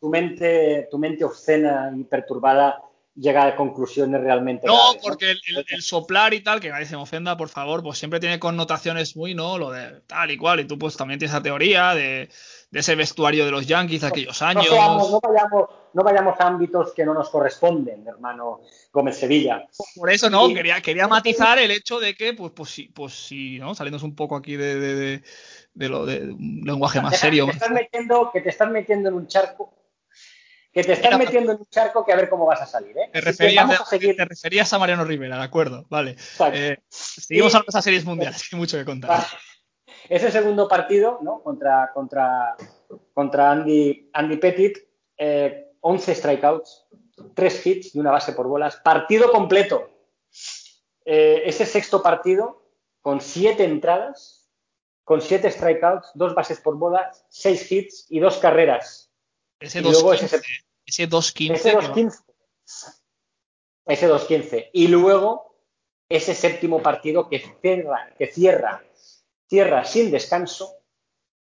tu, mente, tu mente obscena y perturbada llega a conclusiones realmente No, graves, porque el, el- el soplar y tal, que nadie se me ofenda, por favor, pues siempre tiene connotaciones muy, ¿no? Lo de tal y cual, y tú pues también tienes esa teoría de, de ese vestuario de los Yankees de aquellos No, años. seamos- no vayamos, no vayamos a ámbitos que no nos corresponden, hermano Gómez Sevilla. Por eso no, Y- quería, quería matizar el hecho de que, pues, pues sí, pues sí, ¿no? Saliéndonos un poco aquí de, de, de- de lo de un lenguaje más serio. Te estás metiendo, que te estás metiendo en un charco. Que te estás metiendo en un charco que a ver cómo vas a salir, ¿eh? Te referías, vamos a seguir. te referías a Mariano Rivera, de acuerdo, vale. Eh, seguimos Y- de esas series mundiales, hay mucho que contar. Vale. Ese segundo partido, ¿no? Contra, contra, contra Andy, Andy Pettit, eh, 11 strikeouts, 3 hits y una base por bolas, partido completo. Eh, ese sexto partido, con 7 entradas, con 7 strikeouts, 2 bases por bolas, 6 hits y 2 carreras. Ese y luego 2-15, ese- ese 2-15 Ese que- 2-15. Ese 2-15. Y luego ese séptimo partido que cierra, que cierra, cierra sin descanso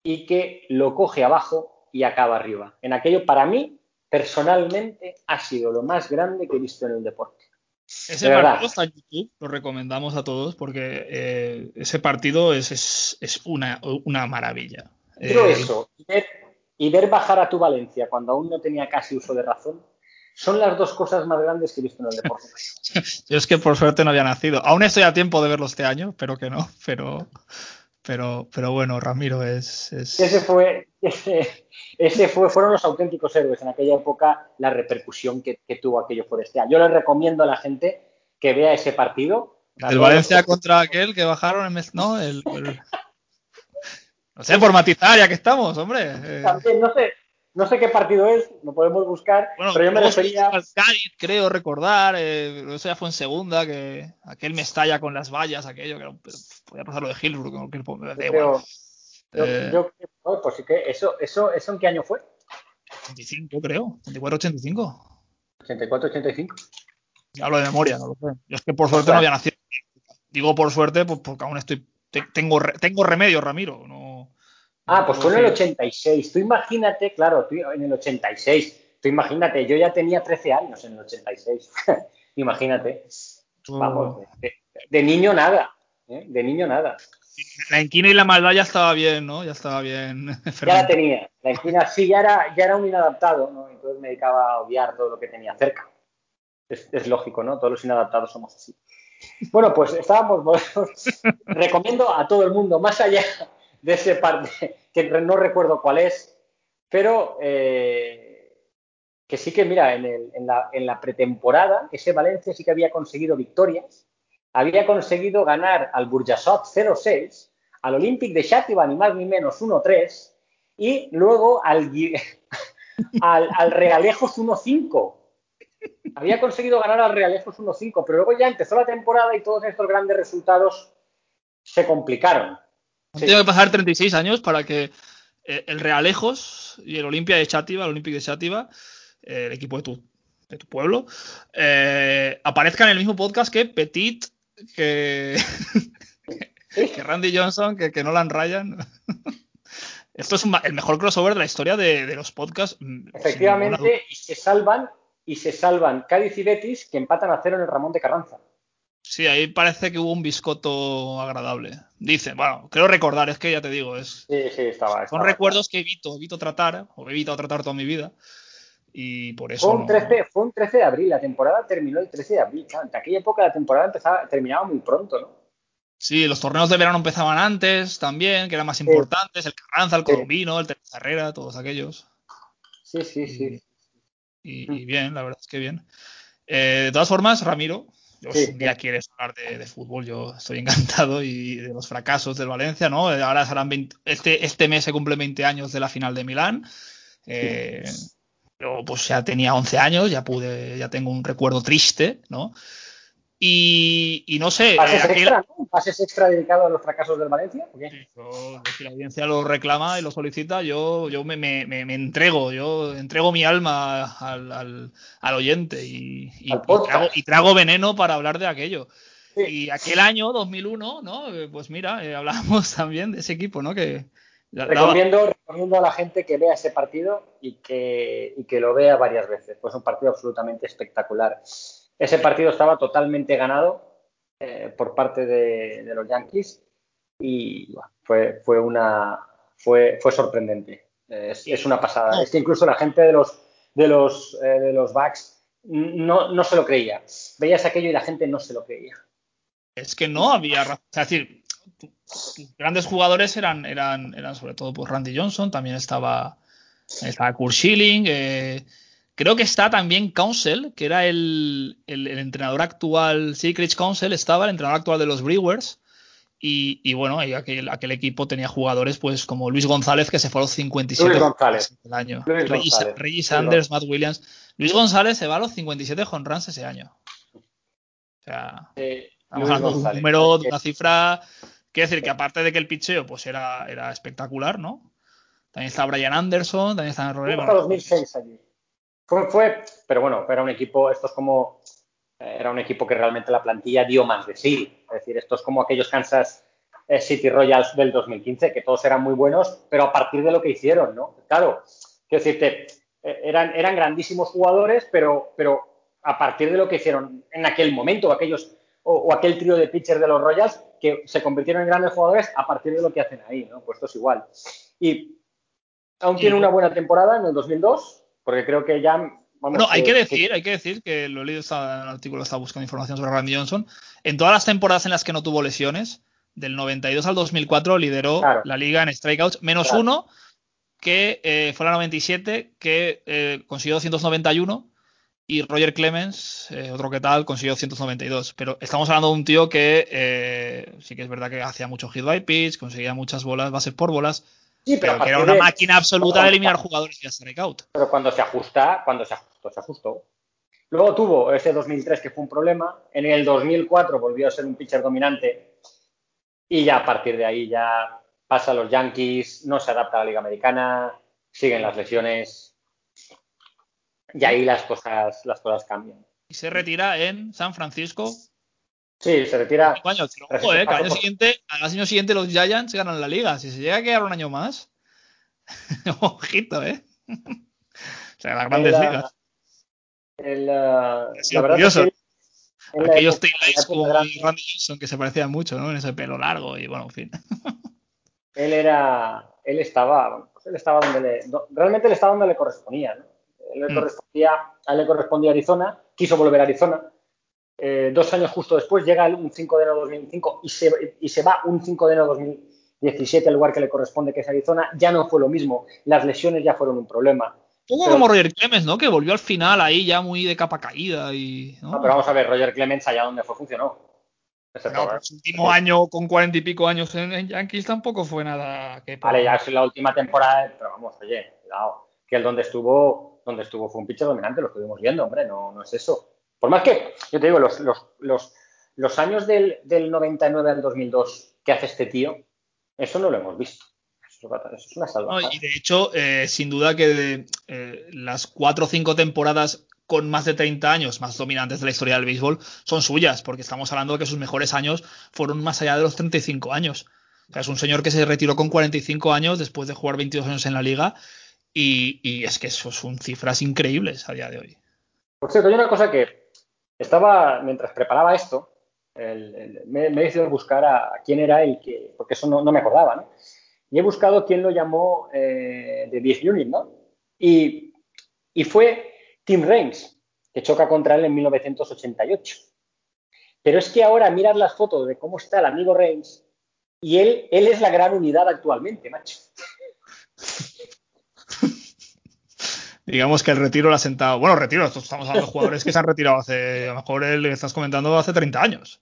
y que lo coge abajo y acaba arriba. En aquello, para mí, personalmente, ha sido lo más grande que he visto en el deporte. Ese De partido está en YouTube, lo recomendamos a todos porque eh, ese partido es, es, es una, una maravilla. Pero Eh, eso, ver, y ver bajar a tu Valencia cuando aún no tenía casi uso de razón, son las dos cosas más grandes que he visto en el deporte. Yo es que por suerte no había nacido. Aún estoy a tiempo de verlo este año, espero que no, pero, pero, pero bueno, Ramiro es, es- Ese fue, ese, ese fue, fueron los auténticos héroes en aquella época, la repercusión que, que tuvo aquello por este año. Yo les recomiendo a la gente que vea ese partido. el Valencia contra aquel que bajaron en mes- ¿no? El, el- No sé, por matizar, ya que estamos, hombre. Eh, También, no sé, no sé qué partido es, lo podemos buscar, bueno, pero yo me refería. al Cádiz, creo recordar, eh, eso ya fue en segunda, que aquel Mestalla con las vallas, aquello, que podía pasar lo de Hillsborough, con igual. creo- yo, Eh, yo- oh, pues sí que eso, eso, ¿eso en qué año fue? 85, creo, 84-85. 84-85. Hablo de memoria, no lo sé. Yo es que por suerte no había nacido. Digo por suerte, pues porque aún estoy. te- tengo, tengo remedio, Ramiro. No, Ah, pues fue en el sé. 86. Tú imagínate, claro, tú en el 86. Tú imagínate, yo ya tenía 13 años en el 86. imagínate. Vamos, de, de niño nada. ¿eh? De niño nada. La inquina y la maldad ya estaba bien, ¿no? Ya estaba bien. Ya la tenía. La inquina sí, ya era, ya era un inadaptado, ¿no? Entonces me dedicaba a odiar todo lo que tenía cerca. Es, es lógico, ¿no? Todos los inadaptados somos así. Bueno, pues estábamos. recomiendo a todo el mundo, más allá de ese parte, que no recuerdo cuál es, pero eh, que sí que, mira, en, la, pretemporada, ese Valencia sí que había conseguido victorias había conseguido ganar al Burjasot 0-6, al Olympic de Xàtiva ni más ni menos 1-3 y luego al, al, al Realejos 1-5. Había conseguido ganar al Realejos 1-5, pero luego ya empezó la temporada y todos estos grandes resultados se complicaron. Sí. Tiene que pasar 36 años para que eh, el Realejos y el Olimpia de Xàtiva, el Olympic de Xàtiva, eh, el equipo de tu, de tu pueblo, eh, aparezcan en el mismo podcast que Petit que, que Randy Johnson, que, que Nolan Ryan. Esto es un, el mejor crossover de la historia de, de los podcasts. mm, Efectivamente, y se salvan, y se salvan Cádiz y Betis, que empatan a cero en el Ramón de Carranza. Sí, ahí parece que hubo un biscoto agradable. Dicen, bueno, creo recordar, es que ya te digo, es. Sí, sí, estaba. Son recuerdos que evito, evito tratar, o he evitado tratar toda mi vida. Y por eso. Fue un, 13, no... fue un 13 de abril, la temporada terminó el 13 de abril. Claro, en aquella época la temporada empezaba, terminaba muy pronto, ¿no? Sí, los torneos de verano empezaban antes también, que eran más importantes, el Carranza, el Colombino, el Teresa Herrera, todos aquellos. Sí, sí, sí. Y, y, y bien, la verdad es que bien. Eh, de todas formas, Ramiro, yo, sí. si un día quieres hablar de, de, fútbol, yo estoy encantado y de los fracasos del Valencia, ¿no? Ahora serán 20, este, este mes se cumple 20 años de la final de Milán. Eh, sí. Yo pues ya tenía 11 años, ya pude, ya tengo un recuerdo triste, ¿no? Y, y no sé. ¿Pases, eh, aquel... extra, ¿no? ¿Pases extra dedicado a los fracasos del Valencia? Sí, yo, si la audiencia lo reclama y lo solicita, yo, yo me, me, me entrego, yo entrego mi alma al, al, al oyente y, y, y, trago, y, trago, veneno para hablar de aquello. Sí. Y aquel año, 2001, ¿no? Pues mira, eh, hablábamos también de ese equipo, ¿no? Que, Recomiendo, recomiendo, a la gente que vea ese partido y que, y que lo vea varias veces. Pues un partido absolutamente espectacular. Ese partido estaba totalmente ganado eh, por parte de, de, los Yankees y bueno, fue, fue, una, fue, fue sorprendente. Es, es, una pasada. Es que incluso la gente de los, de los, eh, de los Bucks no, no se lo creía. Veías aquello y la gente no se lo creía. Es que no había. Es decir, grandes jugadores eran, eran, eran sobre todo pues Randy Johnson, también estaba, estaba Kurt Schilling, eh, creo que está también Council, que era el, el, el, entrenador actual, sí, Chris Council estaba, el entrenador actual de los Brewers, y, y bueno, aquel, aquel, equipo tenía jugadores pues como Luis González, que se fue a los 57 Luis González. del año, Reggie Sanders, Matt Williams, Luis González se va a los 57 con runs ese año. O sea, eh, estamos hablando de un número, de una cifra Quiere decir que aparte de que el picheo pues era, era espectacular, ¿no? También está Brian Anderson, también está Rodríguez. Hasta 2006 allí. Fue, fue, pero bueno, era un equipo, esto es como, era un equipo que realmente la plantilla dio más de sí. Es decir, esto es como aquellos Kansas City Royals del 2015, que todos eran muy buenos, pero a partir de lo que hicieron, ¿no? Claro, quiero decirte, eran, eran grandísimos jugadores, pero, pero a partir de lo que hicieron en aquel momento, aquellos o, o, aquel trío de pitchers de los Royals que se convirtieron en grandes jugadores a partir de lo que hacen ahí, ¿no? Pues esto es igual. Y aún tiene una buena temporada en el 2002, porque creo que ya... Vamos, no, hay que, que decir, hay que decir que lo he leído en el artículo, estaba buscando información sobre Randy Johnson. En todas las temporadas en las que no tuvo lesiones, del 92 al 2004 lideró claro. la liga en strikeouts, menos claro. uno, que eh, fue la 97, que eh, consiguió 291 y Roger Clemens, eh, otro que tal, consiguió 192. Pero estamos hablando de un tío que eh, sí que es verdad que hacía mucho hit by pitch, conseguía muchas bolas, bases por bolas, sí, pero, pero que era una de... máquina absoluta de eliminar jugadores y strike out. Pero cuando se ajusta, cuando se ajustó, se ajustó. Luego tuvo ese 2003 que fue un problema, en el 2004 volvió a ser un pitcher dominante y ya a partir de ahí ya pasa a los Yankees, no se adapta a la Liga Americana, siguen las lesiones, y ahí las cosas, las cosas cambian. Y se retira en San Francisco. Sí, se retira. Ojo, eh, año, siguiente, al año siguiente los Giants ganan la liga. Si se llega a quedar un año más, ojito, ¿eh? o sea, las grandes el, ligas. El, uh, la verdad es que En la Aquellos época como Randy Johnson que se parecían mucho, ¿no? En ese pelo largo y bueno, en fin. él era, él estaba, él estaba donde le, no- realmente él estaba donde le correspondía, ¿no? Él le Mm. correspondía, a él le correspondía Arizona, quiso volver a Arizona. Eh, dos años justo después llega un 5 de enero de 2005 y se, y se va un 5 de enero de 2017 al lugar que le corresponde, que es Arizona. Ya no fue lo mismo, las lesiones ya fueron un problema. Pero- como Roger Clemens, ¿no? Que volvió al final ahí ya muy de capa caída y. ¿no? No, pero vamos a ver, Roger Clemens allá donde fue funcionó. No, su último año con cuarenta y pico años en, en Yankees tampoco fue nada que. Vale, ya es la última temporada, pero vamos, oye, cuidado, que el donde estuvo, donde estuvo fue un pitcher dominante, lo estuvimos viendo, hombre, no, no es eso. Por más que, yo te digo, los, los, los, los años del, del 99 al 2002 que hace este tío, eso no lo hemos visto. Eso, eso es una No, salvajada. y de hecho, eh, sin duda que de, eh, las cuatro o cinco temporadas con más de 30 años más dominantes de la historia del béisbol son suyas, porque estamos hablando de que sus mejores años fueron más allá de los 35 años. O sea, es un señor que se retiró con 45 años después de jugar 22 años en la liga y, y es que eso son cifras increíbles a día de hoy. Por cierto, hay una cosa que estaba, mientras preparaba esto, me, me he decidido buscar a, quién era el que, porque eso no, me acordaba, ¿no? Y he buscado quién lo llamó eh, de Big Unit, ¿no? Y, y fue Tim Raines, que choca contra él en 1988. Pero es que ahora miras las fotos de cómo está el amigo Raines y él, él es la gran unidad actualmente, macho. Digamos que el retiro lo ha sentado. Bueno, retiro, estamos hablando de jugadores que se han retirado hace, a lo mejor el que estás comentando hace 30 años.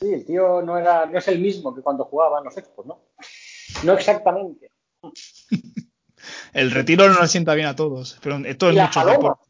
Sí, el tío no, era, no es el mismo que cuando jugaba en los Expos, ¿no? No exactamente. El retiro no le sienta bien a todos, pero esto es Y la mucho paloma. deporte.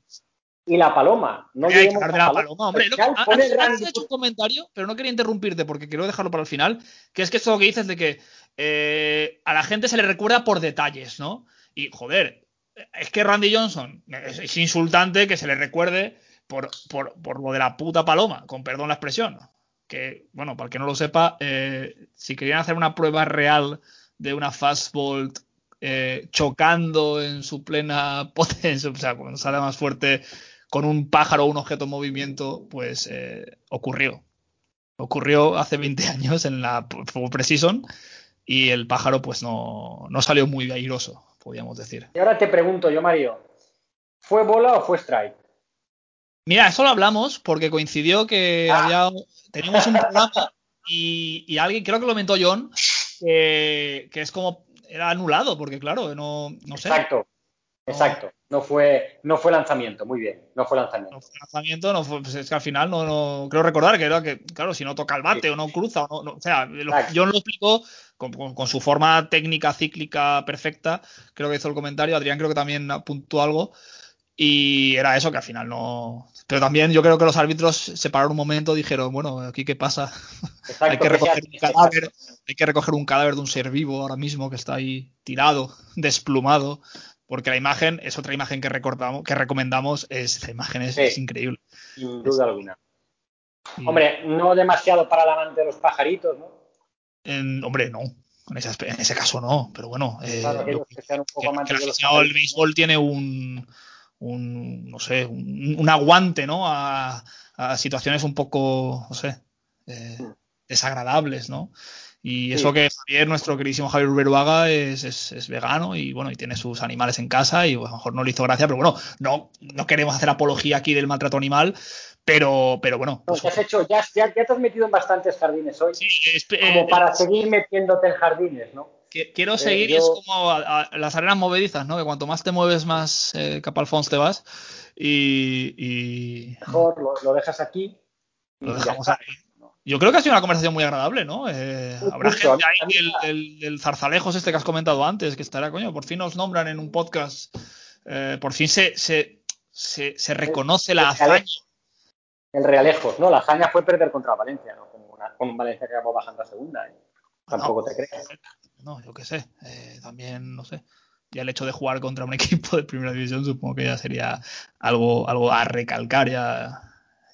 Y la paloma. No Hay que olvidemos hablar de la paloma. paloma, hombre. Final, antes, he hecho un comentario, pero no quería interrumpirte porque quiero dejarlo para el final. Que es que esto que dices de que eh, a la gente se le recuerda por detalles, ¿no? Y joder, es que Randy Johnson es, insultante que se le recuerde por, por, por lo de la puta paloma, con perdón la expresión. Que, bueno, para el que no lo sepa, eh, si querían hacer una prueba real de una fastball eh, chocando en su plena potencia, o sea, cuando sale más fuerte con un pájaro o un objeto en movimiento, pues eh, ocurrió. Ocurrió hace 20 años en la Precision y el pájaro pues no, no salió muy airoso, podríamos decir. Y ahora te pregunto yo, Mario, ¿fue bola o fue strike? Mira, eso lo hablamos porque coincidió que Ah. había, teníamos un programa y, y alguien, creo que lo comentó John, que, que es como, era anulado, porque claro, no, no sé. Exacto. Exacto. No fue, no fue lanzamiento, muy bien. No fue lanzamiento. No fue lanzamiento, no fue, pues es que al final no, no creo recordar que era que, claro, si no toca el bate Sí. o no cruza, o, no, no- o sea, lo-. John lo explicó con, con- con su forma técnica cíclica perfecta, creo que hizo el comentario, Adrián creo que también apuntó algo, y era eso que al final no. Pero también yo creo que los árbitros se pararon un momento, dijeron, bueno, aquí qué pasa, Exacto. hay que que sea recoger un cadáver, hay que recoger un cadáver de un ser vivo ahora mismo que está ahí tirado, desplumado. Porque la imagen es otra imagen que recordamos, que recomendamos, es la imagen es, Sí. es increíble. Sin duda alguna. Y- Hombre, no demasiado para el amante de los pajaritos, ¿no? En- hombre, no. En ese, aspe- en ese caso no, pero bueno. eh, Claro, yo- aquellos que sean un que- poco que el aficionado del béisbol tiene un, un no sé, un, un aguante, ¿no? A, a situaciones un poco, no sé, eh, Sí. desagradables, ¿no? Y Sí. eso que Javier, nuestro queridísimo Javier Uberuaga, es, es, es vegano y bueno, y tiene sus animales en casa y pues, a lo mejor no le hizo gracia, pero bueno, no, no queremos hacer apología aquí del maltrato animal, pero, pero bueno. No, pues, has hecho, ya, ya, ya te has metido en bastantes jardines hoy, sí, es- como eh, para seguir metiéndote en jardines, ¿no? Quiero Eh, seguir, yo- es como a- a las arenas movedizas, ¿no? Que cuanto más te mueves, más eh, cap al fons te vas. Y, y Mejor lo, lo dejas aquí lo dejamos está. Yo creo que ha sido una conversación muy agradable, ¿no? Eh, habrá gente ahí del, me- del- del zarzalejos este que has comentado antes, que estará, coño, por fin nos nombran en un podcast, eh, por fin se, se, se, se reconoce la hazaña. El Realejos, ¿no? La hazaña fue perder contra Valencia, ¿no? Con, una- con Valencia que acabó bajando a segunda, ¿eh? Tampoco No, te creas. No, yo qué sé. eh, también, no sé. Ya el hecho de jugar contra un equipo de primera división supongo que ya sería algo, algo a recalcar ya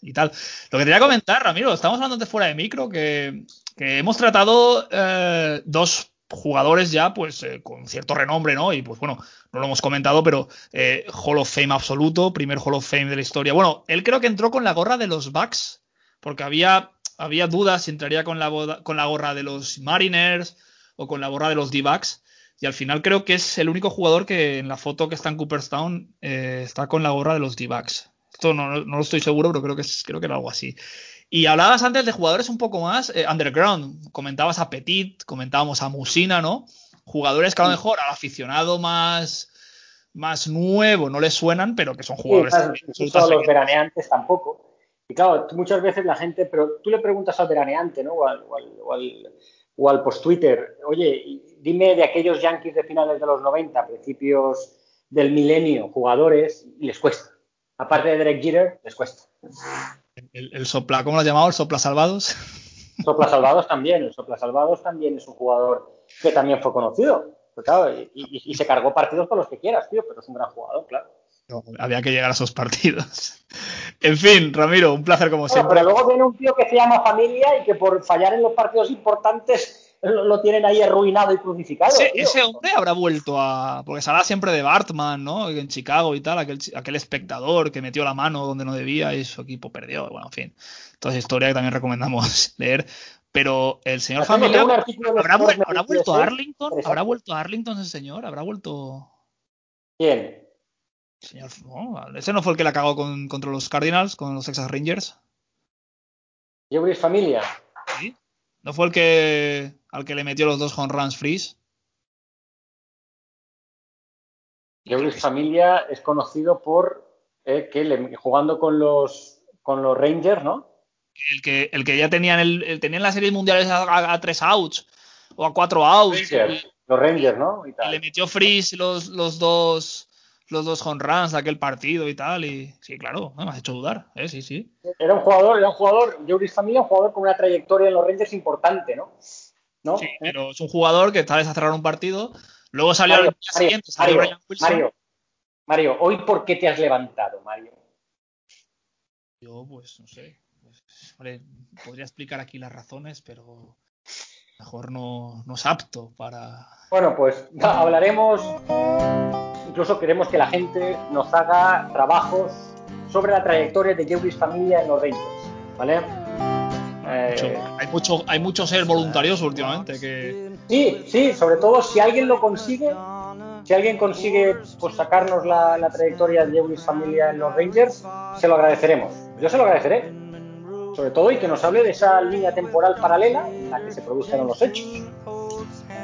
y tal. Lo que te quería comentar, Ramiro, estamos hablando de fuera de micro, que, hemos tratado eh, dos jugadores ya, pues, eh, con cierto renombre, ¿no? Y pues bueno, no lo hemos comentado, pero eh, Hall of Fame absoluto, primer Hall of Fame de la historia. Bueno, él creo que entró con la gorra de los Bucks porque había, había dudas si entraría con la, con la gorra de los Mariners o con la gorra de los D-backs. Y al final creo que es el único jugador que en la foto que está en Cooperstown está con la gorra de los D-backs. Esto no, no- no lo estoy seguro, pero creo que, es, creo que era algo así. Y hablabas antes de jugadores un poco más eh, underground. Comentabas a Petit, comentábamos a Musina, ¿no? Jugadores que a lo mejor al aficionado más, más nuevo no le suenan, pero que son Sí, jugadores claro, incluso absolutas a los veraneantes tampoco. Y claro, muchas veces la gente, pero tú le preguntas al veraneante, ¿no? O al, o al, o al, o al post-Twitter, oye, dime de aquellos Yankees de finales de los 90, principios del milenio, jugadores, y les cuesta. Aparte de Derek Jeter, les cuesta. El, el sopla, ¿cómo lo has llamado? El sopla salvados. Sopla Salvados también, el Sopla Salvados también es un jugador que también fue conocido. Pues claro, y, y- y se cargó partidos con los que quieras, tío, pero es un gran jugador, claro. Había que llegar a esos partidos. En fin, Ramiro, un placer como Bueno, siempre. pero luego viene un tío que se llama familia y que por fallar en los partidos importantes lo, lo tienen ahí arruinado y crucificado. Ese, hombre habrá vuelto a. Porque se habla siempre de Bartman, ¿no? En Chicago y tal, aquel, aquel espectador que metió la mano donde no debía y su equipo perdió. Bueno, en fin. Toda esa historia que también recomendamos leer. Pero el señor Familia. de ¿Habrá, vuelto a ¿eh? Arlington? ¿Habrá vuelto a Arlington ese señor? ¿Habrá vuelto.? ¿Quién? Señor, no, ese no fue el que la cagó con- contra los Cardinals, con los Texas Rangers. Jebris Familia. ¿No fue el que al que le metió los dos home runs freeze? Jebris Familia es conocido por eh, que le- jugando con los con los Rangers, ¿no? El que, el que ya tenían el, el- tenían las series mundiales a, a- a tres outs o a cuatro outs. Rangers, los Rangers, ¿no? Y Y tal. le metió freeze los, los dos los dos home runs de aquel partido y tal. Y sí, claro, me has hecho dudar, ¿eh? Sí, sí. Era un jugador, era un jugador, Jebris Familia, un jugador con una trayectoria en los Rangers importante, ¿no? ¿No? Sí, pero es un jugador que tal vez a cerrar un partido. Luego salió al Mario, día Mario, siguiente, salió Mario, Brian Wilson. Mario, Mario, hoy por qué te has levantado, Mario? Yo, pues, no sé. pues, hombre, podría explicar aquí las razones, pero mejor no, no es apto para. Bueno, pues hablaremos, incluso queremos que la gente nos haga trabajos sobre la trayectoria de Jebris Familia en los Rangers, ¿vale? Eh, mucho- hay mucho, hay mucho ser voluntarioso últimamente que. sí, sí, sobre todo si alguien lo consigue, si alguien consigue pues, sacarnos la, la trayectoria de Jebris Familia en los Rangers, se lo agradeceremos. Yo se lo agradeceré. Sobre todo y que nos hable de esa línea temporal paralela en la que se produjeron los hechos.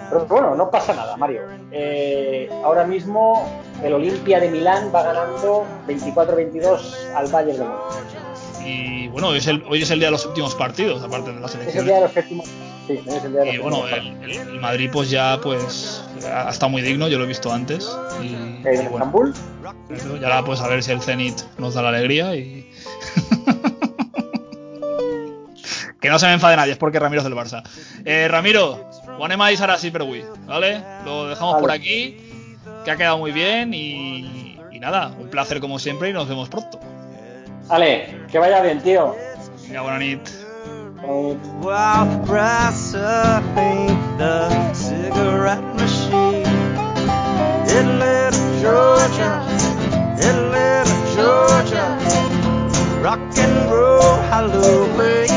Pero bueno, no pasa nada, Mario. Eh, ahora mismo el Olimpia de Milán va ganando 24-22 al Bayern de Múnich. Y bueno, hoy es, el, hoy es el día de los últimos partidos, aparte de la Es el selección. día de los séptimos. Sí, es el día de los Y bueno, el, el- el Madrid pues ya pues ha estado muy digno, yo lo he visto antes. Y, En y bueno, Estambul. ya ahora pues a ver si el Zenit nos da la alegría y... que no se me enfade nadie, es porque Ramiro es del Barça. Eh, Ramiro, ahora sí, pero uy, ¿vale? Lo dejamos Vale. por aquí, que ha quedado muy bien y, y nada, un placer como siempre y nos vemos pronto. Ale, que vaya bien, tío. Venga, buena nit. Georgia, Georgia, rock and roll Halloween.